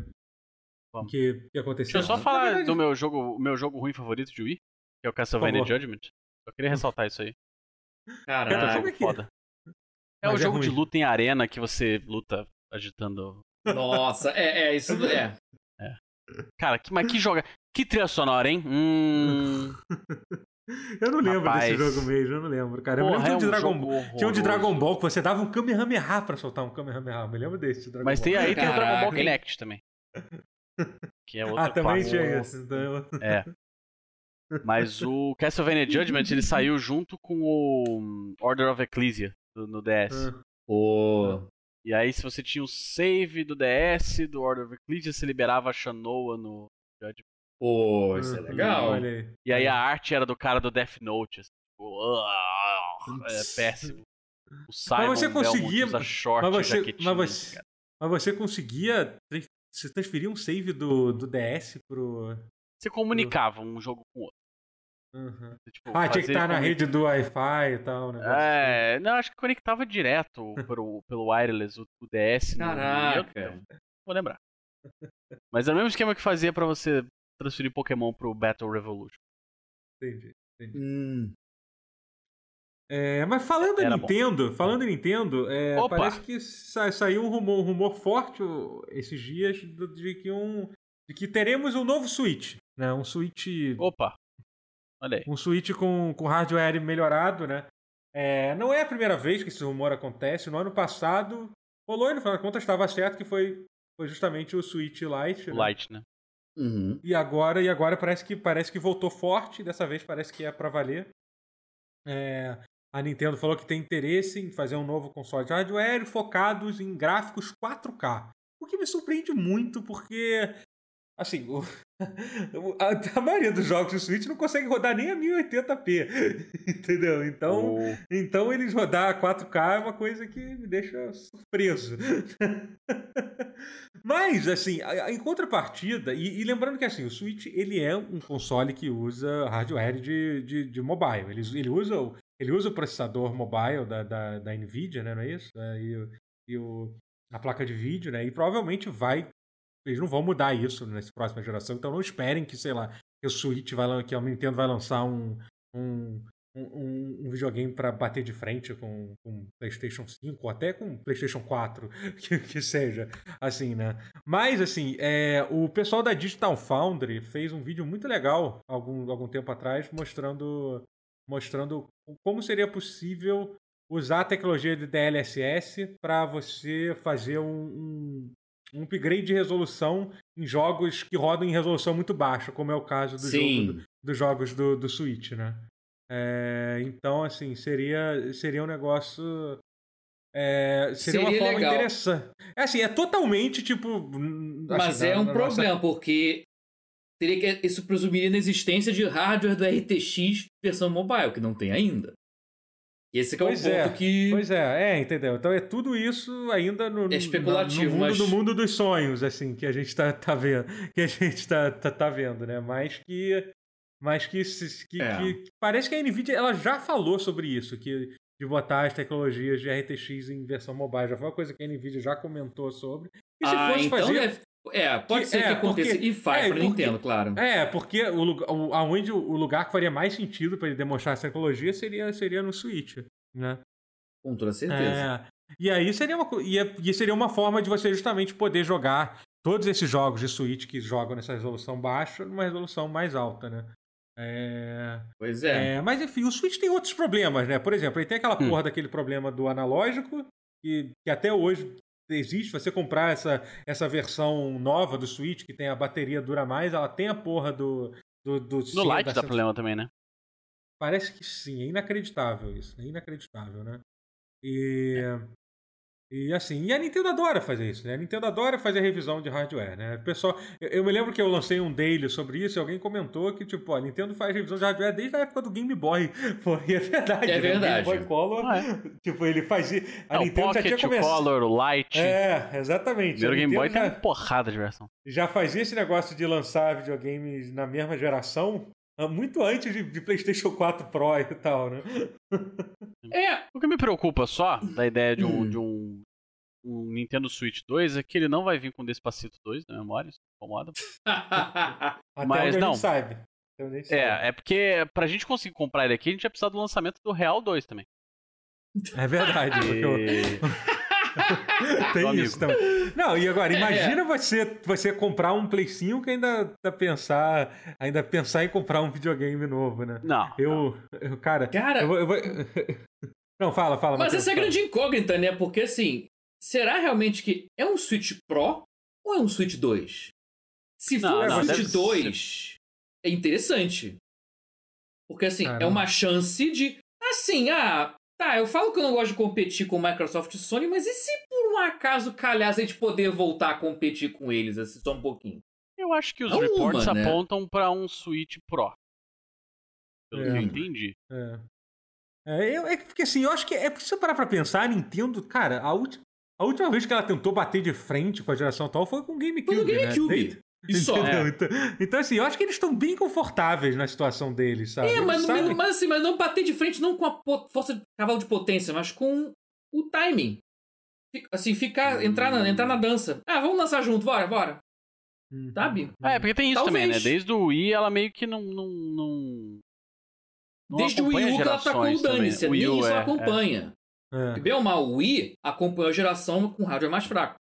[SPEAKER 1] que, que aconteceram.
[SPEAKER 3] Deixa eu só falar verdade... do meu jogo, meu jogo ruim favorito de Wii, que é o Castlevania Judgment. Eu queria ressaltar isso aí.
[SPEAKER 2] Caralho,
[SPEAKER 3] é um jogo foda. É um é jogo de luta em arena que você luta agitando.
[SPEAKER 2] Nossa, é, é isso é. *laughs*
[SPEAKER 3] é. Cara, que, mas que joga. Que trilha sonora, hein? Hum. *laughs* *laughs*
[SPEAKER 1] Eu não lembro Rapaz. desse jogo mesmo, eu não lembro, cara. Eu lembro é um de Dragon Ball. Tinha um de Dragon Ball que você dava um Kamehameha pra soltar um Kamehameha. Eu me lembro desse de Dragon
[SPEAKER 3] Mas
[SPEAKER 1] Ball.
[SPEAKER 3] tem aí tem o Dragon Ball Kinect também. *laughs* Que é outro
[SPEAKER 1] Ah, também tinha isso. Então...
[SPEAKER 3] É. Mas o Castlevania Judgment ele saiu junto com o Order of Ecclesia no DS.
[SPEAKER 2] Ah. Oh.
[SPEAKER 3] E aí, se você tinha o save do DS, do Order of Ecclesia, você liberava a Shanoa no Judgment.
[SPEAKER 2] Pô, isso é uhum. legal.
[SPEAKER 3] Aí. E aí a arte era do cara do Death Note. Assim, tipo, é péssimo. O Simon
[SPEAKER 1] mas você conseguia,
[SPEAKER 3] usa short,
[SPEAKER 1] mas você, mas você, mas você conseguia você transferir um save do, do DS pro.
[SPEAKER 3] Você comunicava pro... um jogo com o outro.
[SPEAKER 1] Uhum. Tipo, ah, tinha que estar na rede do Wi-Fi e tal.
[SPEAKER 3] É, assim. não, acho que conectava direto pro, pelo wireless o, o DS.
[SPEAKER 2] Caraca.
[SPEAKER 3] No, eu, vou lembrar. Mas é o mesmo esquema que fazia pra você transferir Pokémon pro Battle Revolution.
[SPEAKER 1] Entendi, entendi. Hum. É, mas falando em Nintendo, bom. falando em Nintendo, é, parece que sa saiu um rumor, um rumor forte esses dias de que, um, de que teremos um novo Switch, né? Um Switch.
[SPEAKER 3] Opa! Olha aí.
[SPEAKER 1] Um Switch com, com hardware melhorado, né? É, não é a primeira vez que esse rumor acontece. No ano passado, rolou e no final das contas estava certo que foi, foi justamente o Switch Lite.
[SPEAKER 3] Né? Lite, né?
[SPEAKER 2] Uhum.
[SPEAKER 1] E agora, e agora parece que parece que voltou forte. Dessa vez parece que é para valer. É, a Nintendo falou que tem interesse em fazer um novo console de hardware focados em gráficos 4K. O que me surpreende muito, porque Assim, o, *laughs* a, a, maioria dos jogos do Switch não consegue rodar nem a 1080p, *laughs* entendeu? Então, oh. então eles rodar a 4K é uma coisa que me deixa surpreso. *laughs* Mas, assim, em contrapartida, e, e, lembrando que assim, o Switch ele é um console que usa hardware de, de, de mobile. Ele, ele, usa, ele usa o processador mobile da, da, da NVIDIA, né, não é isso? É, e, e o, a placa de vídeo, né? E provavelmente vai eles não vão mudar isso nessa próxima geração, então não esperem que, sei lá, que o Switch vai que a Nintendo vai lançar um, um, um, um videogame para bater de frente com, com PlayStation 5 ou até com PlayStation 4, *laughs* que, que seja, assim, né? Mas, assim, é, o pessoal da Digital Foundry fez um vídeo muito legal algum, algum tempo atrás mostrando, mostrando como seria possível usar a tecnologia de DLSS para você fazer um, um upgrade de resolução em jogos que rodam em resolução muito baixa, como é o caso do jogo, dos jogos do, do Switch, né? É, então, assim, seria, seria um negócio. É, seria, seria, uma forma legal. interessante. É assim, é totalmente tipo.
[SPEAKER 2] Mas é um problema, nossa... porque teria que, isso presumiria na existência de hardware do RTX versão mobile, que não tem ainda. Esse é o ponto
[SPEAKER 1] é,
[SPEAKER 2] que.
[SPEAKER 1] Pois é, é, entendeu? Então é tudo isso ainda no,
[SPEAKER 2] é especulativo,
[SPEAKER 1] no, mundo,
[SPEAKER 2] mas...
[SPEAKER 1] no mundo dos sonhos, assim, que a gente tá, tá vendo. Que a gente tá, tá, tá vendo, né? Mas que. Mas que, que, é. que, Parece que a Nvidia ela já falou sobre isso, que de botar as tecnologias de RTX em versão mobile. Já foi uma coisa que a Nvidia já comentou sobre.
[SPEAKER 2] E se ah, fosse então fazer. Deve... É, pode que, ser que é, aconteça porque, e faz é, pra porque, Nintendo, claro.
[SPEAKER 1] É, porque o, o, aonde o lugar que faria mais sentido para ele demonstrar essa tecnologia seria, seria no Switch, né?
[SPEAKER 2] Com toda certeza.
[SPEAKER 1] É, e aí seria uma, e seria uma forma de você justamente poder jogar todos esses jogos de Switch que jogam nessa resolução baixa numa resolução mais alta, né? É...
[SPEAKER 2] Pois é.
[SPEAKER 1] é. Mas enfim, o Switch tem outros problemas, né? Por exemplo, ele tem aquela
[SPEAKER 3] Hum.
[SPEAKER 1] porra daquele problema do analógico, que, que até hoje existe. Você comprar essa, essa versão nova do Switch, que tem a bateria dura mais, ela tem a porra do. do, do
[SPEAKER 3] No Lite dá
[SPEAKER 1] sens-
[SPEAKER 3] problema também, né?
[SPEAKER 1] Parece que sim, é inacreditável isso, é inacreditável, né? E. E assim, e a Nintendo adora fazer isso, né? A Nintendo adora fazer revisão de hardware, né? O pessoal, eu, eu me lembro que eu lancei um daily sobre isso e alguém comentou que, tipo, a Nintendo faz revisão de hardware desde a época do Game Boy. *laughs* Pô, e é verdade.
[SPEAKER 2] É
[SPEAKER 1] né?
[SPEAKER 2] verdade.
[SPEAKER 1] O Game Boy Color,
[SPEAKER 3] é.
[SPEAKER 1] tipo, ele fazia. A
[SPEAKER 3] É, o
[SPEAKER 1] Nintendo já tinha
[SPEAKER 3] Pocket, o
[SPEAKER 1] começado.
[SPEAKER 3] Color, o Lite.
[SPEAKER 1] É, exatamente.
[SPEAKER 3] Primeiro
[SPEAKER 1] A
[SPEAKER 3] Game Boy
[SPEAKER 1] Nintendo
[SPEAKER 3] tem
[SPEAKER 1] já-
[SPEAKER 3] uma porrada de versão.
[SPEAKER 1] já fazia esse negócio de lançar videogames na mesma geração muito antes de, de PlayStation 4 Pro e tal, né?
[SPEAKER 2] É,
[SPEAKER 3] O que me preocupa só da ideia de um,
[SPEAKER 2] Hum.
[SPEAKER 3] de um, um Nintendo Switch 2 é que ele não vai vir com Despacito 2 na memória, isso me incomoda. *laughs*
[SPEAKER 1] Até
[SPEAKER 3] Mas
[SPEAKER 1] onde
[SPEAKER 3] não.
[SPEAKER 1] a gente sabe.
[SPEAKER 3] É, é porque pra gente conseguir comprar ele aqui, a gente ia precisar do lançamento do Real 2 também.
[SPEAKER 1] É verdade. *laughs* porque
[SPEAKER 3] E... *laughs* *laughs*
[SPEAKER 1] Tem
[SPEAKER 3] Meu
[SPEAKER 1] isso também. Não, e agora,
[SPEAKER 2] É.
[SPEAKER 1] imagina você, você comprar um Play 5 e ainda, ainda pensar, ainda pensar em comprar um videogame novo, né?
[SPEAKER 3] Não.
[SPEAKER 1] Eu, eu cara,
[SPEAKER 2] Cara-
[SPEAKER 1] eu vou, eu vou- *laughs* Não, fala, fala.
[SPEAKER 2] Mas
[SPEAKER 1] Matheus,
[SPEAKER 2] essa é a grande incógnita, né? Porque assim, será realmente que é um Switch Pro ou é um Switch 2? Se for
[SPEAKER 3] Não,
[SPEAKER 2] um
[SPEAKER 1] não,
[SPEAKER 2] Switch
[SPEAKER 3] deve
[SPEAKER 2] 2, é interessante. Porque assim, é
[SPEAKER 1] Caramba.
[SPEAKER 2] uma chance de. Assim, ah, tá, eu falo que eu não gosto de competir com Microsoft e Sony, mas e se por um acaso calhar a gente poder voltar a competir com eles, assim, só um pouquinho?
[SPEAKER 3] Eu acho que os
[SPEAKER 2] Não
[SPEAKER 3] reports
[SPEAKER 2] uma, né?
[SPEAKER 3] apontam pra um Switch Pro. Pelo que
[SPEAKER 1] É.
[SPEAKER 3] eu entendi.
[SPEAKER 1] É. É, eu- é porque assim, eu acho que é se você parar pra pensar, a Nintendo, cara, a, ulti- a última vez que ela tentou bater de frente com a geração atual foi com o GameCube.
[SPEAKER 2] Foi no GameCube.
[SPEAKER 1] Né?
[SPEAKER 2] E só.
[SPEAKER 1] Entendeu?
[SPEAKER 3] É.
[SPEAKER 1] Então, então, assim, eu acho que eles estão bem confortáveis na situação deles, sabe?
[SPEAKER 2] É, mas,
[SPEAKER 1] sabem-
[SPEAKER 2] mas, assim, mas não bater de frente não com a força de cavalo de potência, mas com o timing. Assim, ficar, entrar na, entrar na dança. Ah, vamos dançar junto, bora, bora.
[SPEAKER 1] Uhum.
[SPEAKER 2] Sabe?
[SPEAKER 3] É, porque tem isso
[SPEAKER 2] Talvez.
[SPEAKER 3] também, né? Desde o Wii ela meio que não. não, não... não
[SPEAKER 2] Desde o Wii U que ela tacou o
[SPEAKER 3] gerações também.
[SPEAKER 2] dane-se.
[SPEAKER 3] Wii
[SPEAKER 2] Nem
[SPEAKER 3] U,
[SPEAKER 2] isso ela
[SPEAKER 3] é,
[SPEAKER 2] acompanha.
[SPEAKER 1] É.
[SPEAKER 2] E Bem ou mal, o Wii acompanhou a geração com hardware mais fraco.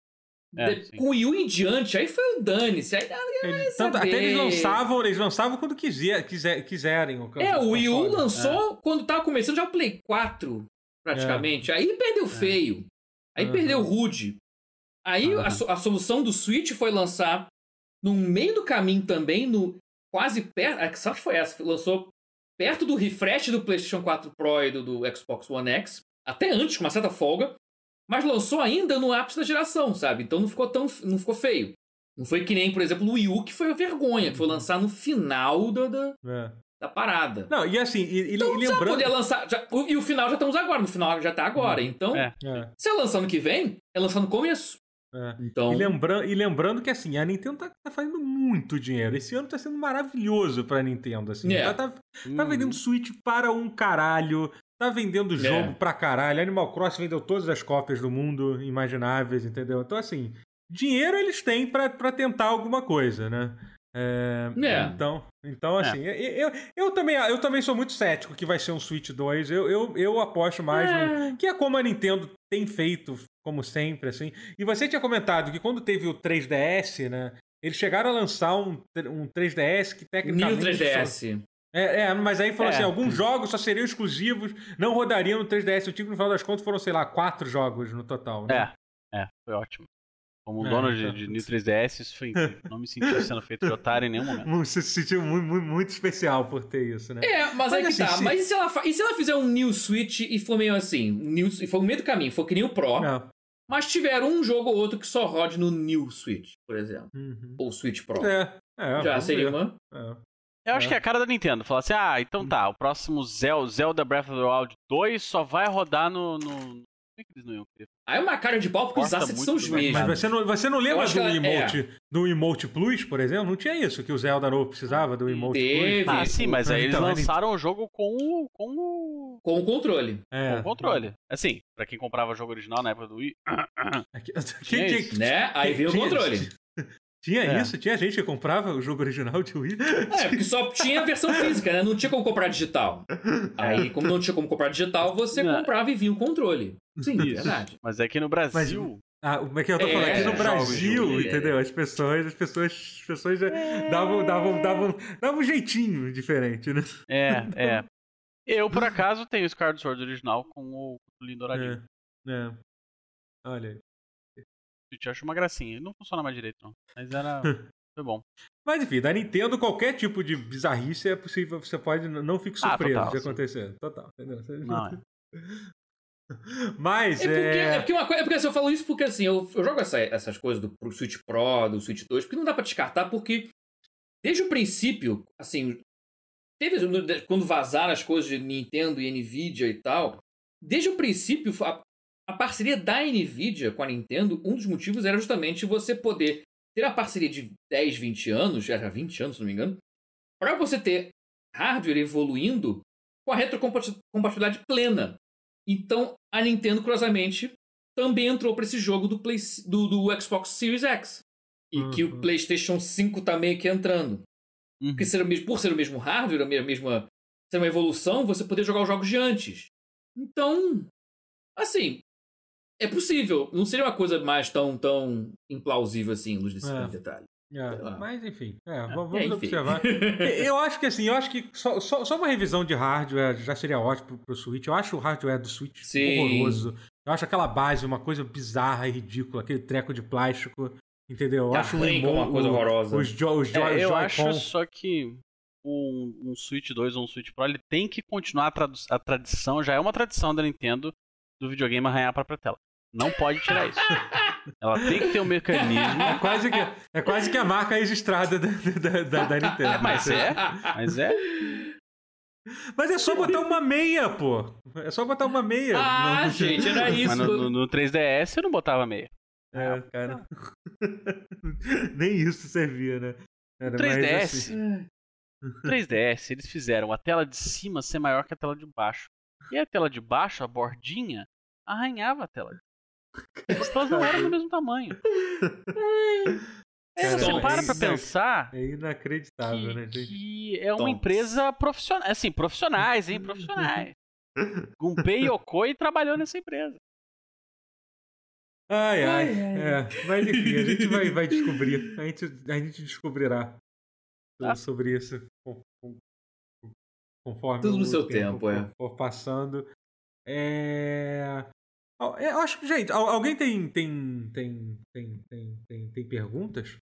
[SPEAKER 3] É,
[SPEAKER 2] De- com o Wii U em diante, aí foi o dane-se. Aí,
[SPEAKER 1] Eles- tanto- até eles lançavam, eles lançavam quando quiser, quiser, quiserem.
[SPEAKER 2] é, o Wii U
[SPEAKER 1] console.
[SPEAKER 2] lançou quando tava começando já o Play 4, praticamente. Aí perdeu feio. Aí
[SPEAKER 1] Uhum.
[SPEAKER 2] perdeu rude. Aí a,
[SPEAKER 3] Uhum.
[SPEAKER 2] so- a solução do Switch foi lançar no meio do caminho também, no quase perto. A sorte foi essa, lançou perto do refresh do PlayStation 4 Pro e do, do Xbox One X, até antes, com uma certa folga, mas lançou ainda no ápice da geração, sabe? Então não ficou tão não ficou feio. Não foi que nem, por exemplo, o Wii U, que foi a vergonha, que foi lançar no final da, da,
[SPEAKER 1] É.
[SPEAKER 2] da parada.
[SPEAKER 1] Não, e assim, e,
[SPEAKER 2] Então
[SPEAKER 1] e lembrando.
[SPEAKER 2] poder lançar. já- o- e o final já estamos agora, no final já tá agora. Então,
[SPEAKER 3] É.
[SPEAKER 1] É,
[SPEAKER 2] se é lançar no que vem, é lançar no começo.
[SPEAKER 1] é.
[SPEAKER 2] Então.
[SPEAKER 1] E, lembra... e lembrando que assim, a Nintendo tá, tá fazendo muito dinheiro. Esse ano tá sendo maravilhoso pra Nintendo. Assim.
[SPEAKER 2] É.
[SPEAKER 1] Tá, tá- tá
[SPEAKER 3] Uhum.
[SPEAKER 1] vendendo Switch para um caralho. Tá vendendo jogo
[SPEAKER 2] É.
[SPEAKER 1] pra caralho. Animal Crossing vendeu todas as cópias do mundo imagináveis, entendeu? Então, assim, dinheiro eles têm pra, pra tentar alguma coisa, né? É,
[SPEAKER 2] É.
[SPEAKER 1] Então, então assim, eu, eu, eu também, eu também sou muito cético que vai ser um Switch 2. Eu, eu, eu aposto mais no,
[SPEAKER 2] É.
[SPEAKER 1] que é como a Nintendo tem feito, como sempre, assim. E você tinha comentado que quando teve o 3DS, né? Eles chegaram a lançar um, um 3DS que
[SPEAKER 2] New
[SPEAKER 1] tecnicamente.
[SPEAKER 2] 3DS.
[SPEAKER 1] É, é, mas aí falou
[SPEAKER 3] É.
[SPEAKER 1] assim: alguns jogos só seriam exclusivos, não rodariam no 3DS. Eu tive no final das contas foram, sei lá, quatro jogos no total. Né?
[SPEAKER 3] É, é, foi ótimo. Como
[SPEAKER 1] É,
[SPEAKER 3] dono de,
[SPEAKER 1] então.
[SPEAKER 3] de New 3DS, isso foi. Não me senti sendo *laughs* feito de otário em nenhum momento.
[SPEAKER 1] Você se sentiu muito, muito, muito especial por ter isso, né?
[SPEAKER 2] É, mas,
[SPEAKER 1] Mas
[SPEAKER 2] aí que
[SPEAKER 1] assim,
[SPEAKER 2] tá.
[SPEAKER 1] se-
[SPEAKER 2] Mas e se, ela fa- e se ela fizer um New Switch e for meio assim? New... E for no meio do caminho, for que nem o Pro,
[SPEAKER 1] Não.
[SPEAKER 2] mas tiver um jogo ou outro que só rode no New Switch, por exemplo.
[SPEAKER 1] Uhum.
[SPEAKER 2] Ou Switch Pro.
[SPEAKER 1] É, é,
[SPEAKER 2] Já seria
[SPEAKER 1] ver.
[SPEAKER 2] uma.
[SPEAKER 1] É.
[SPEAKER 3] Eu acho
[SPEAKER 1] É.
[SPEAKER 3] que é a cara da Nintendo. Falar assim, ah, então tá, o próximo Zel- Zelda Breath of the Wild 2 só vai rodar no... no... Como é que eles não iam querer?
[SPEAKER 2] Aí é uma cara de pau porque os
[SPEAKER 3] Gosta
[SPEAKER 2] assets são os
[SPEAKER 3] mercado.
[SPEAKER 2] mesmos.
[SPEAKER 1] Mas você não, você não lembra do
[SPEAKER 2] que ela- é.
[SPEAKER 1] emote, do emote Plus, por exemplo? Não tinha isso, que o Zelda novo precisava do emote
[SPEAKER 2] Teve.
[SPEAKER 1] Plus?
[SPEAKER 3] Ah, sim, mas aí eles
[SPEAKER 1] Então, ele-
[SPEAKER 3] lançaram o jogo com o, com o,
[SPEAKER 2] Com o controle.
[SPEAKER 1] É.
[SPEAKER 3] com o controle. Assim, pra quem comprava o jogo original na época do Wii, Tinha
[SPEAKER 1] que- *laughs*
[SPEAKER 3] isso.
[SPEAKER 2] Né? Aí veio o controle. *laughs*
[SPEAKER 1] Tinha
[SPEAKER 3] É.
[SPEAKER 1] isso? Tinha gente que comprava o jogo original de Wii?
[SPEAKER 2] É, *laughs* porque só tinha a versão física, né? Não tinha como comprar digital. Aí, como não tinha como comprar digital, você
[SPEAKER 3] Não.
[SPEAKER 2] comprava e vinha o controle. Sim,
[SPEAKER 3] Isso.
[SPEAKER 2] verdade.
[SPEAKER 3] mas é que no Brasil
[SPEAKER 1] Ah, como é que eu tô falando?
[SPEAKER 2] É,
[SPEAKER 1] Aqui no
[SPEAKER 2] jogos
[SPEAKER 1] Brasil,
[SPEAKER 2] de-
[SPEAKER 1] entendeu? As pessoas, as pessoas, as pessoas já davam, davam, davam, davam um jeitinho diferente, né?
[SPEAKER 3] É, é. *laughs* Eu, por acaso, tenho o Skyward Sword original com o Lindo Douradinho.
[SPEAKER 1] É, é. Olha aí.
[SPEAKER 3] Eu acho uma gracinha. Não funciona mais direito, não. Mas era. *laughs* Foi bom.
[SPEAKER 1] Mas enfim, da Nintendo, qualquer tipo de bizarrice é possível, você pode, não fique
[SPEAKER 3] Ah,
[SPEAKER 1] surpreso
[SPEAKER 3] total,
[SPEAKER 1] de
[SPEAKER 3] sim.
[SPEAKER 1] acontecer. Total, entendeu?
[SPEAKER 3] Não, é. *laughs*
[SPEAKER 1] Mas,
[SPEAKER 2] É porque, é...
[SPEAKER 1] é...
[SPEAKER 2] porque uma coisa. É porque assim, eu falo isso porque assim, eu, eu jogo essa- essas coisas do pro Switch Pro, do Switch 2, porque não dá pra descartar, porque desde o princípio, assim, teve quando vazaram as coisas de Nintendo e Nvidia e tal, desde o princípio, a, a parceria da Nvidia com a Nintendo, um dos motivos era justamente você poder ter a parceria de 10, 20 anos, já era 20 anos, se não me engano, para você ter hardware evoluindo com a retrocompatibilidade plena. Então, a Nintendo, curiosamente, também entrou para esse jogo do, Play, do, do Xbox Series X. E que o
[SPEAKER 1] Uhum.
[SPEAKER 2] PlayStation 5 tá meio que entrando.
[SPEAKER 3] Uhum.
[SPEAKER 2] Porque ser o mesmo, por ser o mesmo hardware, a me- mesma, ser uma evolução, você poder jogar os jogos de antes. Então, assim, é possível. Não seria uma coisa mais tão, tão implausível assim, luz desse
[SPEAKER 1] É.
[SPEAKER 2] detalhe.
[SPEAKER 1] é, mas enfim, é,
[SPEAKER 3] É,
[SPEAKER 1] vamos
[SPEAKER 2] É, enfim.
[SPEAKER 1] observar. *laughs* Eu acho que assim, eu acho que só, só, só uma revisão de hardware já seria ótimo pro, pro Switch. Eu acho o hardware do Switch
[SPEAKER 2] Sim.
[SPEAKER 1] horroroso. Eu acho aquela base uma coisa bizarra e ridícula, aquele treco de plástico, entendeu? Eu
[SPEAKER 2] Que
[SPEAKER 1] acho o
[SPEAKER 2] arranca
[SPEAKER 1] emo-
[SPEAKER 2] uma coisa
[SPEAKER 1] o-
[SPEAKER 2] horrorosa.
[SPEAKER 1] Os, jo, os, jo,
[SPEAKER 3] É,
[SPEAKER 1] os
[SPEAKER 3] eu acho só que um, um Switch 2 ou um Switch Pro ele tem que continuar a, a tradição, já é uma tradição da Nintendo do videogame arranhar a própria tela. Não pode tirar isso. Ela tem que ter um mecanismo.
[SPEAKER 1] É quase que, é quase que a marca registrada da, da, da, da Nintendo.
[SPEAKER 3] É, mas é. Mas é.
[SPEAKER 1] Mas é só botar uma meia, pô. É só botar uma meia.
[SPEAKER 2] Ah,
[SPEAKER 1] Não-
[SPEAKER 2] gente, era isso.
[SPEAKER 3] Mas no, no- no 3DS eu não botava meia.
[SPEAKER 1] É, cara. *laughs* Nem isso servia, né? Era
[SPEAKER 3] No
[SPEAKER 1] mais
[SPEAKER 3] 3DS.
[SPEAKER 1] assim.
[SPEAKER 3] No 3DS, eles fizeram a tela de cima ser maior que a tela de baixo. E a tela de baixo, a bordinha, arranhava a tela. As telas não eram do mesmo tamanho. É,
[SPEAKER 1] Cara,
[SPEAKER 3] você
[SPEAKER 2] é
[SPEAKER 3] para pra
[SPEAKER 1] inac-
[SPEAKER 3] pensar
[SPEAKER 1] É inacreditável,
[SPEAKER 3] que,
[SPEAKER 1] né, gente?
[SPEAKER 3] que é uma empresa profissional. Assim, profissionais, hein? Profissionais. *laughs* Gunpei Yokoi trabalhou nessa empresa.
[SPEAKER 1] Ai, ai.
[SPEAKER 2] Ai.
[SPEAKER 1] É. Mas enfim, a gente vai, *laughs* vai descobrir. A gente, a gente descobrirá
[SPEAKER 3] Tá.
[SPEAKER 1] sobre isso com- com- conforme
[SPEAKER 2] Tudo no
[SPEAKER 1] o
[SPEAKER 2] seu tempo, é.
[SPEAKER 1] for, for passando. É... Ó, Eu acho que, gente, al- alguém tem, tem, tem, tem, tem, tem, tem perguntas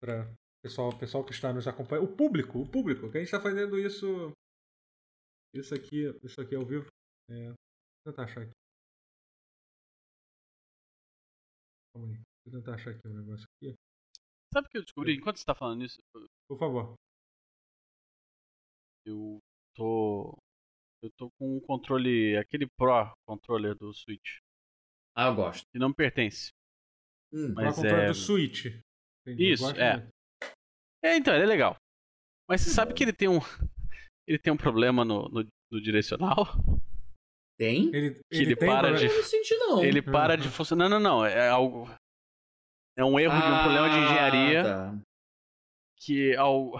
[SPEAKER 1] para pessoal, pessoal que está nos acompanhando? O público, o público, que a gente está fazendo isso. Isso aqui, isso aqui ao vivo. É, eu tentar achar aqui. Calma aí. Eu tentar achar aqui um negócio aqui.
[SPEAKER 3] Sabe o que eu descobri? Enquanto você tá falando isso,
[SPEAKER 1] Por favor.
[SPEAKER 3] eu tô. Eu tô com um controle. aquele Pro controller do Switch.
[SPEAKER 2] Ah, eu gosto.
[SPEAKER 3] Que não me pertence.
[SPEAKER 2] Hum.
[SPEAKER 3] Mas
[SPEAKER 1] controle
[SPEAKER 3] é-
[SPEAKER 1] do Switch. Entendi,
[SPEAKER 3] Isso, é. É, então, ele é legal. Mas você sabe que ele tem um. *laughs* Ele tem um problema no, no, no direcional?
[SPEAKER 2] Tem?
[SPEAKER 1] Ele,
[SPEAKER 3] Que
[SPEAKER 1] ele
[SPEAKER 3] ele
[SPEAKER 1] tem
[SPEAKER 3] para de-
[SPEAKER 2] Eu não senti, não.
[SPEAKER 3] Ele para de funcionar. Não, não, não. É algo. É um erro de um problema de engenharia
[SPEAKER 2] Ah, tá.
[SPEAKER 3] que ao.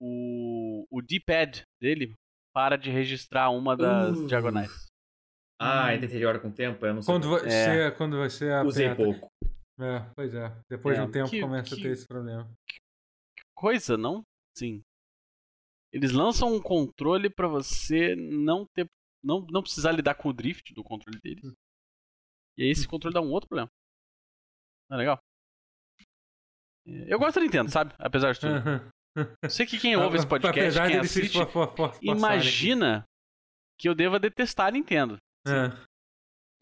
[SPEAKER 3] O, o D-pad dele para de registrar uma das
[SPEAKER 2] Uh.
[SPEAKER 3] diagonais.
[SPEAKER 2] Ah, ainda deteriora com o tempo? Eu não sei.
[SPEAKER 1] Quando você, quando você aperta.
[SPEAKER 2] Usei pouco.
[SPEAKER 1] É, pois é. Depois
[SPEAKER 3] É,
[SPEAKER 1] de um tempo
[SPEAKER 3] que-
[SPEAKER 1] começa a
[SPEAKER 3] que-
[SPEAKER 1] ter esse problema.
[SPEAKER 3] Coisa, não? Sim. Eles lançam um controle pra você não ter. Não, não precisar lidar com o drift do controle deles. E aí esse controle dá um outro problema. Não é legal? É, Eu gosto da Nintendo, sabe? Apesar de tudo.
[SPEAKER 1] Aham.
[SPEAKER 3] Eu sei que quem *laughs* ouve esse podcast,
[SPEAKER 1] Apesar
[SPEAKER 3] quem assiste,
[SPEAKER 1] for- for- for- forçarem
[SPEAKER 3] imagina que eu deva detestar a Nintendo.
[SPEAKER 1] É.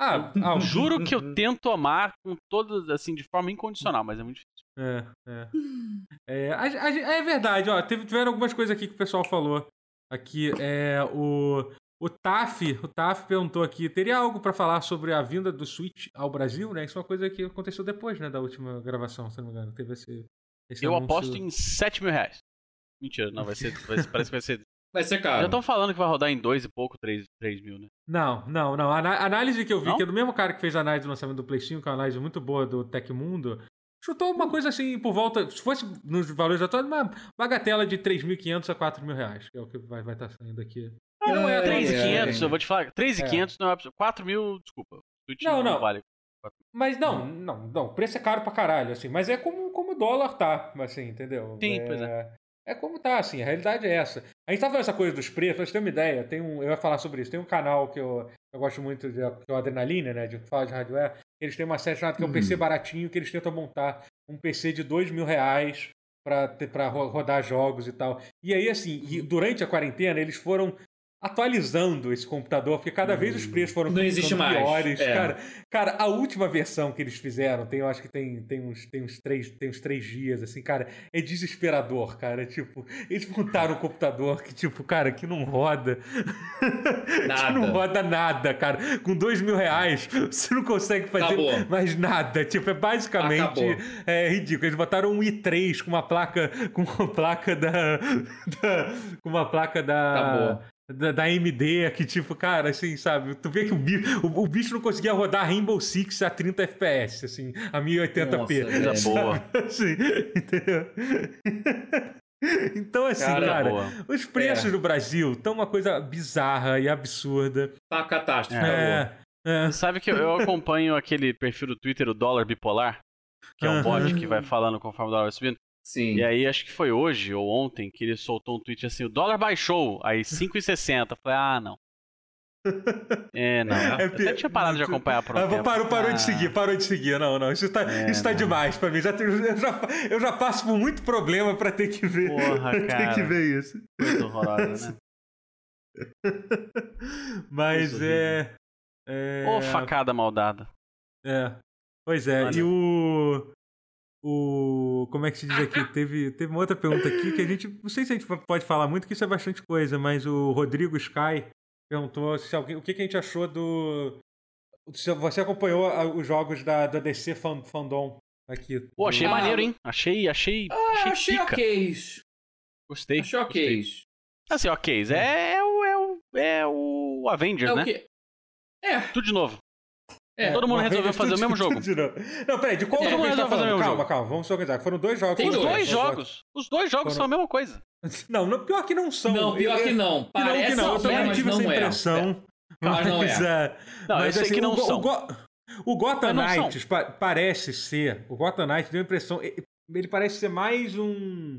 [SPEAKER 1] Ah, ah,
[SPEAKER 3] Juro que eu *laughs* tento amar com todas, assim, de forma incondicional, mas é muito difícil.
[SPEAKER 1] É, é. É, a- a- é verdade, ó. Teve, tiveram algumas coisas aqui que o pessoal falou. Aqui, é. O, o Taf, o Taf perguntou aqui: teria algo pra falar sobre a vinda do Switch ao Brasil, né? Isso é uma coisa que aconteceu depois, né? Da última gravação, se não me engano. Teve esse. esse
[SPEAKER 3] Eu
[SPEAKER 1] anúncio.
[SPEAKER 3] aposto em 7 mil reais. Mentira, não, vai ser. vai ser- parece que vai ser.
[SPEAKER 2] Vai ser
[SPEAKER 3] Já
[SPEAKER 2] caro.
[SPEAKER 3] estão falando que vai rodar em 2 e pouco, 3, 3 mil, né?
[SPEAKER 1] Não, não, não. A análise que eu vi,
[SPEAKER 3] Não?
[SPEAKER 1] que é do mesmo cara que fez a análise do lançamento do Play 5, que é uma análise muito boa do Tecmundo, chutou uma coisa assim, por volta, se fosse nos valores atuais, uma bagatela de 3.500 a 4.000 reais, que é o que vai estar saindo aqui. E não é,
[SPEAKER 2] É,
[SPEAKER 3] 3,500,
[SPEAKER 2] é.
[SPEAKER 3] eu vou te falar. 3,500 não é absurdo. 4 mil, desculpa. Switch
[SPEAKER 1] Não, não.
[SPEAKER 3] vale.
[SPEAKER 1] Mas não, não, não, o preço é caro pra caralho, assim, mas é como, como o dólar tá, assim, entendeu?
[SPEAKER 3] Sim, pois é.
[SPEAKER 1] É como tá, assim, a realidade é essa. A gente tá falando essa coisa dos preços, pra você ter uma ideia, tem um, eu ia falar sobre isso, tem um canal que eu, eu gosto muito, de, que é o Adrenalina, né, de falar de hardware, eles têm uma série chamada que é um PC baratinho, que eles tentam montar um PC de dois mil reais pra, ter, pra rodar jogos e tal. E aí, assim, e durante a quarentena, eles foram atualizando esse computador, porque cada vez os preços foram
[SPEAKER 2] Não existe
[SPEAKER 1] ficando
[SPEAKER 2] mais,
[SPEAKER 1] piores.
[SPEAKER 2] é.
[SPEAKER 1] Cara, cara, a última versão que eles fizeram, tem, eu acho que tem, tem, uns, tem, uns três, tem uns três dias, assim, cara, é desesperador, cara. Tipo, eles montaram um computador que, tipo, cara, que não roda. *laughs* que não roda nada, cara. Com dois mil reais, você não consegue fazer
[SPEAKER 2] Acabou.
[SPEAKER 1] mais nada. Tipo, é basicamente
[SPEAKER 2] Acabou.
[SPEAKER 1] é ridículo. Eles botaram um i3 com uma placa, com uma placa da, *laughs* da- com uma placa da
[SPEAKER 2] Acabou.
[SPEAKER 1] Da, da AMD, que tipo, cara, assim, sabe? Tu vê que o bicho, o, o bicho não conseguia rodar Rainbow Six a 30 FPS, assim, a 1080p.
[SPEAKER 2] Nossa,
[SPEAKER 1] sabe?
[SPEAKER 3] Boa. *laughs*
[SPEAKER 1] Assim, entendeu? *laughs* Então, assim,
[SPEAKER 2] Cara,
[SPEAKER 1] cara, os preços
[SPEAKER 2] É.
[SPEAKER 1] do Brasil estão uma coisa bizarra e absurda.
[SPEAKER 2] Tá uma catástrofe, acabou.
[SPEAKER 1] É, é.
[SPEAKER 3] Sabe que eu- eu acompanho aquele perfil do Twitter, o Dólar Bipolar, que é um
[SPEAKER 1] Aham.
[SPEAKER 3] bot que vai falando conforme o dólar vai subindo.
[SPEAKER 2] Sim.
[SPEAKER 3] E aí, acho que foi hoje ou ontem que ele soltou um tweet assim: o dólar baixou, aí 5,60. Eu Falei, ah, não. *laughs* É, não.
[SPEAKER 1] É
[SPEAKER 3] até tinha parado de acompanhar por um
[SPEAKER 1] Ah,
[SPEAKER 3] tempo.
[SPEAKER 1] parou, parou
[SPEAKER 3] Ah,
[SPEAKER 1] de seguir, parou de seguir. Não, não, isso tá,
[SPEAKER 3] É,
[SPEAKER 1] isso tá
[SPEAKER 3] não.
[SPEAKER 1] demais pra mim. Já, eu, já, eu já passo por muito problema pra ter que ver.
[SPEAKER 3] Porra,
[SPEAKER 1] pra *laughs* ter
[SPEAKER 3] cara.
[SPEAKER 1] que ver isso.
[SPEAKER 3] Coisa horrorosa, né? *laughs*
[SPEAKER 1] Mas é. é
[SPEAKER 3] Ô, facada maldada.
[SPEAKER 1] É. Pois é,
[SPEAKER 3] Olha.
[SPEAKER 1] e o. O. Como é que se diz aqui? Teve, teve uma outra pergunta aqui que a gente. Não sei se a gente pode falar muito, que isso é bastante coisa, mas o Rodrigo Sky perguntou se alguém, o que, que a gente achou do. Se você acompanhou os jogos da, da DC Fan- Fandom aqui.
[SPEAKER 3] Pô, achei
[SPEAKER 2] Ah,
[SPEAKER 3] maneiro, hein? Achei, achei.
[SPEAKER 2] Ah,
[SPEAKER 3] achei
[SPEAKER 2] achei
[SPEAKER 3] pica.
[SPEAKER 2] ok.
[SPEAKER 3] Gostei.
[SPEAKER 2] Achei
[SPEAKER 3] gostei.
[SPEAKER 2] ok.
[SPEAKER 3] Assim, ok. É, é o. É o, é o Avengers,
[SPEAKER 2] É
[SPEAKER 3] né?
[SPEAKER 2] o quê? É,
[SPEAKER 3] Tudo de novo.
[SPEAKER 2] É.
[SPEAKER 3] Todo mundo resolveu fazer o mesmo jogo.
[SPEAKER 1] Não, peraí, de qual
[SPEAKER 2] É,
[SPEAKER 1] jogo a gente tá falando? Calma, calma, vamos se organizar. Foram dois jogos.
[SPEAKER 2] Tem
[SPEAKER 3] dois jogos. Os dois jogos
[SPEAKER 1] Foram-
[SPEAKER 3] são a mesma coisa.
[SPEAKER 1] Não, não, pior que não são.
[SPEAKER 2] Não, pior que não. Parece
[SPEAKER 1] que não. Eu
[SPEAKER 2] é,
[SPEAKER 1] também
[SPEAKER 2] mas
[SPEAKER 1] tive essa
[SPEAKER 2] não é.
[SPEAKER 1] impressão.
[SPEAKER 2] Mas não é.
[SPEAKER 1] é.
[SPEAKER 3] Não, eu sei
[SPEAKER 1] assim,
[SPEAKER 3] que não são.
[SPEAKER 1] O, Go- o Gotham. Knights pa- parece ser. O Gotham Knights deu a impressão. Ele parece ser mais um.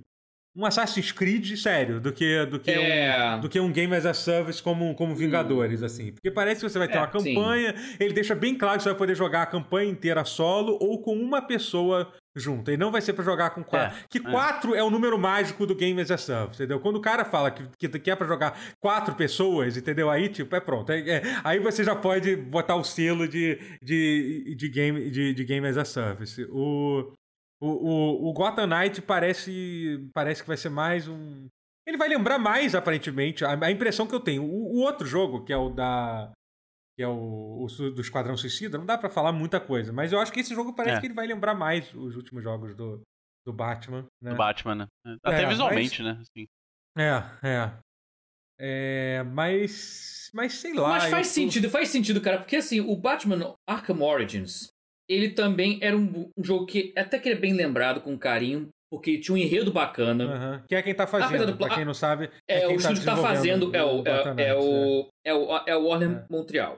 [SPEAKER 1] Um Assassin's Creed sério do que, do que,
[SPEAKER 2] É.
[SPEAKER 1] um, do que um Game as a Service como, como Vingadores, assim. Porque parece que você vai ter
[SPEAKER 2] É,
[SPEAKER 1] uma campanha, ele deixa bem claro que você vai poder jogar a campanha inteira solo ou com uma pessoa junto. E não vai ser pra jogar com quatro.
[SPEAKER 3] É,
[SPEAKER 1] que
[SPEAKER 3] é.
[SPEAKER 1] quatro é o número mágico do Game as a Service, entendeu? Quando o cara fala que, que, que é pra jogar quatro pessoas, entendeu? Aí, tipo, é pronto. É- aí você já pode botar o selo de, de, de, game, de, de Game as a Service. O, o, o, o Gotham Knight parece, parece que vai ser mais um. Ele vai lembrar mais, aparentemente, a, a impressão que eu tenho. O, o outro jogo, que é o da. Que é o, o do Esquadrão Suicida, não dá pra falar muita coisa, mas eu acho que esse jogo parece
[SPEAKER 3] É.
[SPEAKER 1] que ele vai lembrar mais os últimos jogos do, do Batman. Né?
[SPEAKER 3] Do Batman, né? Até
[SPEAKER 1] É,
[SPEAKER 3] visualmente, né? Assim.
[SPEAKER 1] É, é. É, mas. Mas sei lá.
[SPEAKER 2] Mas faz
[SPEAKER 1] tô-
[SPEAKER 2] sentido, faz sentido, cara, porque assim, o Batman Arkham Origins, ele também era um, um jogo que até que é bem lembrado com carinho, porque tinha um enredo bacana.
[SPEAKER 1] Aham. Que é quem tá fazendo,
[SPEAKER 2] do-
[SPEAKER 1] pra quem não sabe.
[SPEAKER 2] É,
[SPEAKER 1] quem
[SPEAKER 2] o estúdio que tá
[SPEAKER 1] desenvolvendo
[SPEAKER 2] fazendo é o,
[SPEAKER 1] Gotham
[SPEAKER 2] é, é
[SPEAKER 1] Knights,
[SPEAKER 2] o, é o, é o Warner
[SPEAKER 1] É.
[SPEAKER 2] Montreal.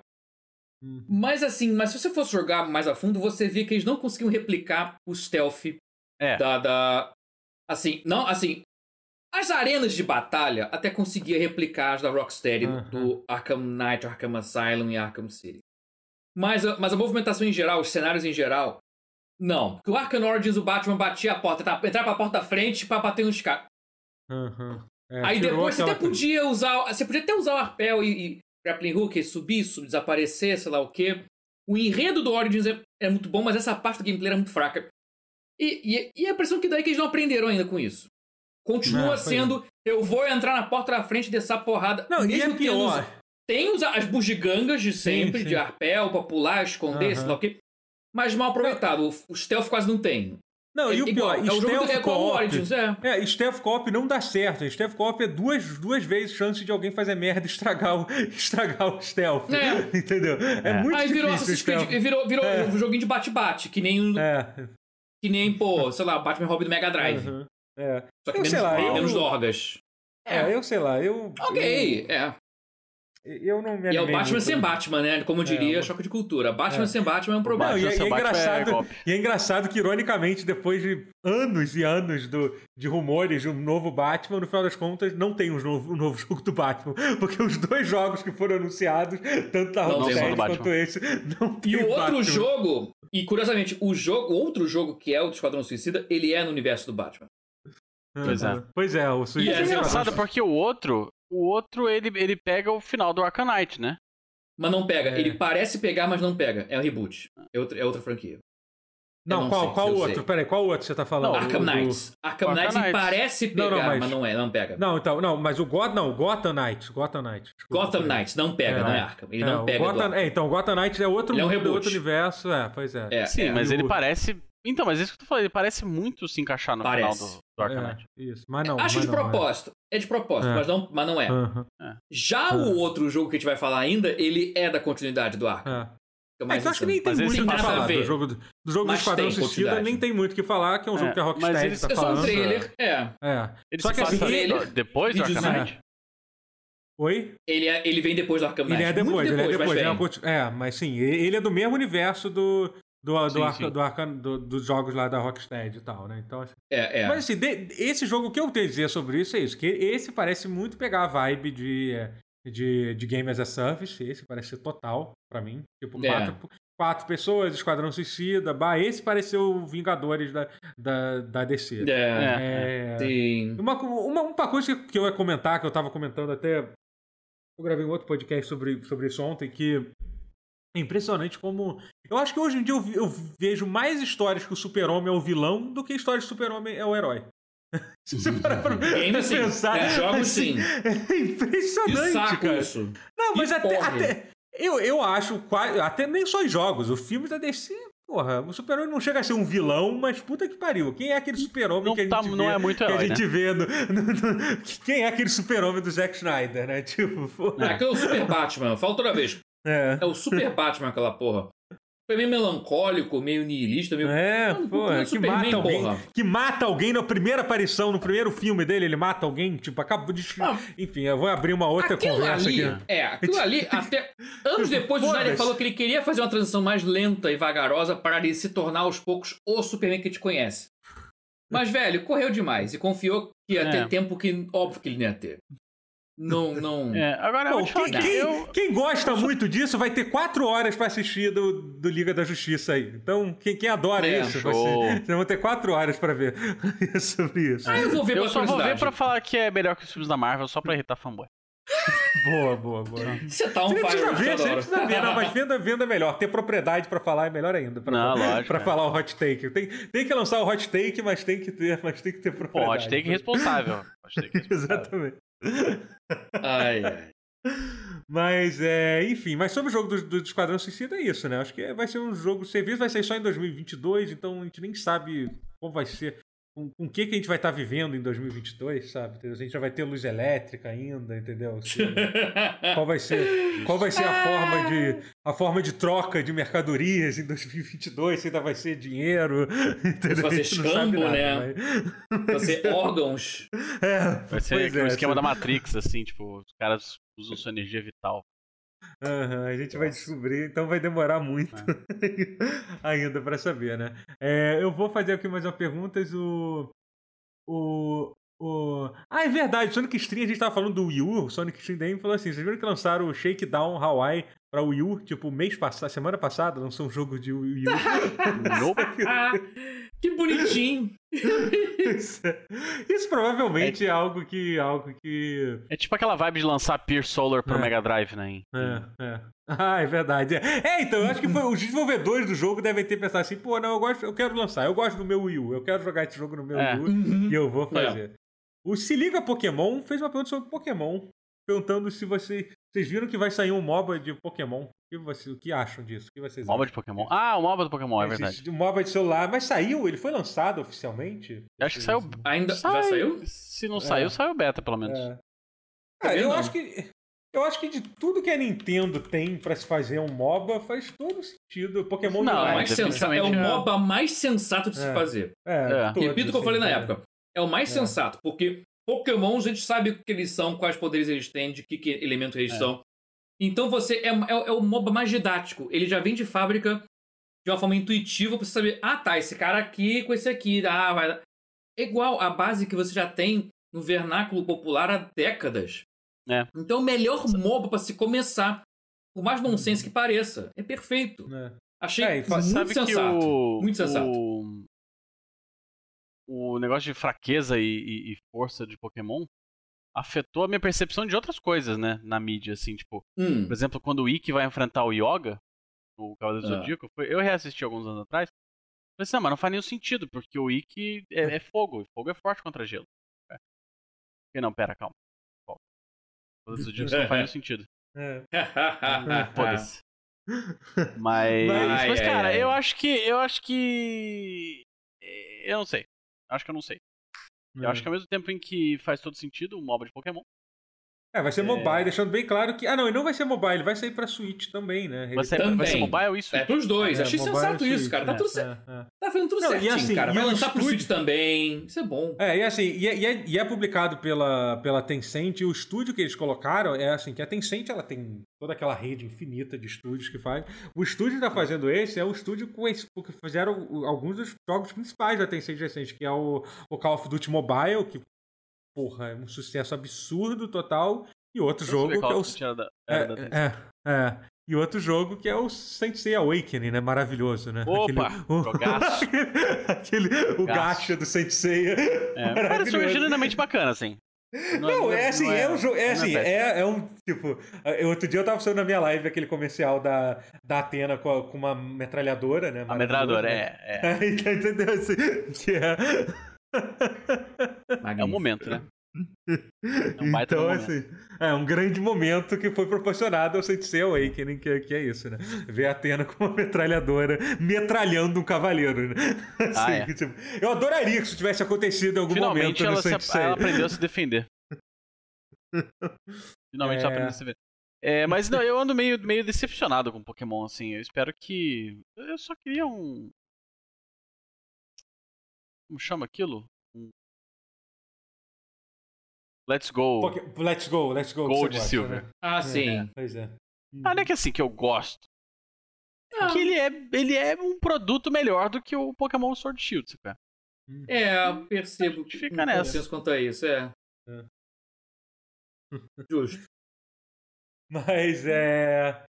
[SPEAKER 1] Uhum.
[SPEAKER 2] Mas assim, mas se você fosse jogar mais a fundo, você vê que eles não conseguiam replicar o stealth
[SPEAKER 3] É.
[SPEAKER 2] da, da. Assim, não, assim. As arenas de batalha até conseguia replicar as da Rocksteady do Arkham Knight, Arkham Asylum e Arkham City. Mas, a- mas a movimentação em geral, os cenários em geral, não. Porque o Arkham Origins, o Batman batia a porta, tá, entrava pra porta da frente pra bater nos caras.
[SPEAKER 1] Aham. É,
[SPEAKER 2] Aí depois você até podia usar. Você podia até usar o arpel e, e grappling hook, e subir, subir, desaparecer, sei lá o quê. O enredo do Origins é, é muito bom, mas essa parte do gameplay era muito fraca. E, e, e a impressão que dá é que eles não aprenderam ainda com isso. Continua
[SPEAKER 1] foi.
[SPEAKER 2] sendo, eu vou entrar na porta da frente e descer a porrada.
[SPEAKER 1] Não, e
[SPEAKER 2] mesmo
[SPEAKER 1] é
[SPEAKER 2] tendo os-
[SPEAKER 1] pior.
[SPEAKER 2] Tem os, as bugigangas de sempre,
[SPEAKER 1] sim.
[SPEAKER 2] de arpel, pra pular, esconder,
[SPEAKER 1] Aham.
[SPEAKER 2] sei lá o quê. Mas mal aproveitado. O, stealth quase não tem.
[SPEAKER 1] Não,
[SPEAKER 2] é
[SPEAKER 1] e o
[SPEAKER 2] igual,
[SPEAKER 1] pior,
[SPEAKER 2] é o jogo do,
[SPEAKER 1] Stealth
[SPEAKER 2] é igual. Origins, é.
[SPEAKER 1] É, Stealth Co-op não dá certo. Stealth Co-op é duas, duas vezes chance de alguém fazer merda e estragar o, *laughs* estragar o Stealth.
[SPEAKER 2] É. *laughs*
[SPEAKER 1] Entendeu? É,
[SPEAKER 3] É.
[SPEAKER 1] muito
[SPEAKER 2] Aí virou Assassin's Creed, virou, virou
[SPEAKER 1] É.
[SPEAKER 2] um joguinho de bate-bate, que nem,
[SPEAKER 1] É.
[SPEAKER 2] que nem, pô, sei lá, Batman Robin do Mega Drive.
[SPEAKER 1] uhum, é.
[SPEAKER 2] Só que
[SPEAKER 1] Eu
[SPEAKER 2] menos,
[SPEAKER 1] sei lá, eu-
[SPEAKER 2] menos dorgas.
[SPEAKER 1] É, eu sei lá, eu.
[SPEAKER 2] Ok, é.
[SPEAKER 1] Eu não me
[SPEAKER 2] E é o Batman sem Batman, né? Como eu diria,
[SPEAKER 1] É,
[SPEAKER 2] choque de cultura. Batman
[SPEAKER 1] é.
[SPEAKER 2] sem Batman é um
[SPEAKER 1] Não,
[SPEAKER 2] problema.
[SPEAKER 1] e, é, e é
[SPEAKER 3] é
[SPEAKER 1] engraçado, e é engraçado que, ironicamente, depois de anos e anos do, de rumores de um novo Batman, no final das contas, não tem um novo, um novo *laughs* jogo do Batman. Porque os dois jogos que foram anunciados, tanto a
[SPEAKER 2] Não tem
[SPEAKER 1] Rocksteady quanto esse, não tem
[SPEAKER 2] E o outro
[SPEAKER 1] Batman.
[SPEAKER 2] jogo, e curiosamente, o jogo, o outro jogo que é o do Esquadrão Suicida, ele é no universo do Batman.
[SPEAKER 3] Pois é.
[SPEAKER 1] Pois é, o
[SPEAKER 2] E
[SPEAKER 1] Suicide
[SPEAKER 3] É
[SPEAKER 2] é
[SPEAKER 3] engraçado porque o outro, o outro ele, ele pega o final do Arkham Knight, né?
[SPEAKER 2] Mas não pega.
[SPEAKER 1] É.
[SPEAKER 2] Ele parece pegar, mas não pega. É um reboot. É outra, é outra franquia.
[SPEAKER 1] Não,
[SPEAKER 2] não
[SPEAKER 1] qual,
[SPEAKER 2] sei,
[SPEAKER 1] qual outro?
[SPEAKER 2] sei.
[SPEAKER 1] Peraí, qual outro você tá falando?
[SPEAKER 3] Não,
[SPEAKER 2] Arkham
[SPEAKER 1] O do-
[SPEAKER 2] Knight. Arkham
[SPEAKER 3] Arkham
[SPEAKER 2] Knight
[SPEAKER 3] Knight.
[SPEAKER 2] parece
[SPEAKER 1] Não,
[SPEAKER 2] pegar,
[SPEAKER 1] não, mas-
[SPEAKER 2] mas não é, não pega.
[SPEAKER 1] Não, então, não, mas o God, não, o Gotham Knights, Gotham Knights. desculpa,
[SPEAKER 2] Gotham
[SPEAKER 1] peraí.
[SPEAKER 2] Knight não pega,
[SPEAKER 1] É,
[SPEAKER 2] não é
[SPEAKER 1] é.
[SPEAKER 2] Arkham. Ele
[SPEAKER 1] É,
[SPEAKER 2] não pega.
[SPEAKER 1] Gotham, é, então, o Gotham Knights é outro
[SPEAKER 2] Ele é um
[SPEAKER 1] mundo,
[SPEAKER 2] reboot.
[SPEAKER 1] outro universo, é, pois é.
[SPEAKER 2] É,
[SPEAKER 3] Sim,
[SPEAKER 2] é.
[SPEAKER 3] mas ele parece. Então, mas isso que eu tô falando, ele parece muito se encaixar no
[SPEAKER 2] Parece.
[SPEAKER 3] final do, do Arkham
[SPEAKER 1] É, isso, mas não,
[SPEAKER 2] Acho
[SPEAKER 1] mas
[SPEAKER 2] de
[SPEAKER 1] não, é.
[SPEAKER 2] propósito. É. de propósito,
[SPEAKER 1] É.
[SPEAKER 2] mas, não, mas não é.
[SPEAKER 1] Aham,
[SPEAKER 2] Já o outro jogo que a gente vai falar ainda, ele é da continuidade do Arkham.
[SPEAKER 1] é. É,
[SPEAKER 2] mais
[SPEAKER 1] então acho que nem tem
[SPEAKER 3] Mas
[SPEAKER 1] muito o que
[SPEAKER 2] tem nada a
[SPEAKER 1] falar
[SPEAKER 2] ver.
[SPEAKER 1] do jogo do, do, jogo do
[SPEAKER 2] Mas
[SPEAKER 1] Esquadrão
[SPEAKER 2] tem
[SPEAKER 1] Suicida, nem tem muito o que falar, que é um jogo
[SPEAKER 3] É,
[SPEAKER 1] que a
[SPEAKER 3] mas
[SPEAKER 1] Rocksteady
[SPEAKER 3] eles-
[SPEAKER 1] tá
[SPEAKER 2] É só um
[SPEAKER 1] falando.
[SPEAKER 2] trailer. É.
[SPEAKER 1] É.
[SPEAKER 3] Ele
[SPEAKER 1] Só que assim,
[SPEAKER 2] trailer,
[SPEAKER 3] depois do Arkham
[SPEAKER 2] videozinho.
[SPEAKER 3] Knight?
[SPEAKER 1] Oi?
[SPEAKER 2] Ele, é, ele vem depois do Arkham Knight.
[SPEAKER 1] Ele é depois,
[SPEAKER 2] Muito
[SPEAKER 1] ele é
[SPEAKER 2] depois,
[SPEAKER 1] depois.
[SPEAKER 2] mas
[SPEAKER 1] é, é, mas sim, ele é do mesmo universo do, do, do,
[SPEAKER 3] Sim,
[SPEAKER 1] Arca-
[SPEAKER 3] sim.
[SPEAKER 1] do, Arca- do- dos jogos lá da Rocksteady e tal, né? Então, assim,
[SPEAKER 2] É, é.
[SPEAKER 1] Mas assim, de- esse jogo, que eu tenho a dizer sobre isso é isso, que esse parece muito pegar a vibe de, é, de, de Game as a Service, esse parece ser total pra mim. Tipo,
[SPEAKER 2] É.
[SPEAKER 1] quatro, quatro pessoas, Esquadrão Suicida, bah, esse pareceu o Vingadores da, da, da DC.
[SPEAKER 2] É.
[SPEAKER 1] É,
[SPEAKER 2] Sim.
[SPEAKER 1] uma, uma, uma coisa que- que eu ia comentar, que eu tava comentando até. Eu gravei um outro podcast sobre, sobre isso ontem, que é impressionante como. Eu acho que hoje em dia eu, eu vejo mais histórias que o Super-Homem é o vilão do que histórias que o Super-Homem é o herói. *laughs* Se você parar pra
[SPEAKER 2] Game, sim.
[SPEAKER 1] pensar.
[SPEAKER 2] É, jogos,
[SPEAKER 1] assim,
[SPEAKER 2] sim. *laughs*
[SPEAKER 1] É
[SPEAKER 2] Que
[SPEAKER 1] impressionante,
[SPEAKER 2] saco
[SPEAKER 1] cara.
[SPEAKER 2] isso.
[SPEAKER 1] Não, mas
[SPEAKER 2] Que
[SPEAKER 1] até. até eu, eu acho quase. Até nem só em jogos. Os filmes da DC. Porra, o Super-Homem não chega a ser um vilão, mas puta que pariu. Quem é aquele Super-Homem
[SPEAKER 3] Não,
[SPEAKER 1] que a gente
[SPEAKER 3] tá,
[SPEAKER 1] vê?
[SPEAKER 3] não é muito
[SPEAKER 1] que a
[SPEAKER 3] herói, né?
[SPEAKER 1] gente vê no, no- no- *laughs* Quem é aquele super-homem do Zack Snyder, né? Tipo, porra.
[SPEAKER 2] Aquele é o Super Batman. Fala toda vez.
[SPEAKER 1] É.
[SPEAKER 2] É o Super Batman aquela porra. Foi meio melancólico, meio niilista, meio.
[SPEAKER 1] É,
[SPEAKER 2] não é
[SPEAKER 1] que
[SPEAKER 2] Superman,
[SPEAKER 1] mata alguém.
[SPEAKER 2] porra.
[SPEAKER 1] Que mata alguém na primeira aparição, no primeiro filme dele, ele mata alguém, tipo, acabou de.
[SPEAKER 2] Ah.
[SPEAKER 1] Enfim, eu vou abrir uma outra conversa
[SPEAKER 2] ali,
[SPEAKER 1] aqui.
[SPEAKER 2] é, aquilo ali, *laughs* até anos depois o. Snyder falou que ele queria fazer uma transição mais lenta e vagarosa para ele se tornar aos poucos o Superman que a gente conhece. Mas, velho, correu demais e confiou que ia
[SPEAKER 3] É.
[SPEAKER 2] ter tempo que, óbvio que ele não ia ter. Não, não.
[SPEAKER 3] É, agora
[SPEAKER 1] Bom, quem,
[SPEAKER 3] que
[SPEAKER 1] quem-
[SPEAKER 3] eu...
[SPEAKER 1] quem gosta muito disso vai ter quatro horas pra assistir do, do Liga da Justiça aí. Então, quem, quem adora
[SPEAKER 2] É,
[SPEAKER 1] isso, vocês vão ter quatro horas pra ver *laughs* sobre isso.
[SPEAKER 2] Ah, eu vou ver
[SPEAKER 3] Eu só vou ver pra falar que é melhor que os filmes da Marvel, só pra irritar fanboy. *laughs*
[SPEAKER 1] Boa, boa, boa.
[SPEAKER 2] Você tá um
[SPEAKER 1] Você precisa ver, você precisa ver, não, mas *laughs* venda, venda é melhor. Ter propriedade pra falar é melhor ainda. Pra,
[SPEAKER 3] Não,
[SPEAKER 1] pra,
[SPEAKER 3] lógico,
[SPEAKER 1] pra
[SPEAKER 3] é.
[SPEAKER 1] falar o hot take. Tem, tem que lançar o hot take, mas tem que ter, mas tem que ter
[SPEAKER 3] Pô,
[SPEAKER 1] propriedade.
[SPEAKER 3] hot take responsável. Hot take responsável.
[SPEAKER 1] Exatamente.
[SPEAKER 2] Ai, ai.
[SPEAKER 1] Mas, é, enfim, mas sobre o jogo do, do Esquadrão Suicida é isso, né? Acho que vai ser um jogo de serviço, vai sair só em 2022, então a gente nem sabe como vai ser, com, com o que, que a gente vai estar vivendo em 2022, sabe? Entendeu? A gente já vai ter luz elétrica ainda, entendeu? Se- *laughs* qual vai ser, qual vai ser a forma de a forma de troca de mercadorias em 2022? Se ainda vai ser dinheiro, *laughs* entendeu?
[SPEAKER 2] vai ser escambo,
[SPEAKER 1] nada,
[SPEAKER 2] né?
[SPEAKER 1] mas-
[SPEAKER 2] Você *laughs* órgãos.
[SPEAKER 1] É,
[SPEAKER 3] Vai ser o
[SPEAKER 1] é,
[SPEAKER 3] esquema
[SPEAKER 1] assim.
[SPEAKER 3] da Matrix, assim, tipo, os caras usam sua energia vital.
[SPEAKER 1] Aham, a gente vai descobrir, então vai demorar muito *laughs* ainda pra saber, né? É, eu vou fazer aqui mais uma pergunta. O, o, o. Ah, é verdade, Sonic Stream, a gente tava falando do Wii U, o Sonic Stream daí falou assim: vocês viram que lançaram o Shakedown Hawaii pra Wii U, tipo, mês passado, semana passada, lançou um jogo de Wii U. *laughs*
[SPEAKER 3] Nope. *laughs*
[SPEAKER 2] Que bonitinho. *laughs*
[SPEAKER 1] Isso, isso provavelmente é algo que. algo que.
[SPEAKER 3] É tipo aquela vibe de lançar Peer Solar pro
[SPEAKER 1] É.
[SPEAKER 3] Mega Drive, né?
[SPEAKER 1] É, é. Ah, é verdade. É, É, então, eu acho que foi, os desenvolvedores do jogo devem ter pensado assim, pô, não, eu, gosto, eu quero lançar, eu gosto do meu Wii U, eu quero jogar esse jogo no meu
[SPEAKER 3] É.
[SPEAKER 1] Wii U
[SPEAKER 2] Uhum.
[SPEAKER 1] e eu vou fazer. O Se Liga Pokémon fez uma pergunta sobre Pokémon, perguntando se você, vocês viram que vai sair um MOBA de Pokémon. O que, você, o que acham disso? O que vocês
[SPEAKER 3] MOBA
[SPEAKER 1] acham?
[SPEAKER 3] de Pokémon. Ah, o MOBA do Pokémon, é verdade.
[SPEAKER 1] Um MOBA de celular, mas saiu, ele foi lançado oficialmente?
[SPEAKER 3] Eu acho que saiu.
[SPEAKER 2] Ainda
[SPEAKER 3] Sai-
[SPEAKER 2] já saiu?
[SPEAKER 3] Se não saiu, saiu beta, pelo menos.
[SPEAKER 1] É. Ah, eu
[SPEAKER 2] vendo?
[SPEAKER 1] acho que. Eu acho que de tudo que a Nintendo tem pra se fazer um MOBA, faz todo sentido. Pokémon
[SPEAKER 3] Não,
[SPEAKER 2] É, o
[SPEAKER 1] Unite.
[SPEAKER 2] mais sensato, é o
[SPEAKER 3] é.
[SPEAKER 2] MOBA mais sensato de se
[SPEAKER 1] É.
[SPEAKER 2] fazer.
[SPEAKER 1] É,
[SPEAKER 3] É.
[SPEAKER 2] Repito o que eu
[SPEAKER 1] assim,
[SPEAKER 2] falei na
[SPEAKER 1] né?
[SPEAKER 2] época. É o mais
[SPEAKER 1] É.
[SPEAKER 2] sensato, porque Pokémon a gente sabe o que eles são, quais poderes eles têm, de que, que elemento eles
[SPEAKER 3] É.
[SPEAKER 2] são. Então você é, é, é, o MOBA mais didático. Ele já vem de fábrica de uma forma intuitiva pra você saber, ah tá, esse cara aqui com esse aqui, ah, vai. É igual a base que você já tem no vernáculo popular há décadas.
[SPEAKER 3] É.
[SPEAKER 2] Então o melhor MOBA para se começar, por mais nonsense que pareça, é perfeito.
[SPEAKER 1] É.
[SPEAKER 2] Achei
[SPEAKER 1] É,
[SPEAKER 2] muito sensato.
[SPEAKER 3] que o,
[SPEAKER 2] Muito sensato.
[SPEAKER 3] o, o negócio de fraqueza e, e- e força de Pokémon afetou a minha percepção de outras coisas, né? Na mídia, assim, tipo,
[SPEAKER 2] Hum,
[SPEAKER 3] por exemplo, quando o Ikki vai enfrentar o Yoga, o Cavaleiro do
[SPEAKER 2] Ah.
[SPEAKER 3] Zodíaco, foi- eu reassisti alguns anos atrás. Falei assim, não, mas não faz nenhum sentido, porque o Ikki é, é fogo, e fogo é forte contra gelo. É. E não, pera, calma. Volta. O Cavaleiro do Zodíaco não faz nenhum *laughs* sentido.
[SPEAKER 1] É. *laughs*
[SPEAKER 3] Foda-se. *laughs* Mas,
[SPEAKER 1] Mas-
[SPEAKER 3] mas,
[SPEAKER 2] Ai, ai,
[SPEAKER 3] cara,
[SPEAKER 2] ai.
[SPEAKER 3] eu acho que. Eu acho que. eh, Eu não sei. Acho que eu não sei. Eu acho que ao mesmo tempo em que faz todo sentido um MOBA de Pokémon,
[SPEAKER 1] É, vai ser
[SPEAKER 3] É.
[SPEAKER 1] mobile, deixando bem claro que. Ah, não, e não vai ser mobile, vai sair pra Switch também, né? Ele-
[SPEAKER 3] vai ser,
[SPEAKER 2] Também.
[SPEAKER 3] vai ser mobile isso?
[SPEAKER 2] É pros dois.
[SPEAKER 1] É,
[SPEAKER 2] Achei sensato
[SPEAKER 1] e
[SPEAKER 2] isso, cara. Tá
[SPEAKER 1] é,
[SPEAKER 2] tudo certo.
[SPEAKER 1] é, é.
[SPEAKER 2] Tá fazendo tudo
[SPEAKER 1] Não, e
[SPEAKER 2] certinho,
[SPEAKER 1] assim,
[SPEAKER 2] cara.
[SPEAKER 1] e
[SPEAKER 2] Vai lançar pro
[SPEAKER 1] estúdio-
[SPEAKER 2] Switch também. Isso é bom.
[SPEAKER 1] É, e assim, e é, e é- e é publicado pela, pela Tencent, e o estúdio que eles colocaram é assim, que a Tencent ela tem toda aquela rede infinita de estúdios que faz. O estúdio que tá fazendo esse é o estúdio com esse, que fizeram alguns dos jogos principais da Tencent recente, que é o, o Call of Duty Mobile, que, porra, é um sucesso absurdo total, e outro jogo que é o...
[SPEAKER 3] Era da, era da
[SPEAKER 1] É,
[SPEAKER 3] Tencent.
[SPEAKER 1] é, é. E outro jogo que é o Sensei Awakening, né? Maravilhoso, né?
[SPEAKER 3] Opa,
[SPEAKER 1] o,
[SPEAKER 3] jogaço. *laughs*
[SPEAKER 1] aquele, o gacha do Sensei.
[SPEAKER 3] É, *laughs* parece um jogo genuinamente bacana, assim.
[SPEAKER 1] Não, é assim, é, um jogo. É
[SPEAKER 3] não
[SPEAKER 1] assim, é, é um. Tipo, eu- outro dia eu tava falando na minha live aquele comercial da, da Atena com, a- com uma metralhadora, né?
[SPEAKER 3] A metralhadora,
[SPEAKER 1] Maravilhoso,
[SPEAKER 3] é, é. *laughs*
[SPEAKER 1] né? Entendeu? Assim, que é.
[SPEAKER 3] É o
[SPEAKER 2] Magnífico.
[SPEAKER 3] momento, né? É um
[SPEAKER 1] então, assim, é um grande momento que foi proporcionado ao Sensei Awakening, que, que é isso, né? Ver a Atena com uma metralhadora metralhando um cavaleiro, né? *laughs* Assim,
[SPEAKER 3] Ah, é.
[SPEAKER 1] tipo, eu adoraria que isso tivesse acontecido em algum
[SPEAKER 3] Finalmente
[SPEAKER 1] momento no
[SPEAKER 3] ela, se, ela aprendeu a se defender. *laughs* Finalmente ela
[SPEAKER 1] É.
[SPEAKER 3] aprendeu a se defender. É, mas não, eu ando meio, meio decepcionado com Pokémon, assim. Eu espero que. Eu só queria um. Como chama aquilo? Um... Let's Go.
[SPEAKER 1] Let's go, let's go.
[SPEAKER 3] Gold
[SPEAKER 1] gosta,
[SPEAKER 3] Silver.
[SPEAKER 1] né?
[SPEAKER 2] Ah, sim.
[SPEAKER 1] É, pois é.
[SPEAKER 3] Ah, não é que assim que eu gosto.
[SPEAKER 2] Ah,
[SPEAKER 3] Que ele é, ele é um produto melhor do que o Pokémon Sword Shield, cara.
[SPEAKER 2] É, eu percebo que
[SPEAKER 3] Fica
[SPEAKER 2] um
[SPEAKER 3] nessa.
[SPEAKER 2] quanto a isso, é.
[SPEAKER 1] É.
[SPEAKER 2] Justo. *laughs*
[SPEAKER 1] Mas é.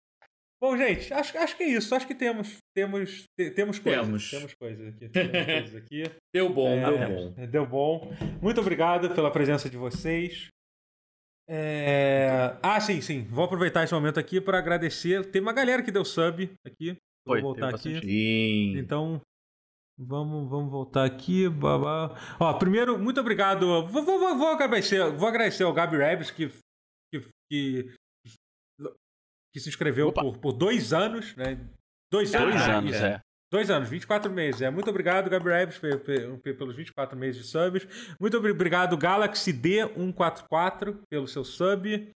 [SPEAKER 1] Bom, gente, acho, acho que é isso. Acho que temos temos te- temos coisas.
[SPEAKER 2] Temos.
[SPEAKER 1] Temos coisas aqui. Temos *laughs* coisas aqui.
[SPEAKER 2] Deu bom,
[SPEAKER 1] É,
[SPEAKER 2] deu bom.
[SPEAKER 1] Deu bom. Muito obrigado pela presença de vocês. É, Ah, sim, sim. Vou aproveitar esse momento aqui para agradecer. Teve uma galera que deu sub aqui.
[SPEAKER 3] Foi,
[SPEAKER 1] Vou voltar aqui.
[SPEAKER 2] Sim.
[SPEAKER 1] Então, vamos, vamos voltar aqui. Babá. Ó, primeiro, muito obrigado. Vou, vou, vou, vou agradecer, vou agradecer ao Gabi Rebs que, que, que, que se inscreveu por, por dois anos, né? Dois anos.
[SPEAKER 3] Dois anos,
[SPEAKER 2] é.
[SPEAKER 3] é.
[SPEAKER 1] Dois anos, 24 meses. É, muito obrigado, pe- pelos 24 meses de subs. Muito obrigado, Galaxy D144, pelo seu sub.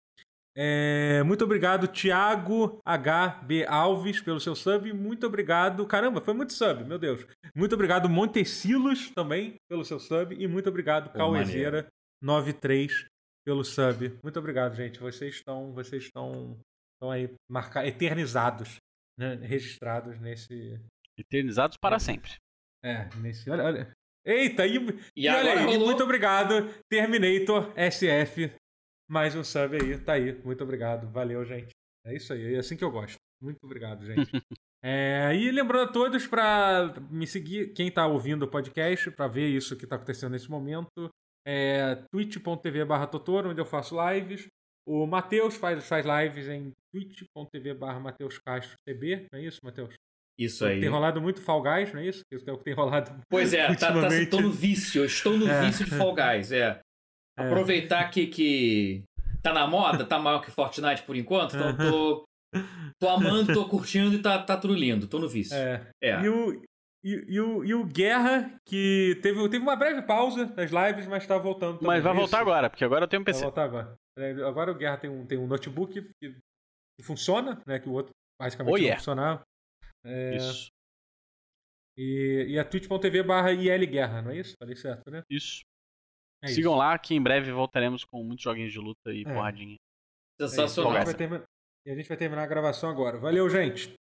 [SPEAKER 1] É, muito obrigado, Thiago HB Alves, pelo seu sub. Muito obrigado. Caramba, foi muito sub, meu Deus. Muito obrigado, Montecilos, também, pelo seu sub. E muito obrigado,
[SPEAKER 2] Pô,
[SPEAKER 1] Cauezeira93, pelo sub. Muito obrigado, gente. Vocês estão, vocês estão, estão aí marca, eternizados, né? registrados nesse.
[SPEAKER 3] Eternizados para sempre.
[SPEAKER 1] É, nesse. Olha, olha. Eita, e,
[SPEAKER 2] E,
[SPEAKER 1] e olha
[SPEAKER 2] agora
[SPEAKER 1] aí, e
[SPEAKER 2] rolou...
[SPEAKER 1] muito obrigado, Terminator SF. Mais um sub aí, tá aí. Muito obrigado, valeu, gente. É isso aí, é assim que eu gosto. Muito obrigado, gente. *laughs* É, e lembrando a todos para me seguir, quem tá ouvindo o podcast, para ver isso que tá acontecendo nesse momento, é twitch.tv barra Totoro, onde eu faço lives. O Matheus faz, faz lives em twitch.tv barra Matheus Castro TB, não é isso, Matheus?
[SPEAKER 2] Isso aí.
[SPEAKER 1] Tem rolado muito Fall Guys, não é isso? Isso é o que tem rolado *laughs*
[SPEAKER 2] Pois é, tá, tá, tô no vício. Estou no
[SPEAKER 1] É.
[SPEAKER 2] vício de Fall Guys, é.
[SPEAKER 1] É.
[SPEAKER 2] Aproveitar que, que tá na moda, tá maior que Fortnite por enquanto, então tô, tô amando, tô curtindo e tá, tá tudo lindo. Tô no vício.
[SPEAKER 1] É.
[SPEAKER 2] É.
[SPEAKER 1] E o, e, e o, e o Guerra, que teve, teve uma breve pausa das lives, mas tá voltando também.
[SPEAKER 3] Mas vai
[SPEAKER 1] Isso.
[SPEAKER 3] voltar agora, porque agora eu tenho um
[SPEAKER 1] Vai
[SPEAKER 3] PC.
[SPEAKER 1] voltar agora. É, Agora o Guerra tem um, tem um notebook que, que funciona, né? Que o outro basicamente
[SPEAKER 3] Oh,
[SPEAKER 1] não
[SPEAKER 3] yeah.
[SPEAKER 1] funcionava. É,
[SPEAKER 3] Isso.
[SPEAKER 1] e, e a twitch.tv barra IL Guerra, não é isso? Falei certo, né?
[SPEAKER 3] Isso.
[SPEAKER 1] É
[SPEAKER 3] Sigam
[SPEAKER 1] isso.
[SPEAKER 3] lá que em breve voltaremos com muitos joguinhos de luta e
[SPEAKER 1] É.
[SPEAKER 3] porradinha.
[SPEAKER 1] É.
[SPEAKER 2] Sensacional.
[SPEAKER 1] A termi- E a gente vai terminar a gravação agora. Valeu, gente!